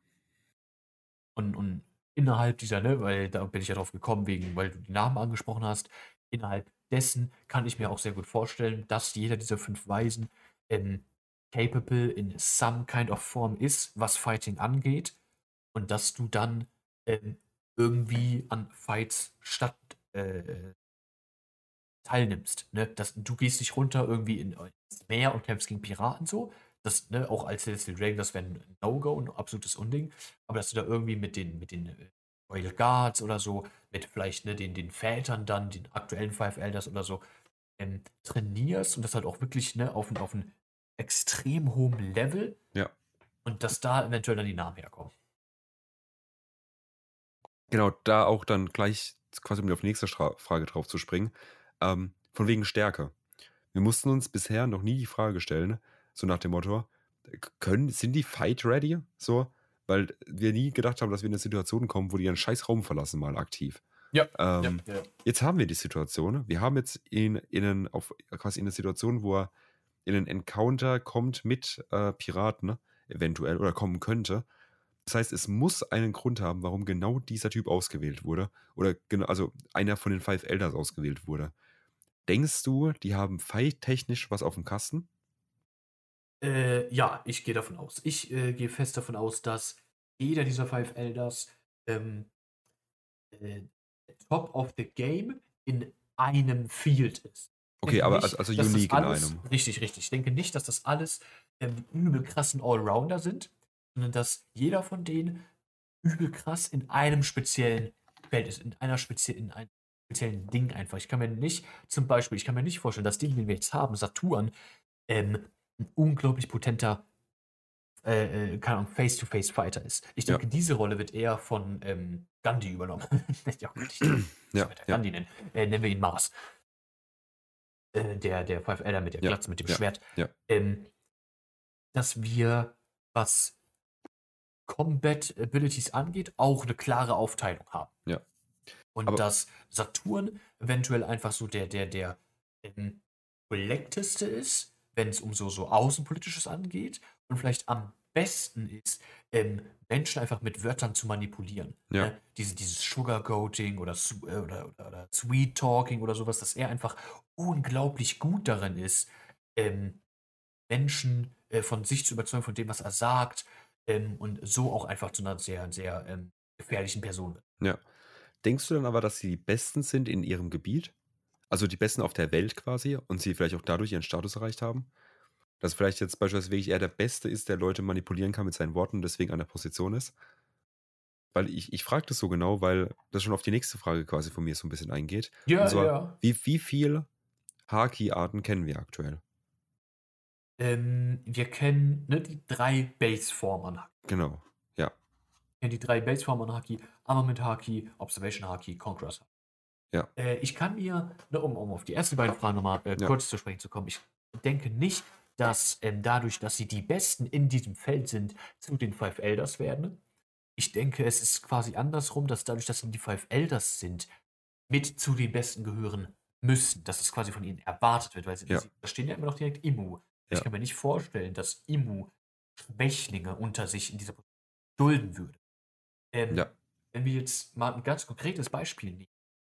Und, und innerhalb dieser, ne, weil da bin ich ja drauf gekommen, wegen, weil du die Namen angesprochen hast, innerhalb dessen kann ich mir auch sehr gut vorstellen, dass jeder dieser fünf Weisen ähm, capable in some kind of form ist, was Fighting angeht. Und dass du dann ähm, irgendwie an Fights statt äh, teilnimmst. Ne? Das, du gehst nicht runter irgendwie in, ins Meer und kämpfst gegen Piraten so. Das, ne, auch als Celestial Dragon, das wäre ein No-Go, ein absolutes Unding. Aber dass du da irgendwie mit den, mit den äh, Royal Guards oder so, mit vielleicht ne, den, den Vätern dann, den aktuellen Five Elders oder so, ähm, trainierst und das halt auch wirklich ne, auf, auf ein extrem hohem Level. Ja. Und dass da eventuell dann die Namen herkommen. Genau, da auch dann gleich quasi um auf die nächste Stra Frage drauf zu springen. Ähm, von wegen Stärke. Wir mussten uns bisher noch nie die Frage stellen, so nach dem Motto, können, sind die fight ready? So, weil wir nie gedacht haben, dass wir in eine Situation kommen, wo die ihren scheiß Raum verlassen, mal aktiv. Ja, Ähm, ja, ja. Jetzt haben wir die Situation. Wir haben jetzt in, in einen, auf, quasi in eine Situation, wo er in einen Encounter kommt mit äh, Piraten, eventuell, oder kommen könnte. Das heißt, es muss einen Grund haben, warum genau dieser Typ ausgewählt wurde. Oder genau, also einer von den Five Elders ausgewählt wurde. Denkst du, die haben fight-technisch was auf dem Kasten? Äh, ja, ich gehe davon aus. Ich äh, gehe fest davon aus, dass jeder dieser Five Elders ähm, äh, Top of the Game in einem Field ist. Okay, aber nicht, also, unique in alles, einem. richtig, richtig. Ich denke nicht, dass das alles ähm, übel krassen Allrounder sind, sondern dass jeder von denen übel krass in einem speziellen Feld ist, in einer speziellen, in einem speziellen Ding einfach. Ich kann mir nicht, zum Beispiel, ich kann mir nicht vorstellen, dass Ding, den wir jetzt haben, Saturn, ähm, ein unglaublich potenter, äh, äh, keine Ahnung, Face-to-Face-Fighter ist. Ich Ja. denke, diese Rolle wird eher von ähm, Gandhi übernommen. (laughs) ja, gut, ich Ja, ja. Gandhi nennen. Äh, nennen wir ihn Mars. Äh, der, der Five Elder mit der Ja, Glatze, mit dem ja, Schwert. ja. Ähm, dass wir, was Combat Abilities angeht, auch eine klare Aufteilung haben. Ja. Und Aber- dass Saturn eventuell einfach so der, der, der ähm, ist, wenn es um so, so Außenpolitisches angeht und vielleicht am besten ist, ähm, Menschen einfach mit Wörtern zu manipulieren. Ja. Ne? Diese, dieses Sugarcoating oder, äh, oder, oder, oder Sweet Talking oder sowas, dass er einfach unglaublich gut darin ist, ähm, Menschen äh, von sich zu überzeugen, von dem, was er sagt, ähm, und so auch einfach zu einer sehr, sehr ähm, gefährlichen Person wird. Ja. Denkst du dann aber, dass sie die Besten sind in ihrem Gebiet? Also die Besten auf der Welt quasi und sie vielleicht auch dadurch ihren Status erreicht haben? Dass vielleicht jetzt beispielsweise wirklich er der Beste ist, der Leute manipulieren kann mit seinen Worten und deswegen an der Position ist? Weil ich, ich frage das so genau, weil das schon auf die nächste Frage quasi von mir so ein bisschen eingeht. Ja, zwar, ja. Wie, wie viel Haki-Arten kennen wir aktuell? Ähm, wir kennen ne, die drei Baseformen. Genau. Kennen die drei Baseformen an Haki, Armament Haki, Observation Haki, Conquerors Haki. Ja. Äh, ich kann mir, um, um auf die ersten beiden Fragen nochmal äh, Ja. kurz zu sprechen zu kommen, ich denke nicht, dass ähm, dadurch, dass sie die Besten in diesem Feld sind, zu den Five Elders werden. Ich denke, es ist quasi andersrum, dass dadurch, dass sie die Five Elders sind, mit zu den Besten gehören müssen, dass es quasi von ihnen erwartet wird, weil sie, Ja. sie da stehen ja immer noch direkt Immu. Ich Ja. kann mir nicht vorstellen, dass Immu Schwächlinge unter sich in dieser Position dulden würde. Ähm, Ja. Wenn wir jetzt mal ein ganz konkretes Beispiel nehmen,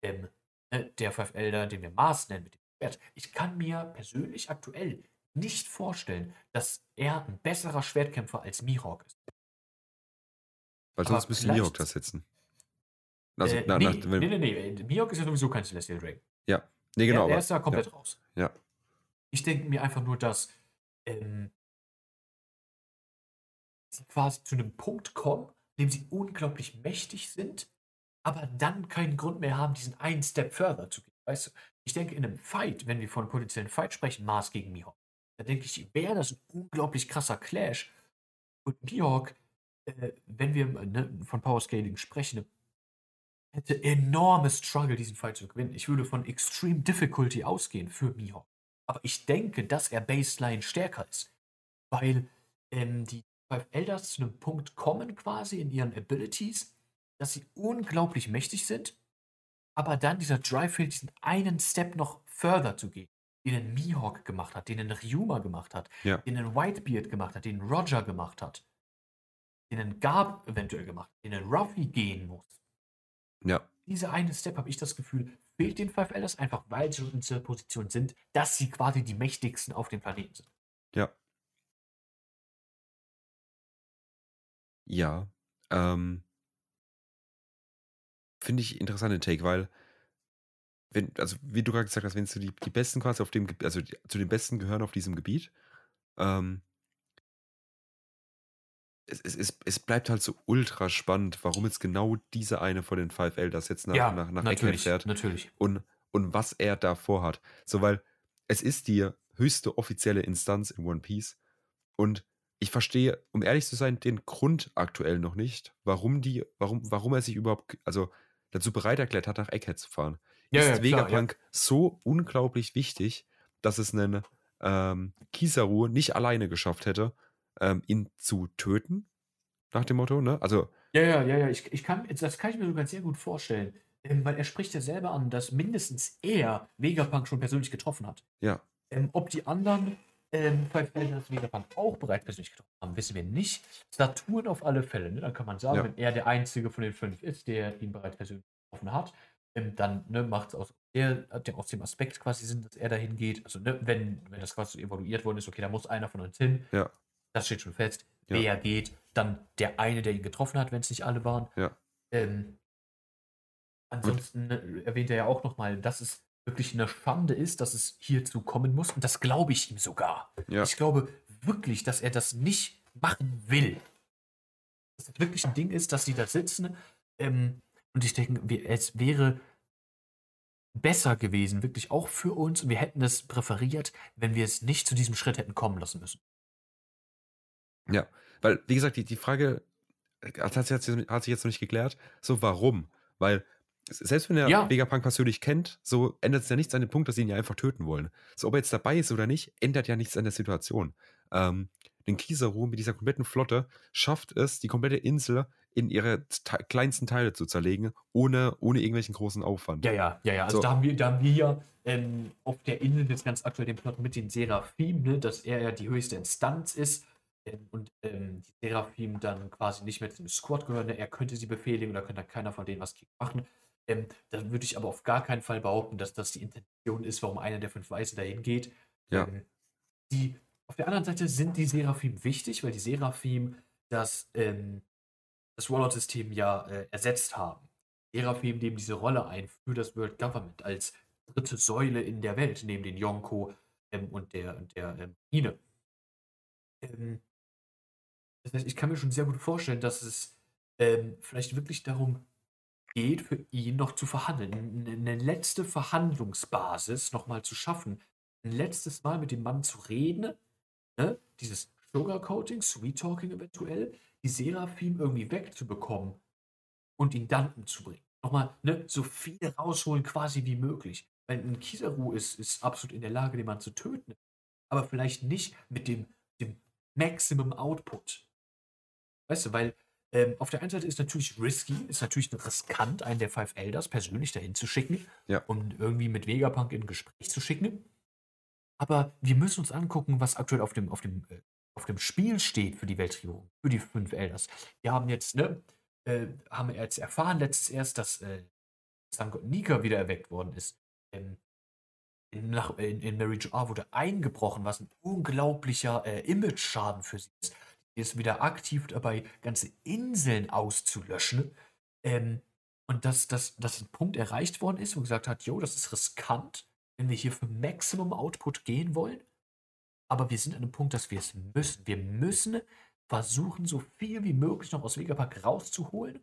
ähm, ne, der Elder, den wir Mars nennen mit dem Schwert, ich kann mir persönlich aktuell nicht vorstellen, dass er ein besserer Schwertkämpfer als Mihawk ist. Weil sonst müsste Mihawk das setzen. Also, äh, na, nee, wenn, nee, nee, nee, äh, Mihawk ist ja sowieso kein Celestial Dragon. nee, genau. er, er ist da komplett raus. ja. Ich denke mir einfach nur, dass ähm, sie quasi zu einem Punkt kommen, in dem sie unglaublich mächtig sind, aber dann keinen Grund mehr haben, diesen einen Step further zu gehen. Weißt du, ich denke, in einem Fight, wenn wir von potenziellen Fight sprechen, Mars gegen Mihawk, da denke ich, wäre das ein unglaublich krasser Clash. Und Mihawk, äh, wenn wir ne, von Power Scaling sprechen, hätte enorme Struggle, diesen Fight zu gewinnen. Ich würde von Extreme Difficulty ausgehen für Mihawk. Aber ich denke, dass er Baseline stärker ist. Weil ähm, die Five Elders zu einem Punkt kommen, quasi in ihren Abilities, dass sie unglaublich mächtig sind, aber dann dieser Drive fehlt, diesen einen Step noch further zu gehen. Den ein Mihawk gemacht hat, den ein Ryuma gemacht hat, Ja. den ein Whitebeard gemacht hat, den Roger gemacht hat, den ein Garb eventuell gemacht hat, den ein Ruffy gehen muss Ja. dieser eine Step, habe ich das Gefühl, fehlt den Five Elders einfach, weil sie schon in dieser Position sind, dass sie quasi die mächtigsten auf dem Planeten sind. Ja. Ja. Ähm, Finde ich interessanten Take, weil, wenn, also wie du gerade gesagt hast, wenn du die, die Besten quasi auf dem, also die, zu den Besten gehören auf diesem Gebiet, ähm, es, es, es, es bleibt halt so ultra spannend, warum jetzt genau dieser eine von den Five Elders jetzt nach, nach, nach Egghead natürlich, fährt natürlich. und, und was er da vorhat. So, weil es ist die höchste offizielle Instanz in One Piece und ich verstehe, um ehrlich zu sein, den Grund aktuell noch nicht, warum die, warum, warum er sich überhaupt, also dazu bereit erklärt hat, nach Egghead zu fahren. Ja, ist ja, klar, Vegapunk so unglaublich wichtig, dass es einen ähm, Kizaru nicht alleine geschafft hätte, ähm, ihn zu töten? Nach dem Motto, ne? Also, Ja, ja, ja, ja. Ich, ich kann, das kann ich mir sogar sehr gut vorstellen. Ähm, weil er spricht ja selber an, dass mindestens er Vegapunk schon persönlich getroffen hat. ja, Ähm, ob die anderen ähm, Five Elders Vegapunk auch bereits persönlich getroffen haben, wissen wir nicht. Saturn auf alle Fälle. Ne? Dann kann man sagen, Ja. wenn er der einzige von den fünf ist, der ihn bereits persönlich getroffen hat, ähm, dann ne, macht es aus der, aus dem Aspekt quasi sind, dass er dahin geht. Also, ne, wenn, wenn das quasi evaluiert worden ist, okay, da muss einer von uns hin. Ja. Das steht schon fest. Ja. Wer geht, dann der eine, der ihn getroffen hat, wenn es nicht alle waren. Ja. Ähm, ansonsten äh, erwähnt er ja auch nochmal, dass es wirklich eine Schande ist, dass es hierzu kommen muss. Und das glaube ich ihm sogar. Ja. Ich glaube wirklich, dass er das nicht machen will. Dass das wirklich ein Ding ist, dass sie da sitzen. Ähm, und ich denke, es wäre besser gewesen, wirklich auch für uns. Und wir hätten es präferiert, wenn wir es nicht zu diesem Schritt hätten kommen lassen müssen. Ja, weil, wie gesagt, die, die Frage hat, hat, sich- hat sich jetzt noch nicht geklärt. So, warum? Weil, selbst wenn er Ja. Vegapunk persönlich kennt, so ändert es ja nichts an dem Punkt, dass sie ihn ja einfach töten wollen. So, ob er jetzt dabei ist oder nicht, ändert ja nichts an der Situation. Ähm, den Kizaru mit dieser kompletten Flotte schafft es, die komplette Insel in ihre te kleinsten Teile zu zerlegen, ohne, ohne irgendwelchen großen Aufwand. Ja, ja, ja, ja. Also So. da haben wir, da haben wir ja ähm, auf der Insel jetzt ganz aktuell den Plot mit den Seraphim, ne, dass er ja die höchste Instanz ist ähm, und ähm, die Seraphim dann quasi nicht mehr zu dem Squad gehören. Ne, er könnte sie befehligen oder könnte keiner von denen was gegen machen. Ähm, da würde ich aber auf gar keinen Fall behaupten, dass das die Intention ist, warum einer der fünf Weißen dahin geht. Ja. Ähm, die, auf der anderen Seite sind die Seraphim wichtig, weil die Seraphim das, ähm, das Warlord-System ja äh, ersetzt haben. Seraphim nehmen diese Rolle ein für das World Government als dritte Säule in der Welt, neben den Yonko ähm, und der, und der ähm, Marine. Ähm, das heißt, ich kann mir schon sehr gut vorstellen, dass es ähm, vielleicht wirklich darum geht, für ihn noch zu verhandeln, eine letzte Verhandlungsbasis nochmal zu schaffen, ein letztes Mal mit dem Mann zu reden, ne? dieses Sugarcoating, Sweet Talking eventuell, die Seraphim irgendwie wegzubekommen und ihn dann umzubringen. Nochmal, ne, so viele rausholen quasi wie möglich. Weil ein Kizaru ist, ist absolut in der Lage, den Mann zu töten. Aber vielleicht nicht mit dem, dem Maximum Output. Weißt du, weil ähm, auf der einen Seite ist natürlich risky, ist natürlich riskant, einen der Five Elders persönlich dahin zu schicken, Ja. um irgendwie mit Vegapunk in ein Gespräch zu schicken. Aber wir müssen uns angucken, was aktuell auf dem, auf dem, äh, auf dem Spiel steht für die Weltregierung, für die fünf Elders. Wir haben jetzt, ne, äh, haben jetzt erfahren letztes erst, dass äh, Sangott Nika wieder erweckt worden ist. Ähm, in, in, in Mary Joa wurde eingebrochen, was ein unglaublicher äh, Image-Schaden für sie ist. Ist wieder aktiv dabei, ganze Inseln auszulöschen. Ähm, und dass, dass, dass ein Punkt erreicht worden ist, wo gesagt hat, jo, das ist riskant, wenn wir hier für Maximum Output gehen wollen. Aber wir sind an einem Punkt, dass wir es müssen. Wir müssen versuchen, so viel wie möglich noch aus Vegapack rauszuholen,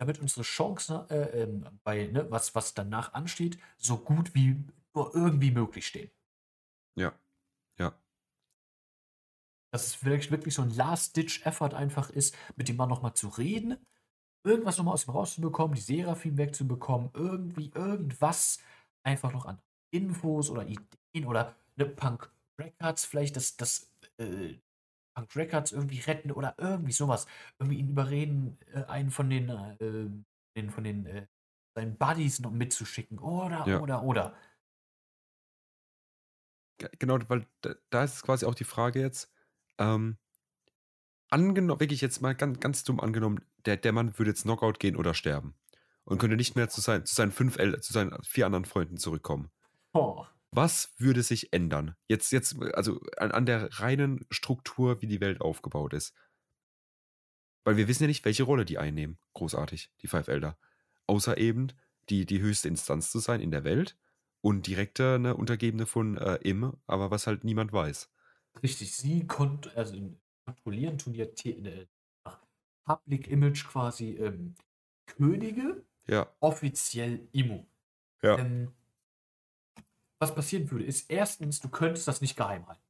damit unsere Chancen äh, ähm, bei, ne, was, was danach ansteht, so gut wie nur irgendwie möglich stehen. Ja. Dass es vielleicht wirklich so ein Last-Ditch-Effort einfach ist, mit dem Mann nochmal zu reden, irgendwas nochmal aus ihm rauszubekommen, die Seraphim wegzubekommen, irgendwie irgendwas einfach noch an Infos oder Ideen oder eine Punk Records, vielleicht das, das äh, Punk Records irgendwie retten oder irgendwie sowas. Irgendwie ihn überreden, äh, einen von den, äh, den von den äh, seinen Buddies noch mitzuschicken. Oder, Ja. oder, oder. Ge- Genau, weil da, da ist quasi auch die Frage jetzt, ähm, angenommen, wirklich jetzt mal ganz, ganz dumm angenommen, der, der Mann würde jetzt Knockout gehen oder sterben und könnte nicht mehr zu, sein, zu seinen fünf, El zu seinen vier anderen Freunden zurückkommen. Oh. Was würde sich ändern? Jetzt, jetzt, also an, an der reinen Struktur, wie die Welt aufgebaut ist. Weil wir wissen ja nicht, welche Rolle die einnehmen. Großartig, die Five Elder. Außer eben die, die höchste Instanz zu sein in der Welt und direkte ne, Untergebene von äh, Im, aber was halt niemand weiß. Richtig, sie kont also in- kontrollieren tun ja The- äh, nach Public Image quasi ähm, Könige, Ja, offiziell Immo. ja, Ähm, was passieren würde, ist erstens, du könntest das nicht geheim halten.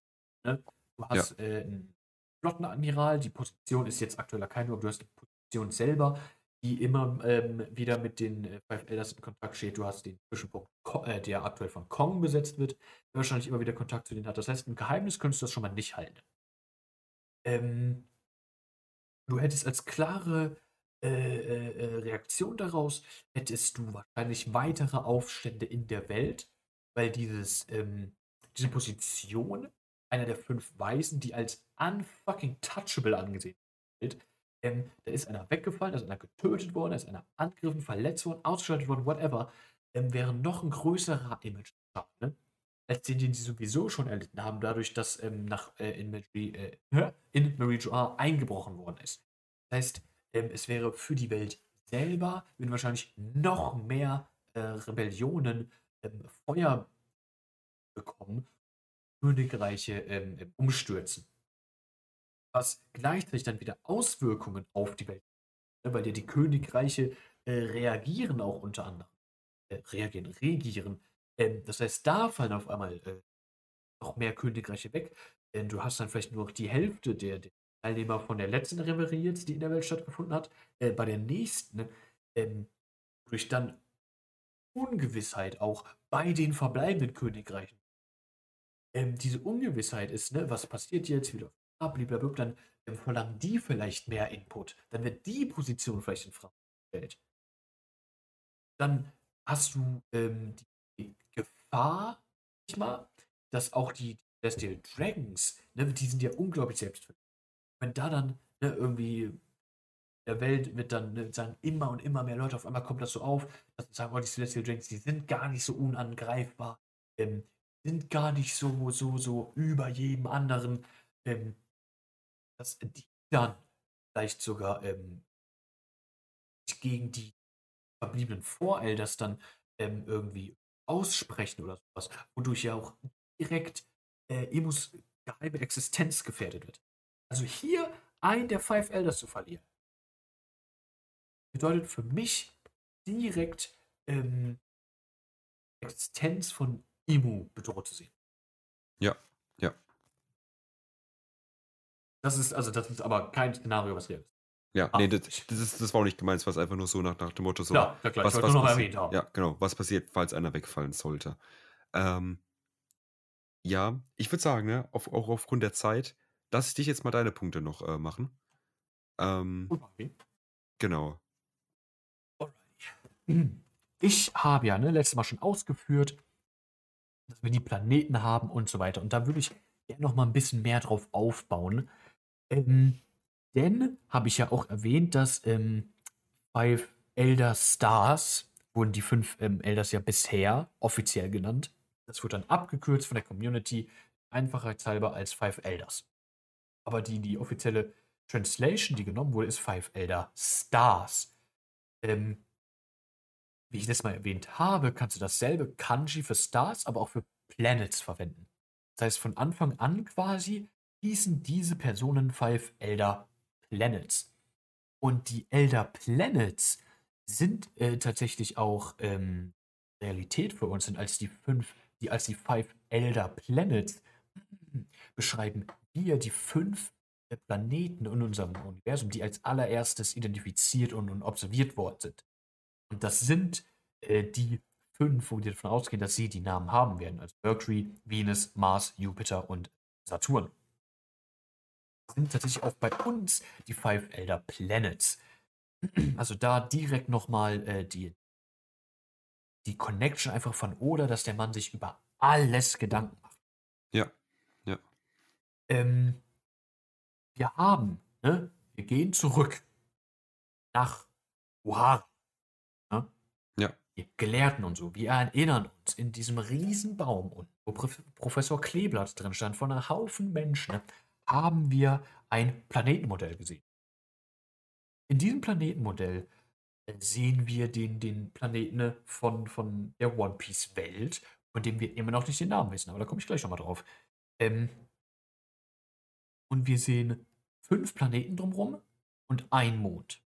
Ne? Du hast äh, einen Flottenadmiral, die Position ist jetzt aktueller keine, aber du hast die Position selber, die immer ähm, wieder mit den äh, Five Elders in Kontakt steht. Du hast den Zwischenpunkt, äh, der aktuell von Kong besetzt wird, der wahrscheinlich immer wieder Kontakt zu denen hat. Das heißt, ein Geheimnis könntest du das schon mal nicht halten. Ähm, du hättest als klare äh, äh, äh, Reaktion daraus, hättest du wahrscheinlich weitere Aufstände in der Welt, weil dieses, ähm, diese Position einer der fünf Weißen, die als unfucking touchable angesehen wird, ähm, da ist einer weggefallen, da ist einer getötet worden, da ist einer angegriffen, verletzt worden, ausgeschaltet worden, whatever. ähm, wäre noch ein größerer image ne? als den, den sie sowieso schon erlitten haben, dadurch, dass ähm, nach äh, in, Marie, äh, in Marie Joa eingebrochen worden ist. Das heißt, ähm, es wäre für die Welt selber, würden wahrscheinlich noch mehr äh, Rebellionen ähm, Feuer bekommen, Königreiche ähm, umstürzen. Was gleichzeitig dann wieder Auswirkungen auf die Welt hat, ne, weil ja die Königreiche äh, reagieren auch unter anderem. Äh, reagieren, regieren. Ähm, das heißt, da fallen auf einmal äh, noch mehr Königreiche weg. Denn du hast dann vielleicht nur noch die Hälfte der, der Teilnehmer von der letzten Reverie jetzt, die in der Welt stattgefunden hat. Äh, bei der nächsten, ähm, durch dann Ungewissheit auch bei den verbleibenden Königreichen. Ähm, diese Ungewissheit ist, ne, was passiert jetzt, wieder blablabla, dann verlangen die vielleicht mehr Input. Dann wird die Position vielleicht in Frage gestellt. Dann hast du ähm, die Gefahr, mal, dass auch die Celestial Dragons, ne, die sind ja unglaublich selbstverständlich. Wenn da dann ne, irgendwie der Welt wird dann ne, sagen immer und immer mehr Leute, auf einmal kommt das so auf, dass sie sagen, oh, die Celestial Dragons, die sind gar nicht so unangreifbar, ähm, sind gar nicht so, so, so über jedem anderen, ähm, dass die dann vielleicht sogar ähm, gegen die verbliebenen Vorelders dann ähm, irgendwie aussprechen oder sowas, wodurch ja auch direkt äh, Emus geheime Existenz gefährdet wird. Also hier ein der Five Elders zu verlieren, bedeutet für mich direkt ähm, Existenz von Imu bedroht zu sehen. Ja, ja. Das ist, also das ist aber kein Szenario, was real ist. Ja, ah, nee, das, das, ist, das war auch nicht gemeint, was einfach nur so nach, nach dem Motto so. Ja, ja klar, was, ich was nur noch erwähnt haben. Ja, genau. Was passiert, falls einer wegfallen sollte? Ähm, ja, ich würde sagen, ne, auf, auch aufgrund der Zeit, lass ich dich jetzt mal deine Punkte noch äh, machen. Ähm, okay. Genau. Ich habe ja ne, letztes Mal schon ausgeführt, dass wir die Planeten haben und so weiter. Und da würde ich gerne noch mal ein bisschen mehr drauf aufbauen. Ähm, denn habe ich ja auch erwähnt, dass ähm, Five Elder Stars wurden die fünf ähm, Elders ja bisher offiziell genannt. Das wird dann abgekürzt von der Community, einfachheitshalber als Five Elders. Aber die, die offizielle Translation, die genommen wurde, ist Five Elder Stars. Ähm, wie ich das mal erwähnt habe, kannst du dasselbe Kanji für Stars, aber auch für Planets verwenden. Das heißt, von Anfang an quasi hießen diese Personen Five Elder Planets. Und die Elder Planets sind äh, tatsächlich auch ähm, Realität für uns, sind als die fünf, die als die Five Elder Planets beschreiben wir die fünf äh, Planeten in unserem Universum, die als allererstes identifiziert und, und observiert worden sind. Und das sind äh, die fünf, wo wir davon ausgehen, dass sie die Namen haben werden. Also Mercury, Venus, Mars, Jupiter und Saturn. Sind tatsächlich auch bei uns die Five Elder Planets. Also da direkt nochmal äh, die, die Connection einfach von Oda, dass der Mann sich über alles Gedanken macht. Ja, ja. Ähm, wir haben, ne, wir gehen zurück nach Ohara. Ne? Ja. Wir Gelehrten und so, wir erinnern uns in diesem riesen Baum, wo Professor Kleeblatt drin stand, von einem Haufen Menschen, ne, haben wir ein Planetenmodell gesehen. In diesem Planetenmodell äh, sehen wir den, den Planeten ne, von, von der One Piece Welt, von dem wir immer noch nicht den Namen wissen, aber da komme ich gleich nochmal drauf. Ähm, und wir sehen fünf Planeten drumherum und ein Mond.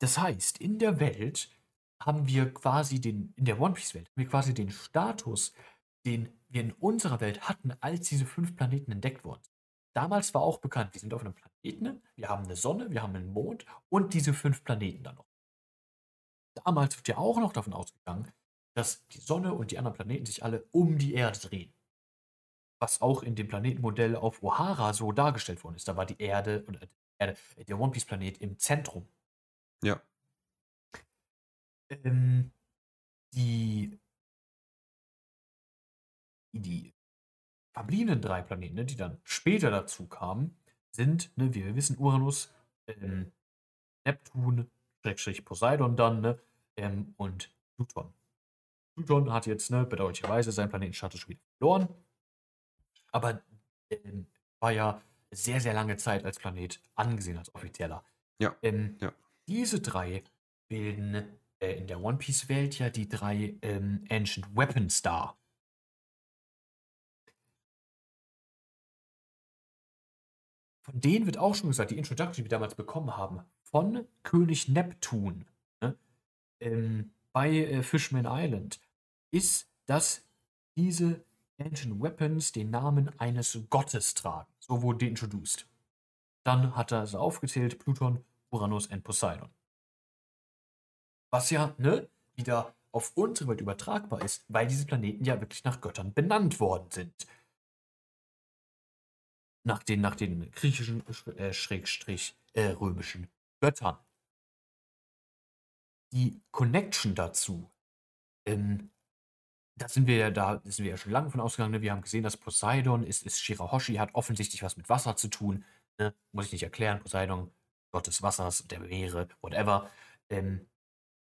Das heißt, in der Welt haben wir quasi den, in der One Piece Welt, haben wir quasi den Status, den wir in unserer Welt hatten, als diese fünf Planeten entdeckt wurden. Damals war auch bekannt, wir sind auf einem Planeten, wir haben eine Sonne, wir haben einen Mond und diese fünf Planeten dann noch. Damals wird ja auch noch davon ausgegangen, dass die Sonne und die anderen Planeten sich alle um die Erde drehen. Was auch in dem Planetenmodell auf O'Hara so dargestellt worden ist. Da war die Erde oder Erde, der One Piece Planet im Zentrum. Ja. Ähm, die die verbliebenen drei Planeten, ne, die dann später dazu kamen, sind, ne, wie wir wissen, Uranus, ähm, Neptun Schrägstrich Poseidon dann, ne? Ähm, und Pluton. Pluton hat jetzt, ne, bedauerlicherweise seinen Planetenstatus wieder verloren. Aber ähm, war ja sehr, sehr lange Zeit als Planet angesehen, als offizieller. Ja. Ähm, Ja. Diese drei bilden äh, in der One Piece-Welt ja die drei ähm, Ancient Weapons dar. Von denen wird auch schon gesagt, die Introduction, die wir damals bekommen haben, von König Neptun ne, ähm, bei äh, Fishman Island, ist, dass diese Ancient Weapons den Namen eines Gottes tragen. So wurde die introduced. Dann hat er sie aufgezählt: Pluton, Uranus und Poseidon. Was ja, ne, wieder auf unsere Welt übertragbar ist, weil diese Planeten ja wirklich nach Göttern benannt worden sind. Nach den, nach den griechischen, äh, Schrägstrich, äh, römischen Göttern. Die Connection dazu, ähm, da sind wir ja da, sind wir ja schon lange von ausgegangen. Ne? Wir haben gesehen, dass Poseidon ist, ist Shirahoshi, hat offensichtlich was mit Wasser zu tun. Ne? Muss ich nicht erklären. Poseidon, Gott des Wassers, der Meere, whatever. Ähm,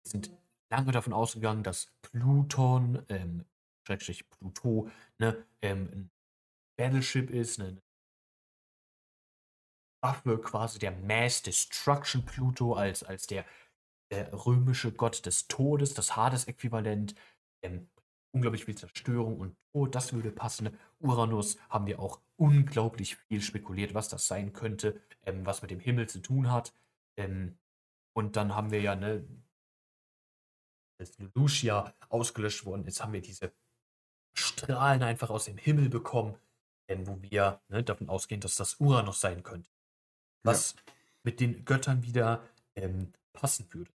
wir sind lange davon ausgegangen, dass Pluton, ähm, Schrägstrich Pluto, ne, ähm, ein Battleship ist, eine Waffe, quasi der Mass Destruction Pluto als, als der, der römische Gott des Todes, das Hades-Äquivalent. Ähm, unglaublich viel Zerstörung und Tod, das würde passen. Uranus haben wir auch unglaublich viel spekuliert, was das sein könnte, ähm, was mit dem Himmel zu tun hat. Ähm, und dann haben wir ja, ne, ist Lucia ausgelöscht worden. Jetzt haben wir diese Strahlen einfach aus dem Himmel bekommen, ähm, wo wir ne, davon ausgehen, dass das Uranus sein könnte. Was mit den Göttern wieder ähm, passen würde.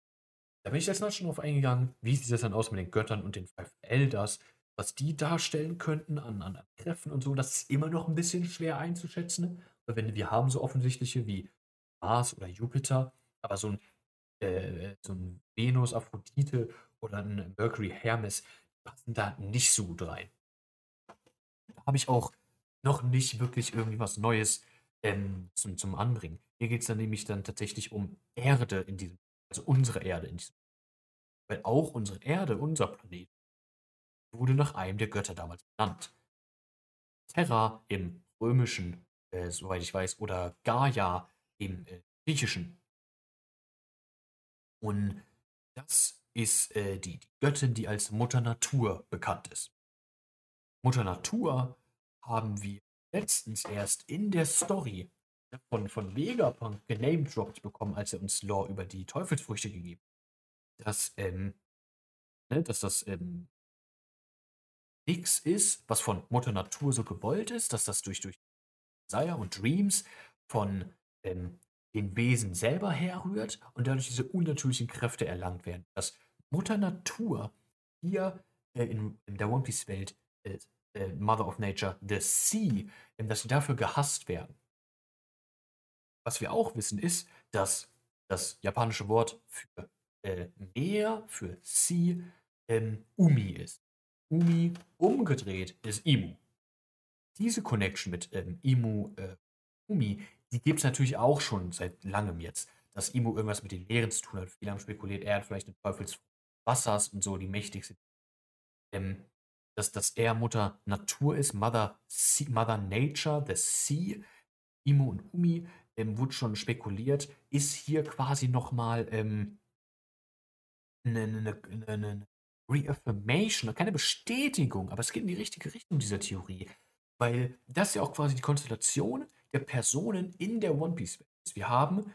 Da bin ich jetzt noch schon drauf eingegangen, wie sieht es dann aus mit den Göttern und den Five Elders, was die darstellen könnten an, an Kräften und so. Das ist immer noch ein bisschen schwer einzuschätzen. Weil wenn wir haben so offensichtliche wie Mars oder Jupiter, aber so ein, äh, so ein Venus, Aphrodite oder ein Mercury, Hermes passen da nicht so gut rein. Da habe ich auch noch nicht wirklich irgendwie was Neues ähm, zum, zum Anbringen. Hier geht es dann nämlich dann tatsächlich um Erde in diesem, also unsere Erde in diesem. Weil auch unsere Erde, unser Planet, wurde nach einem der Götter damals benannt. Terra im römischen, äh, soweit ich weiß, oder Gaia im äh, griechischen. Und das ist äh, die, die Göttin, die als Mutter Natur bekannt ist. Mutter Natur haben wir letztens erst in der Story von, von Vegapunk genamedroppt bekommen, als er uns Lore über die Teufelsfrüchte gegeben hat. Dass, ähm, ne, dass das ähm, nichts ist, was von Mutter Natur so gewollt ist, dass das durch, durch Desire und Dreams von ähm, den Wesen selber herrührt und dadurch diese unnatürlichen Kräfte erlangt werden. Dass Mutter Natur hier äh, in, in der One Piece Welt äh, äh, Mother of Nature, the Sea, ähm, dass sie dafür gehasst werden. Was wir auch wissen ist, dass das japanische Wort für äh, Meer, für Sea, ähm, Umi ist. Umi umgedreht ist Imu. Diese Connection mit ähm, Imu, äh, Umi, die gibt es natürlich auch schon seit langem jetzt. Dass Imu irgendwas mit den Meeren zu tun hat. Viele haben spekuliert, er hat vielleicht eine Teufels Wassers und so, die mächtig sind. Ähm, dass, dass er Mutter Natur ist, Mother, sea, Mother Nature, the Sea, Imu und Umi, ähm, wurde schon spekuliert, ist hier quasi nochmal ähm, eine, eine, eine, Reaffirmation, keine Bestätigung, aber es geht in die richtige Richtung dieser Theorie. Weil das ja auch quasi die Konstellation der Personen in der One Piece Welt ist. Wir haben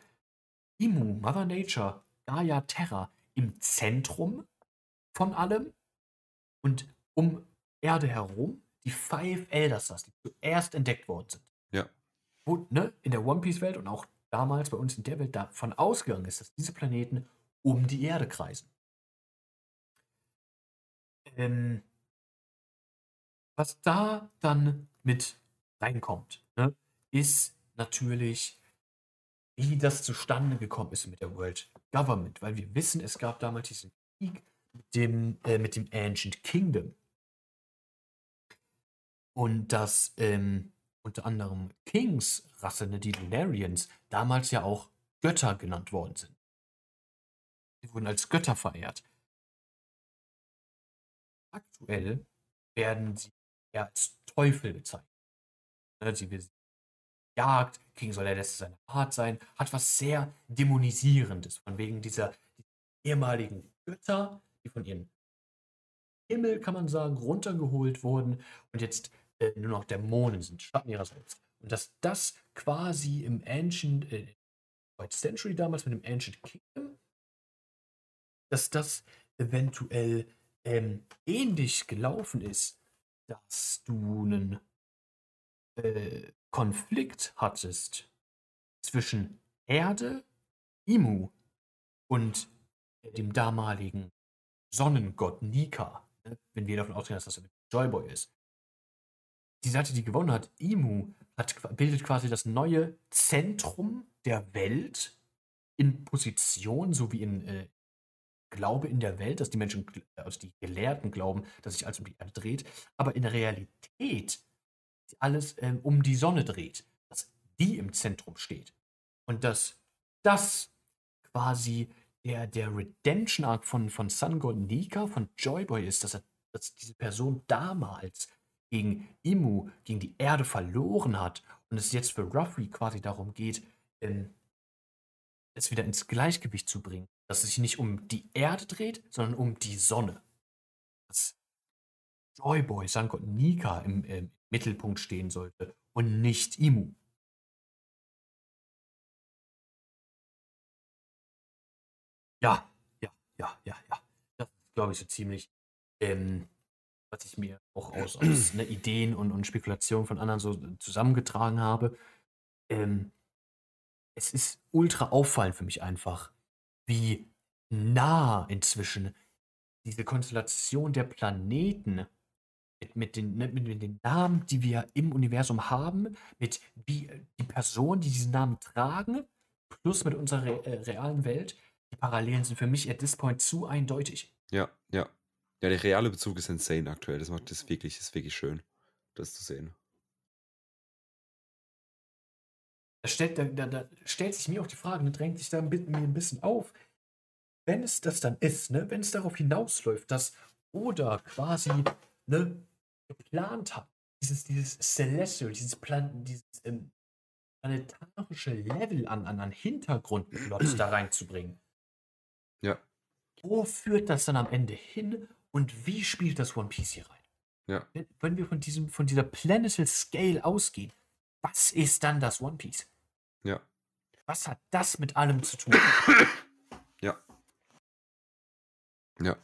Imu, Mother Nature, Gaia, Terra im Zentrum von allem und um Erde herum die Five Elderstas, die zuerst entdeckt worden sind. Ja. Wo ne, in der One Piece Welt und auch damals bei uns in der Welt davon ausgegangen ist, dass diese Planeten um die Erde kreisen. Ähm, was da dann mit reinkommt, ne, ist natürlich, wie das zustande gekommen ist mit der World Government, weil wir wissen, es gab damals diesen Krieg mit dem, äh, mit dem Ancient Kingdom. Und dass ähm, unter anderem Kings Rasse, ne, die Lunarians, damals ja auch Götter genannt worden sind. Sie wurden als Götter verehrt. Aktuell werden sie eher als Teufel bezeichnet. Ne, sie will Jagd, King soll der Letzte seiner Art sein, hat was sehr Dämonisierendes, von wegen dieser ehemaligen Götter, die von ihrem Himmel, kann man sagen, runtergeholt wurden und jetzt äh, nur noch Dämonen sind, Schatten ihrer selbst. Und dass das quasi im Ancient, äh, White Century damals mit dem Ancient Kingdom, dass das eventuell ähm, ähnlich gelaufen ist, dass du einen äh, Konflikt hattest zwischen Erde, Imu und dem damaligen Sonnengott Nika, ne? wenn wir davon ausgehen, dass das Joyboy ist. Die Seite, die gewonnen hat, Imu, hat, bildet quasi das neue Zentrum der Welt in Position, so wie in äh, Glaube in der Welt, dass die Menschen, also die Gelehrten glauben, dass sich alles um die Erde dreht, aber in der Realität alles ähm, um die Sonne dreht, dass die im Zentrum steht. Und dass das quasi der, der Redemption Arc von, von Sun God Nika, von Joyboy ist, dass, er, dass diese Person damals gegen Imu, gegen die Erde verloren hat und es jetzt für Ruffy quasi darum geht, ähm, es wieder ins Gleichgewicht zu bringen. Dass es sich nicht um die Erde dreht, sondern um die Sonne. Dass Joyboy, Sun God Nika im, im Mittelpunkt stehen sollte und nicht Imu. Ja, ja, ja, ja, ja. Das ist, glaube ich, so ziemlich, ähm, was ich mir auch aus, aus ne, Ideen und, und Spekulationen von anderen so zusammengetragen habe. Ähm, es ist ultra auffallend für mich einfach, wie nah inzwischen diese Konstellation der Planeten mit, mit, den, ne, mit, mit, den Namen, die wir im Universum haben, mit wie die Personen, die diesen Namen tragen, plus mit unserer re äh, realen Welt, die Parallelen sind für mich at this point zu eindeutig. Ja, ja. Ja, der reale Bezug ist insane aktuell. Das macht das wirklich, ist wirklich schön, das zu sehen. Da stellt, da, da, da stellt sich mir auch die Frage, ne, drängt sich da mir ein bisschen auf, wenn es das dann ist, ne, wenn es darauf hinausläuft, dass Oda quasi ne, geplant hat, dieses, dieses Celestial, dieses, Plan, dieses ähm, planetarische Level an, an, an Hintergrundplot (clears throat) da reinzubringen. Ja. Wo führt das dann am Ende hin und wie spielt das One Piece hier rein? Ja. Wenn, wenn wir von, diesem, von dieser Planetal Scale ausgehen, was ist dann das One Piece? Ja. Was hat das mit allem zu tun? Ja. Ja.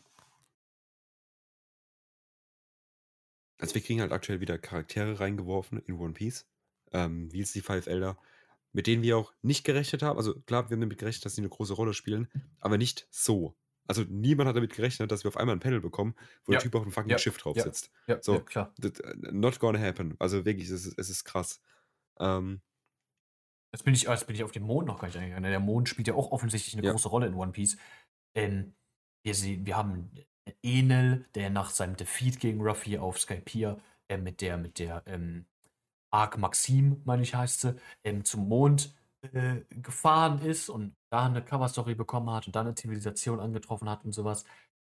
Also wir kriegen halt aktuell wieder Charaktere reingeworfen in One Piece, ähm, wie jetzt die Five Elder, mit denen wir auch nicht gerechnet haben. Also klar, wir haben damit gerechnet, dass sie eine große Rolle spielen, aber nicht so. Also niemand hat damit gerechnet, dass wir auf einmal ein Panel bekommen, wo Ja. der Typ auf einem fucking Ja. Schiff drauf Ja. sitzt. Ja, So. klar. Äh, not gonna happen. Also wirklich, es ist, es ist krass. Ähm, Jetzt bin, ich, jetzt bin ich auf den Mond noch gar nicht eingegangen. Der Mond spielt ja auch offensichtlich eine große Rolle in One Piece. Ähm, wir, sehen, wir haben Enel, der nach seinem Defeat gegen Ruffy auf Skypiea äh, mit der, mit der ähm, Arc Maxim, meine ich, heißt sie, ähm, zum Mond äh, gefahren ist und da eine Cover-Story bekommen hat und dann eine Zivilisation angetroffen hat und sowas.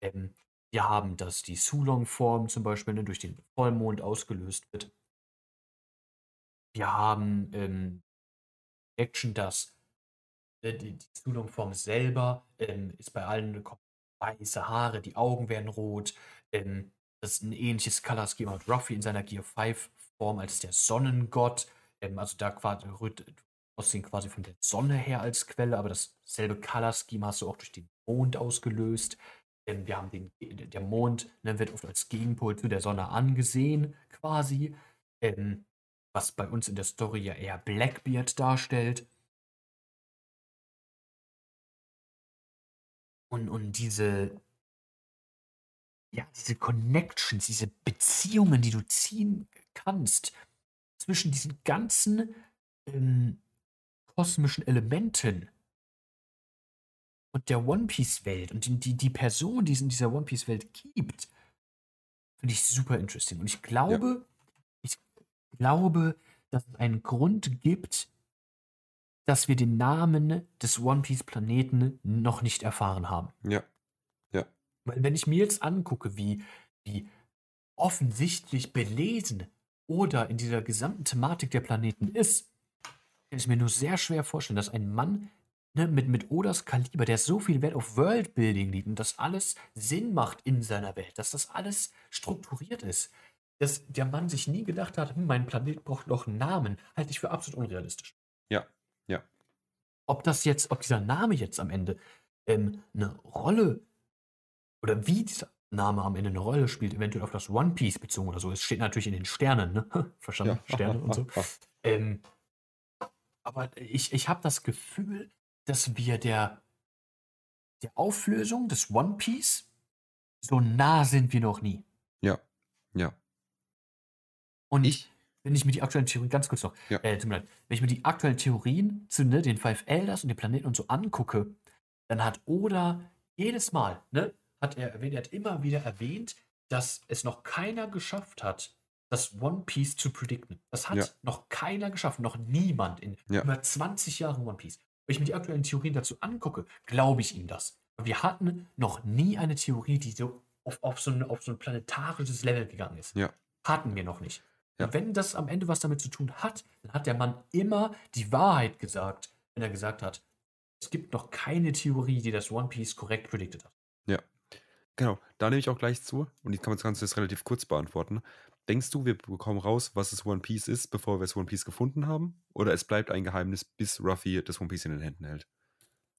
Ähm, wir haben, dass die Sulong-Form zum Beispiel ne, durch den Vollmond ausgelöst wird. Wir haben ähm, Action, dass äh, die, die Sulong-Form selber ähm, ist bei allen weiße Haare, die Augen werden rot. Ähm, das ist ein ähnliches Color Scheme hat Ruffy in seiner Gear 5 Form als der Sonnengott. Ähm, also da quasi rührt aussehen quasi von der Sonne her als Quelle, aber dasselbe Color Scheme hast du auch durch den Mond ausgelöst. Ähm, wir haben den, der Mond ne, wird oft als Gegenpol zu der Sonne angesehen, quasi. Ähm, was bei uns in der Story ja eher Blackbeard darstellt. Und, und diese, ja, diese Connections, diese Beziehungen, die du ziehen kannst zwischen diesen ganzen ähm, kosmischen Elementen und der One Piece Welt und die, die, Person, die es in dieser One Piece Welt gibt, finde ich super interesting. Und ich glaube, ich glaube, dass es einen Grund gibt, dass wir den Namen des One Piece Planeten noch nicht erfahren haben. Ja. Ja. Weil wenn ich mir jetzt angucke, wie, wie offensichtlich belesen oder in dieser gesamten Thematik der Planeten ist, kann ich mir nur sehr schwer vorstellen, dass ein Mann ne, mit, mit Odas Kaliber, der so viel Wert auf Worldbuilding liegt und das alles Sinn macht in seiner Welt, dass das alles strukturiert ist, dass der Mann sich nie gedacht hat, hm, mein Planet braucht noch einen Namen, halte ich für absolut unrealistisch. Ja. Ja. Ob das jetzt, ob dieser Name jetzt am Ende ähm, eine Rolle oder wie dieser Name am Ende eine Rolle spielt, eventuell auf das One Piece bezogen oder so. Es steht natürlich in den Sternen, ne? (laughs) Verstanden? Ja. Sterne und so. (laughs) Ähm, aber ich, ich habe das Gefühl, dass wir der, der Auflösung des One Piece so nah sind wie noch nie. Ja. Ja. Und Ich- wenn ich mir die aktuellen Theorien, ganz kurz noch, Ja. äh, wenn ich mir die aktuellen Theorien zu ne, den Five Elders und den Planeten und so angucke, dann hat Oda jedes Mal, ne, hat er erwähnt, er hat immer wieder erwähnt, dass es noch keiner geschafft hat, das One Piece zu predikten. Das hat Ja. noch keiner geschafft, noch niemand in Ja. über 20 Jahren One Piece. Wenn ich mir die aktuellen Theorien dazu angucke, glaube ich ihm das. Wir hatten noch nie eine Theorie, die so auf, auf, so, ein, auf so ein planetarisches Level gegangen ist. Ja. Hatten wir noch nicht. Ja. Und wenn das am Ende was damit zu tun hat, dann hat der Mann immer die Wahrheit gesagt, wenn er gesagt hat, es gibt noch keine Theorie, die das One Piece korrekt predicted hat. Genau, da nehme ich auch gleich zu und ich kann das Ganze jetzt relativ kurz beantworten. Denkst du, wir bekommen raus, was das One Piece ist, bevor wir das One Piece gefunden haben? Oder es bleibt ein Geheimnis, bis Ruffy das One Piece in den Händen hält?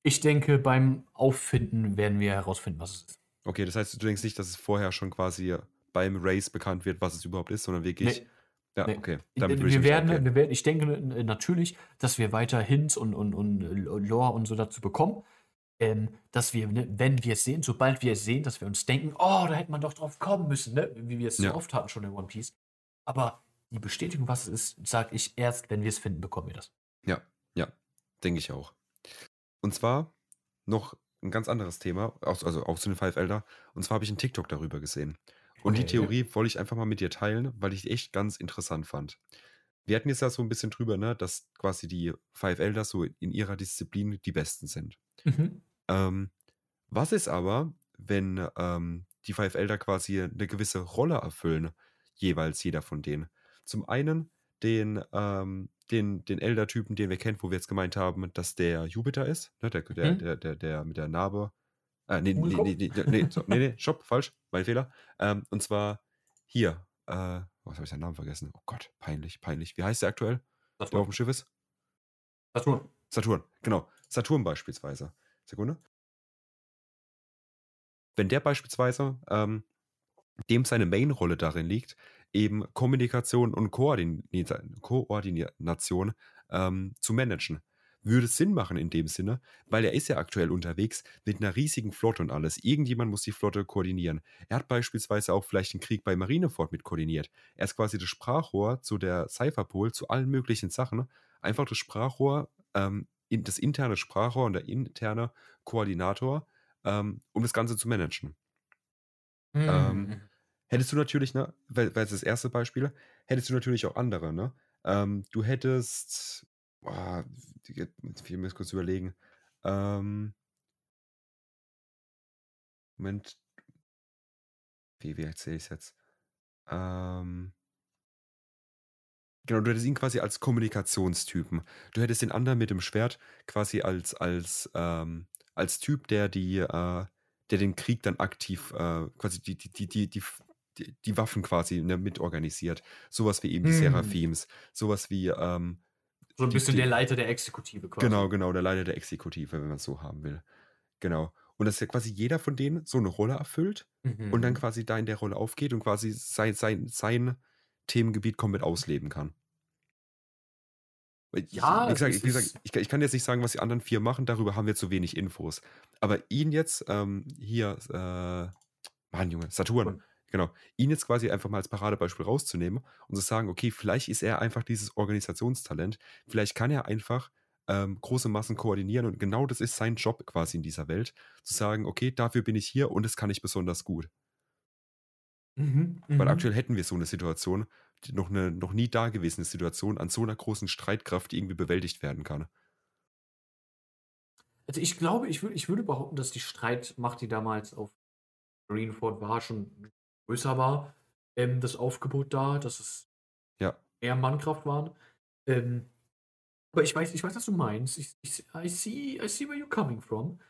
Ich denke, beim Auffinden werden wir herausfinden, was es ist. Okay, das heißt, du denkst nicht, dass es vorher schon quasi beim Race bekannt wird, was es überhaupt ist, sondern wirklich. Nee. Ja, Nee. okay. Wir, ich mich werden, wir werden, ich denke äh, natürlich, dass wir weiter Hints und, und, und Lore und so dazu bekommen. Ähm, dass wir, ne, wenn wir es sehen, sobald wir es sehen, dass wir uns denken, oh, da hätte man doch drauf kommen müssen, ne? wie wir es Ja. so oft hatten schon in One Piece. Aber die Bestätigung, was es ist, sage ich erst, wenn wir es finden, bekommen wir das. Ja, ja, denke ich auch. Und zwar noch ein ganz anderes Thema, also auch zu den Five Elder. Und zwar habe ich einen TikTok darüber gesehen. Und die Okay. Theorie wollte ich einfach mal mit dir teilen, weil ich die echt ganz interessant fand. Wir hatten jetzt ja so ein bisschen drüber, ne, dass quasi die Five Elders so in ihrer Disziplin die Besten sind. Mhm. Ähm, was ist aber, wenn ähm, die Five Elder quasi eine gewisse Rolle erfüllen, jeweils jeder von denen? Zum einen den, ähm, den, den Elder-Typen, den wir kennen, wo wir jetzt gemeint haben, dass der Jupiter ist, ne, der, der, Mhm. der, der, der mit der Narbe. Äh, nee, nee, nee, nee, nee, so, nee, nee, stopp, falsch, mein Fehler. Ähm, und zwar hier, äh, was habe ich seinen Namen vergessen? Oh Gott, peinlich, peinlich. Wie heißt der aktuell, der auf Saturn. dem Schiff ist? Saturn. Saturn, genau. Saturn beispielsweise. Sekunde. Wenn der beispielsweise, ähm, dem seine Main-Rolle darin liegt, eben Kommunikation und Koordinita Koordination ähm, zu managen. Würde Sinn machen in dem Sinne, weil er ist ja aktuell unterwegs mit einer riesigen Flotte und alles. Irgendjemand muss die Flotte koordinieren. Er hat beispielsweise auch vielleicht den Krieg bei Marineford mit koordiniert. Er ist quasi das Sprachrohr zu der Cypherpol, zu allen möglichen Sachen. Einfach das Sprachrohr, ähm, das interne Sprachrohr und der interne Koordinator, ähm, um das Ganze zu managen. Ähm, Mhm. Hättest du natürlich, ne, weil, weil es das erste Beispiel, hättest du natürlich auch andere, ne? Ähm, du hättest, die- ich muss kurz überlegen, ähm, Moment, wie, wie erzähle ich es jetzt? Ähm, genau, du hättest ihn quasi als Kommunikationstypen. Du hättest den anderen mit dem Schwert quasi als, als, ähm, als Typ, der die, äh, der den Krieg dann aktiv, äh, quasi die, die, die, die, die, die, die Waffen quasi ne, mitorganisiert. Sowas wie eben die Hm. Seraphims, sowas wie, ähm, So ein bisschen die- der Leiter der Exekutive quasi. Genau, genau, der Leiter der Exekutive, wenn man es so haben will. Genau. Und dass ja quasi jeder von denen so eine Rolle erfüllt und dann Mhm. quasi da in der Rolle aufgeht und quasi sein, sein, sein Themengebiet komplett ausleben kann. Ja, wie es gesagt, wie gesagt, ich, kann- ich kann jetzt nicht sagen, was die anderen vier machen, darüber haben wir zu wenig Infos. Aber ihn jetzt, ähm, hier, äh, Mann, Junge, Saturn, Saturn. genau, ihn jetzt quasi einfach mal als Paradebeispiel rauszunehmen und zu sagen, okay, vielleicht ist er einfach dieses Organisationstalent, vielleicht kann er einfach ähm, große Massen koordinieren und genau das ist sein Job quasi in dieser Welt, zu sagen, okay, dafür bin ich hier und das kann ich besonders gut. Mhm. Weil mhm. aktuell hätten wir so eine Situation, die noch eine noch nie dagewesene Situation an so einer großen Streitkraft, die irgendwie bewältigt werden kann. Also ich glaube, ich, würd, ich würde behaupten, dass die Streitmacht, die damals auf Greenford war, schon größer war. Ähm, das Aufgebot da, dass es Ja. eher Mannkraft waren. Ähm, aber ich weiß, ich weiß, was du meinst. Ich, ich, I, see, I see where you're coming from.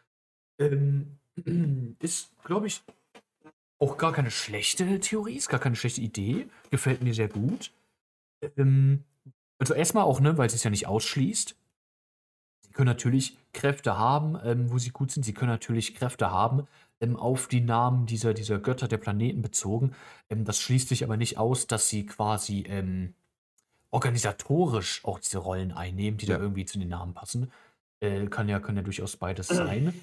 Ähm, (clears throat) ist, glaube ich, auch gar keine schlechte Theorie, ist gar keine schlechte Idee. Gefällt mir sehr gut. Ähm, also erstmal auch, ne, weil es es ja nicht ausschließt. Sie können natürlich Kräfte haben, ähm, wo sie gut sind. Sie können natürlich Kräfte haben, ähm, auf die Namen dieser, dieser Götter der Planeten bezogen. Ähm, das schließt sich aber nicht aus, dass sie quasi ähm, organisatorisch auch diese Rollen einnehmen, die Ja. da irgendwie zu den Namen passen. Äh, kann, ja, kann ja durchaus beides (clears throat) sein.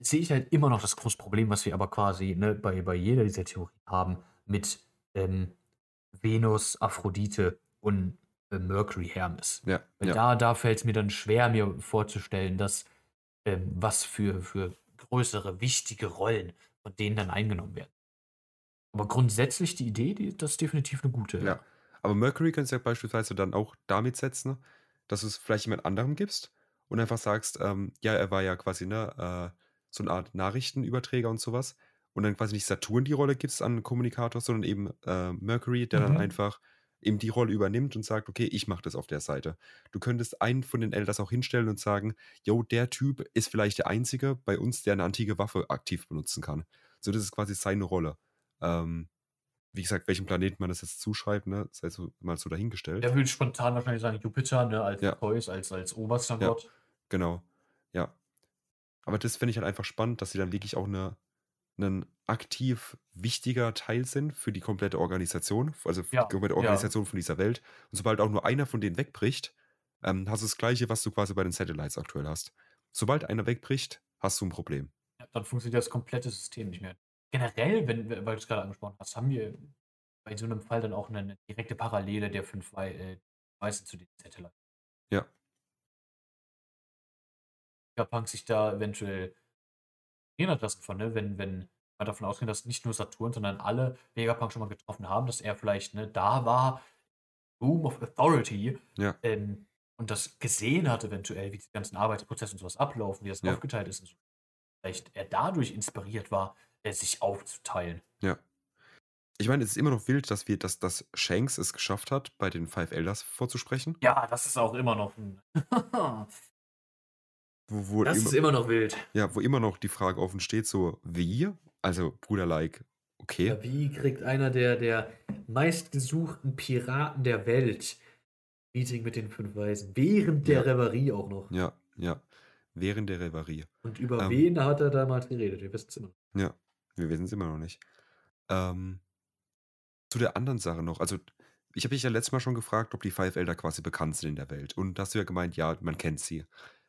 Sehe ich halt immer noch das große Problem, was wir aber quasi ne, bei, bei jeder dieser Theorien haben, mit ähm, Venus, Aphrodite und äh, Mercury, Hermes. Ja, Weil ja. da, da fällt es mir dann schwer, mir vorzustellen, dass ähm, was für, für größere, wichtige Rollen von denen dann eingenommen werden. Aber grundsätzlich die Idee, die, das ist definitiv eine gute. Ja. Aber Mercury kannst du ja beispielsweise dann auch damit setzen, dass du es vielleicht jemand anderem gibst und einfach sagst, ähm, ja, er war ja quasi ne, äh, so eine Art Nachrichtenüberträger und sowas. Und dann quasi nicht Saturn die Rolle gibst an Kommunikator, sondern eben äh, Mercury, der Mhm. dann einfach eben die Rolle übernimmt und sagt, okay, ich mache das auf der Seite. Du könntest einen von den Elders auch hinstellen und sagen, yo, der Typ ist vielleicht der Einzige bei uns, der eine antike Waffe aktiv benutzen kann. So, das ist quasi seine Rolle. Ähm, wie gesagt, welchem Planeten man das jetzt zuschreibt, ne, sei so mal so dahingestellt. Der würde spontan wahrscheinlich sagen, Jupiter, ne, als Ja. Zeus, als, als oberster Ja. Gott. Genau. Ja. Aber das finde ich halt einfach spannend, dass sie dann wirklich auch eine, ein aktiv wichtiger Teil sind für die komplette Organisation, also für Ja, die komplette ja. Organisation von dieser Welt. Und sobald auch nur einer von denen wegbricht, ähm, hast du das Gleiche, was du quasi bei den Satellites aktuell hast. Sobald einer wegbricht, hast du ein Problem. Ja, dann funktioniert das komplette System nicht mehr. Generell, wenn, weil du es gerade angesprochen hast, haben wir bei so einem Fall dann auch eine, direkte Parallele der fünf äh, Weißen zu den Satellites. Ja. Vegapunk sich da eventuell erinnert lassen von, ne? wenn, wenn man davon ausgeht, dass nicht nur Saturn, sondern alle Vegapunk schon mal getroffen haben, dass er vielleicht ne, da war, Room of Authority, Ja. ähm, und das gesehen hat eventuell, wie die ganzen Arbeitsprozesse und sowas ablaufen, wie das Ja. aufgeteilt ist und so. Vielleicht er dadurch inspiriert war, äh, sich aufzuteilen. Ja. Ich meine, es ist immer noch wild, dass wir, dass, dass Shanks es geschafft hat, bei den Five Elders vorzusprechen. Ja, das ist auch immer noch ein. (laughs) Wo, wo, das immer, ist immer noch wild. ja, wo immer noch die Frage offen steht, so wie? Also, Bruder, like, okay. Ja, wie kriegt einer der, der meistgesuchten Piraten der Welt Meeting mit den fünf Weisen? Während der Ja. Reverie auch noch. Ja, ja. Während der Reverie. Und über Ähm. wen hat er damals geredet? Wir wissen es immer noch. Ja, wir wissen es immer noch nicht. Ähm, zu der anderen Sache noch. Also, ich habe dich ja letztes Mal schon gefragt, ob die Five Elder quasi bekannt sind in der Welt. Und da hast du ja gemeint, ja, man kennt sie.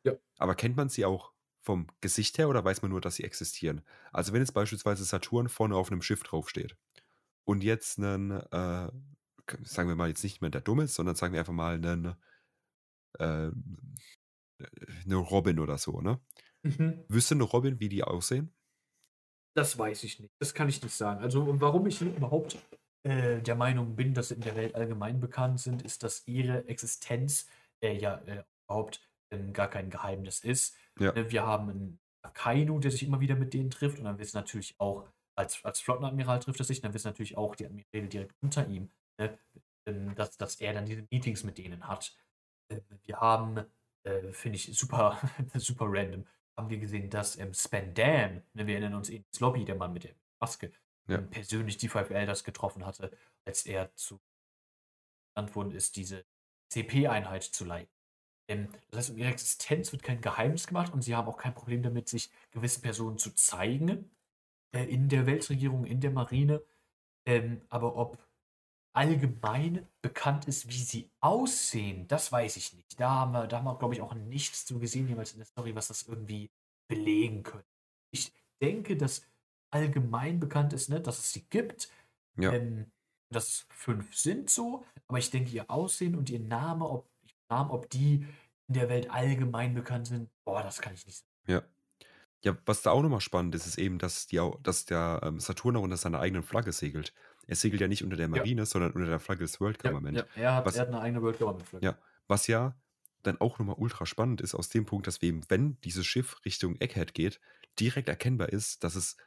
Ja. Aber kennt man sie auch vom Gesicht her oder weiß man nur, dass sie existieren? Also, wenn jetzt beispielsweise Saturn vorne auf einem Schiff draufsteht und jetzt einen, äh, sagen wir mal jetzt nicht mehr der Dumme ist, sondern sagen wir einfach mal einen, äh, eine Robin oder so, ne? Mhm. Wüsste eine Robin, wie die aussehen? Das weiß ich nicht. Das kann ich nicht sagen. Also, warum ich überhaupt äh, der Meinung bin, dass sie in der Welt allgemein bekannt sind, ist, dass ihre Existenz äh, ja äh, überhaupt gar kein Geheimnis ist. Ja. Äh, Wir haben einen Akainu, der sich immer wieder mit denen trifft, und dann wissen natürlich auch, als, als Flottenadmiral trifft er sich, dann wissen natürlich auch die Admirale direkt unter ihm, ne, dass, dass er dann diese Meetings mit denen hat. Äh, Wir haben, äh, finde ich super, (laughs) super random, haben wir gesehen, dass ähm, Spandan, ne, wir erinnern uns in das Lobby, der Mann mit der Maske, Ja. ähm, persönlich die Five Elders getroffen hatte, als er zu genannt worden ist, diese CP-Einheit zu leiten. Ähm, das heißt, um ihre Existenz wird kein Geheimnis gemacht und sie haben auch kein Problem damit, sich gewissen Personen zu zeigen äh, in der Weltregierung, in der Marine. Ähm, aber ob allgemein bekannt ist, wie sie aussehen, das weiß ich nicht. Da haben wir, da haben wir glaube ich, auch nichts zu gesehen, jemals in der Story, was das irgendwie belegen könnte. Ich denke, dass allgemein bekannt ist, ne, dass es sie gibt. Ja. Ähm, dass es fünf sind so, aber ich denke, ihr Aussehen und ihr Name, ob, Namen, ob die in der Welt allgemein bekannt sind, boah, das kann ich nicht sagen. Ja. Ja, was da auch nochmal spannend ist, ist eben, dass, die, dass der ähm, Saturn auch unter seiner eigenen Flagge segelt. Er segelt ja nicht unter der Marine, sondern unter der Flagge des World Government. Ja, er, hat, Was- er hat eine eigene World Government Flagge. Ja. Was ja dann auch nochmal ultra spannend ist, aus dem Punkt, dass wir eben, wenn dieses Schiff Richtung Egghead geht, direkt erkennbar ist, dass es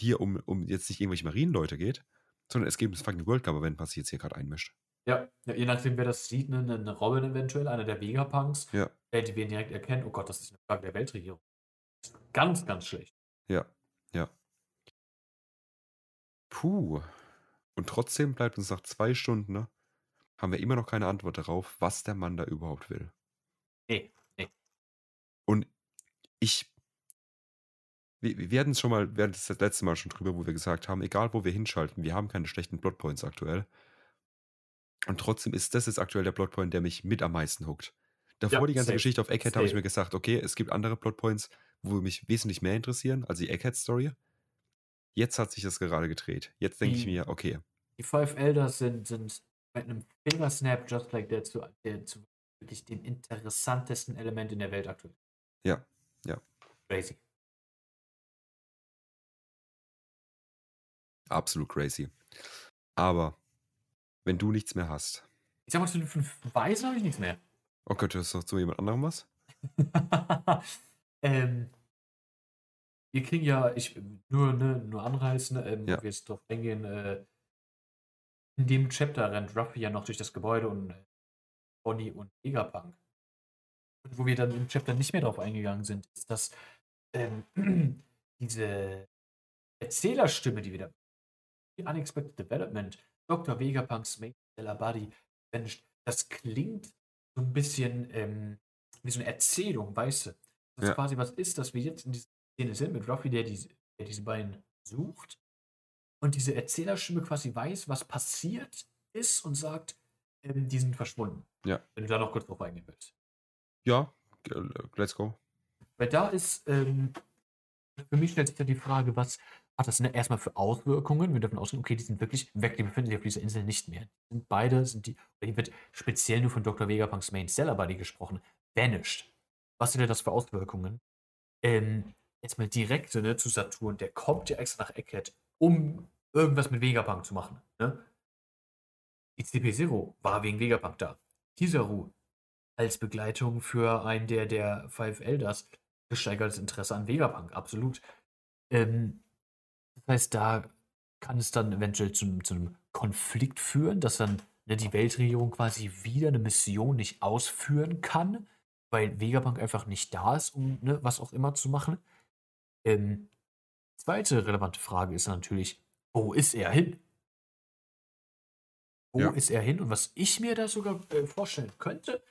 hier um, um jetzt nicht irgendwelche Marienleute geht, sondern es geht um das fucking World Government, was sich jetzt hier gerade einmischt. Ja, ja, je nachdem, wer das sieht, ne, ne Robin eventuell, einer der Vegapunks, Ja, äh, die wir direkt erkennen, oh Gott, das ist eine Frage der Weltregierung. Ganz, ganz schlecht. ja, ja. Puh. Und trotzdem bleibt uns nach zwei Stunden, ne, haben wir immer noch keine Antwort darauf, was der Mann da überhaupt will. Nee, nee. Und ich, wir, wir hatten es schon mal, wir hatten es das letzte Mal schon drüber, wo wir gesagt haben, egal wo wir hinschalten, wir haben keine schlechten Plotpoints aktuell. Und trotzdem ist das jetzt aktuell der Plotpoint, der mich mit am meisten huckt. Davor Ja, die ganze safe. Geschichte auf Egghead habe ich mir gesagt, okay, es gibt andere Plotpoints, wo mich wesentlich mehr interessieren, also die Egghead-Story. Jetzt hat sich das gerade gedreht. Jetzt denke ich Die- mir, okay, Die Five Elders sind, sind mit einem Fingersnap just like that zu, der, zu wirklich dem interessantesten Element in der Welt aktuell. Ja, ja. Crazy. absolut crazy. Aber wenn du nichts mehr hast, Ich sag mal, zu den fünf Weisen habe ich nichts mehr. oh Gott, du hast doch zu jemand anderem was? (laughs) ähm, wir kriegen ja, ich nur, ne, nur anreißen, ähm, Ja. wir jetzt drauf eingehen, äh, in dem Chapter rennt Ruffy ja noch durch das Gebäude und äh, Bonnie und Vegapunk. Und wo wir dann im Chapter nicht mehr drauf eingegangen sind, ist, dass ähm, (clears throat) diese Erzählerstimme, die wieder die Unexpected Development, Dr. Vegapunks Mate Stella Buddy, Vanished, das klingt so ein bisschen ähm, wie so eine Erzählung, weißt du? Das Ja. quasi was ist, dass wir jetzt in dieser Szene sind mit Ruffy, der diese, der diese beiden sucht und diese Erzählerstimme quasi weiß, was passiert ist und sagt, ähm, die sind verschwunden. Ja. Wenn du da noch kurz drauf eingehen willst. Ja, äh, let's go. Weil da ist, ähm, für mich stellt sich da die Frage, was hat das erstmal für Auswirkungen? Wir dürfen ausgehen, okay, die sind wirklich weg, die befinden sich auf dieser Insel nicht mehr. Die sind beide, sind die, hier wird speziell nur von Dr. Vegapunks Main Stellar Buddy gesprochen, vanished. Was sind denn das für Auswirkungen? Ähm, jetzt mal direkt ne, zu Saturn, der kommt ja extra nach Egghead, um irgendwas mit Vegapunk zu machen. Ne? ICP-Zero war wegen Vegapunk da. Kizaru als Begleitung für einen der, der Five Elders gesteigertes Interesse an Vegapunk, absolut. Ähm, das heißt, da kann es dann eventuell zu, zu einem Konflikt führen, dass dann ne, die Weltregierung quasi wieder eine Mission nicht ausführen kann, weil Vegapunk einfach nicht da ist, um ne, was auch immer zu machen. Ähm, zweite relevante Frage ist natürlich, wo ist er hin? Wo Ja. ist er hin? Und was ich mir da sogar äh, vorstellen könnte,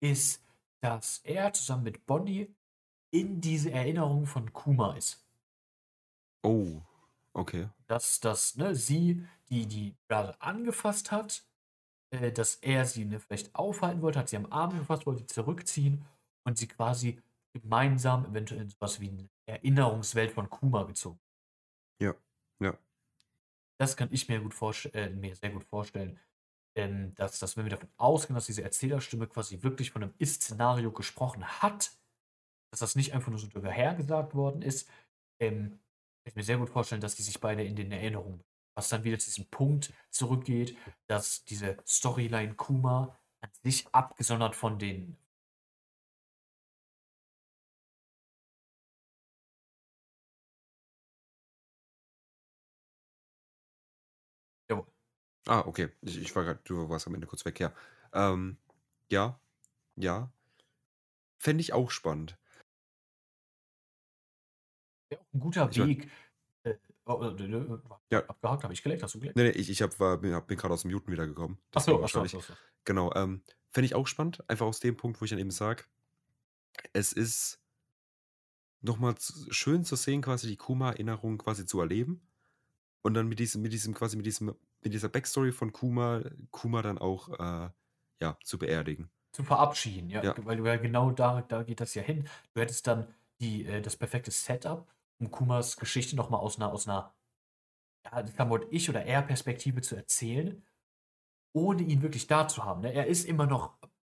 ist, dass er zusammen mit Bonnie in diese Erinnerung von Kuma ist. Oh, okay. Dass, dass ne, sie, die die gerade angefasst hat, äh, dass er sie ne, vielleicht aufhalten wollte, hat sie am Arm gefasst, wollte sie zurückziehen und sie quasi gemeinsam eventuell in sowas wie eine Erinnerungswelt von Kuma gezogen. Ja, ja. Das kann ich mir, gut äh, mir sehr gut vorstellen, ähm, dass, dass wenn wir davon ausgehen, dass diese Erzählerstimme quasi wirklich von einem Ist-Szenario gesprochen hat, dass das nicht einfach nur so dahergesagt worden ist, ähm, ich mir sehr gut vorstellen, dass die sich beide in den Erinnerungen, was dann wieder zu diesem Punkt zurückgeht, dass diese Storyline Kuma an sich abgesondert von den Jawohl. Ah, okay. Ich, ich war gerade, du warst am Ende kurz weg, ja. Ähm, ja, ja. Fände ich auch spannend. Ja, ein guter Ich mein- Weg. Äh, oh, äh, Ja. Abgehakt, habe ich geleckt, hast du geleckt? Nee, nee, ich, ich hab, war, bin, bin gerade aus dem Muten wiedergekommen. Achso, achso, wahrscheinlich. achso, achso. Genau, ähm, fände ich auch spannend, einfach aus dem Punkt, wo ich dann eben sage, es ist nochmal schön zu sehen, quasi die Kuma-Erinnerung quasi zu erleben. Und dann mit diesem, mit diesem, quasi mit diesem, mit dieser Backstory von Kuma, Kuma dann auch, äh, ja, zu beerdigen. Zu verabschieden, ja. Ja. Weil ja genau da, da geht das ja hin. Du hättest dann die, äh, das perfekte Setup, um Kumas Geschichte nochmal aus einer, aus einer, ja, das kann man ich oder er Perspektive zu erzählen, ohne ihn wirklich da zu haben. Ne? Er ist immer noch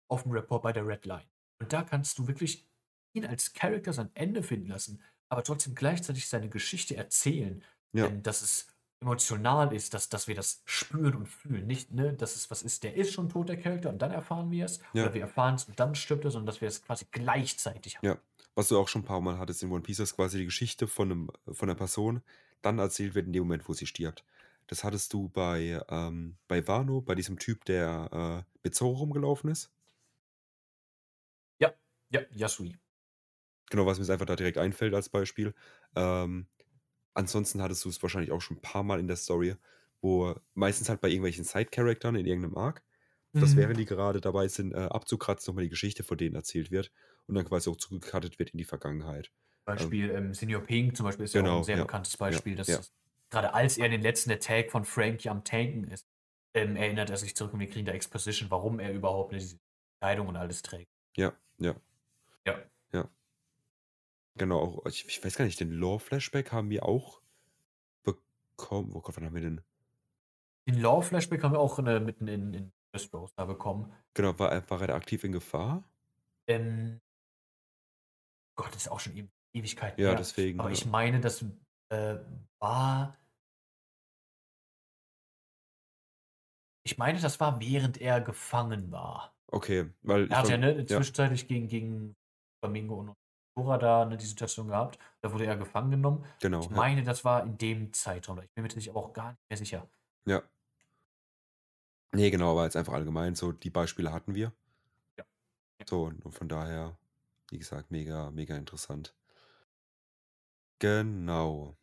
auf dem Report bei der Red Line. Und da kannst du wirklich ihn als Charakter sein Ende finden lassen, aber trotzdem gleichzeitig seine Geschichte erzählen. Ja. Denn das ist emotional ist, dass, dass wir das spüren und fühlen. Nicht, ne, dass es was ist, der ist schon tot, der Charakter, und dann erfahren wir es. Ja. Oder wir erfahren es und dann stirbt er, sondern dass wir es quasi gleichzeitig haben. Ja, was du auch schon ein paar Mal hattest in One Piece, ist quasi die Geschichte von, einem, von einer Person dann erzählt wird in dem Moment, wo sie stirbt. Das hattest du bei, ähm, bei Wano, bei diesem Typ, der äh, mit Zoro rumgelaufen ist. Ja, ja, Yasui. Genau, was mir jetzt einfach da direkt einfällt als Beispiel. Ähm, ansonsten hattest du es wahrscheinlich auch schon ein paar Mal in der Story, wo meistens halt bei irgendwelchen Side-Charaktern in irgendeinem Arc, dass Mhm. während die gerade dabei sind, äh, abzukratzen, nochmal die Geschichte von denen erzählt wird und dann quasi auch zurückgekattet wird in die Vergangenheit. Beispiel ähm, Senior Pink zum Beispiel ist ja auch Genau, ein sehr ja, bekanntes ja, Beispiel, dass ja. gerade als er den letzten Attack von Frankie am Tanken ist, ähm, erinnert er sich zurück und wir kriegen da Exposition, warum er überhaupt diese Kleidung und alles trägt. Ja, ja. Ja. Genau, auch, ich, ich weiß gar nicht, den Lore-Flashback haben wir auch bekommen. Oh Gott, wann haben wir denn? Den Law-Flashback haben wir auch äh, mitten in, in Westeros da bekommen. Genau, war, er- war er da aktiv in Gefahr? Ähm, Gott, ist auch schon Ew- Ewigkeiten Ja, her. deswegen. Aber ja. ich meine, das äh, war. Ich meine, das war während er gefangen war. Okay, weil Er hat ja ne, zwischenzeitlich gegen, gegen Flamingo und Dora da ne, die Situation gehabt. Da wurde er gefangen genommen. genau, Ich ja. meine, das war in dem Zeitraum. Ich bin mir tatsächlich aber auch gar nicht mehr sicher. ja. Nee, genau, aber jetzt einfach allgemein, so die Beispiele hatten wir. Ja. Ja. So, und von daher, wie gesagt, mega, mega interessant. Genau.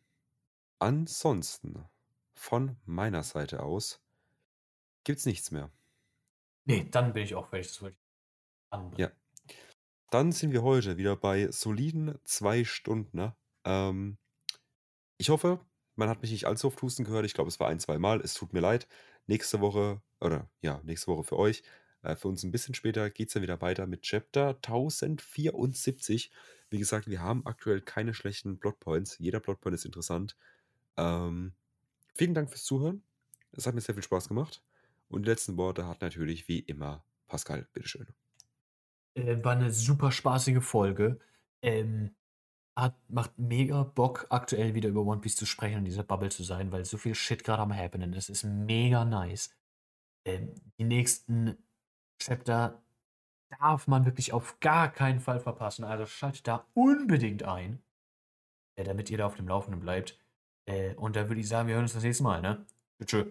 Ansonsten, von meiner Seite aus, gibt's nichts mehr. Nee, dann bin ich auch fertig. Das wollte ich anbringen. Ja. Dann sind wir heute wieder bei soliden zwei Stunden. Ne? Ähm, ich hoffe, man hat mich nicht allzu oft husten gehört. Ich glaube, es war ein, zwei Mal. Es tut mir leid. Nächste Woche, oder ja, nächste Woche für euch. Äh, für uns ein bisschen später geht es dann wieder weiter mit Chapter 1074. Wie gesagt, wir haben aktuell keine schlechten Plotpoints. Jeder Plotpoint ist interessant. Ähm, vielen Dank fürs Zuhören. Es hat mir sehr viel Spaß gemacht. Und die letzten Worte hat natürlich wie immer Pascal. Bitteschön. Äh, war eine super spaßige Folge. Ähm, hat, macht mega Bock, aktuell wieder über One Piece zu sprechen und dieser Bubble zu sein, weil so viel Shit gerade am Happening ist. Ist mega nice. Ähm, die nächsten Chapter darf man wirklich auf gar keinen Fall verpassen. Also schaltet da unbedingt ein, äh, damit ihr da auf dem Laufenden bleibt. Äh, und da würde ich sagen, wir hören uns das nächste Mal, ne? Tschüss.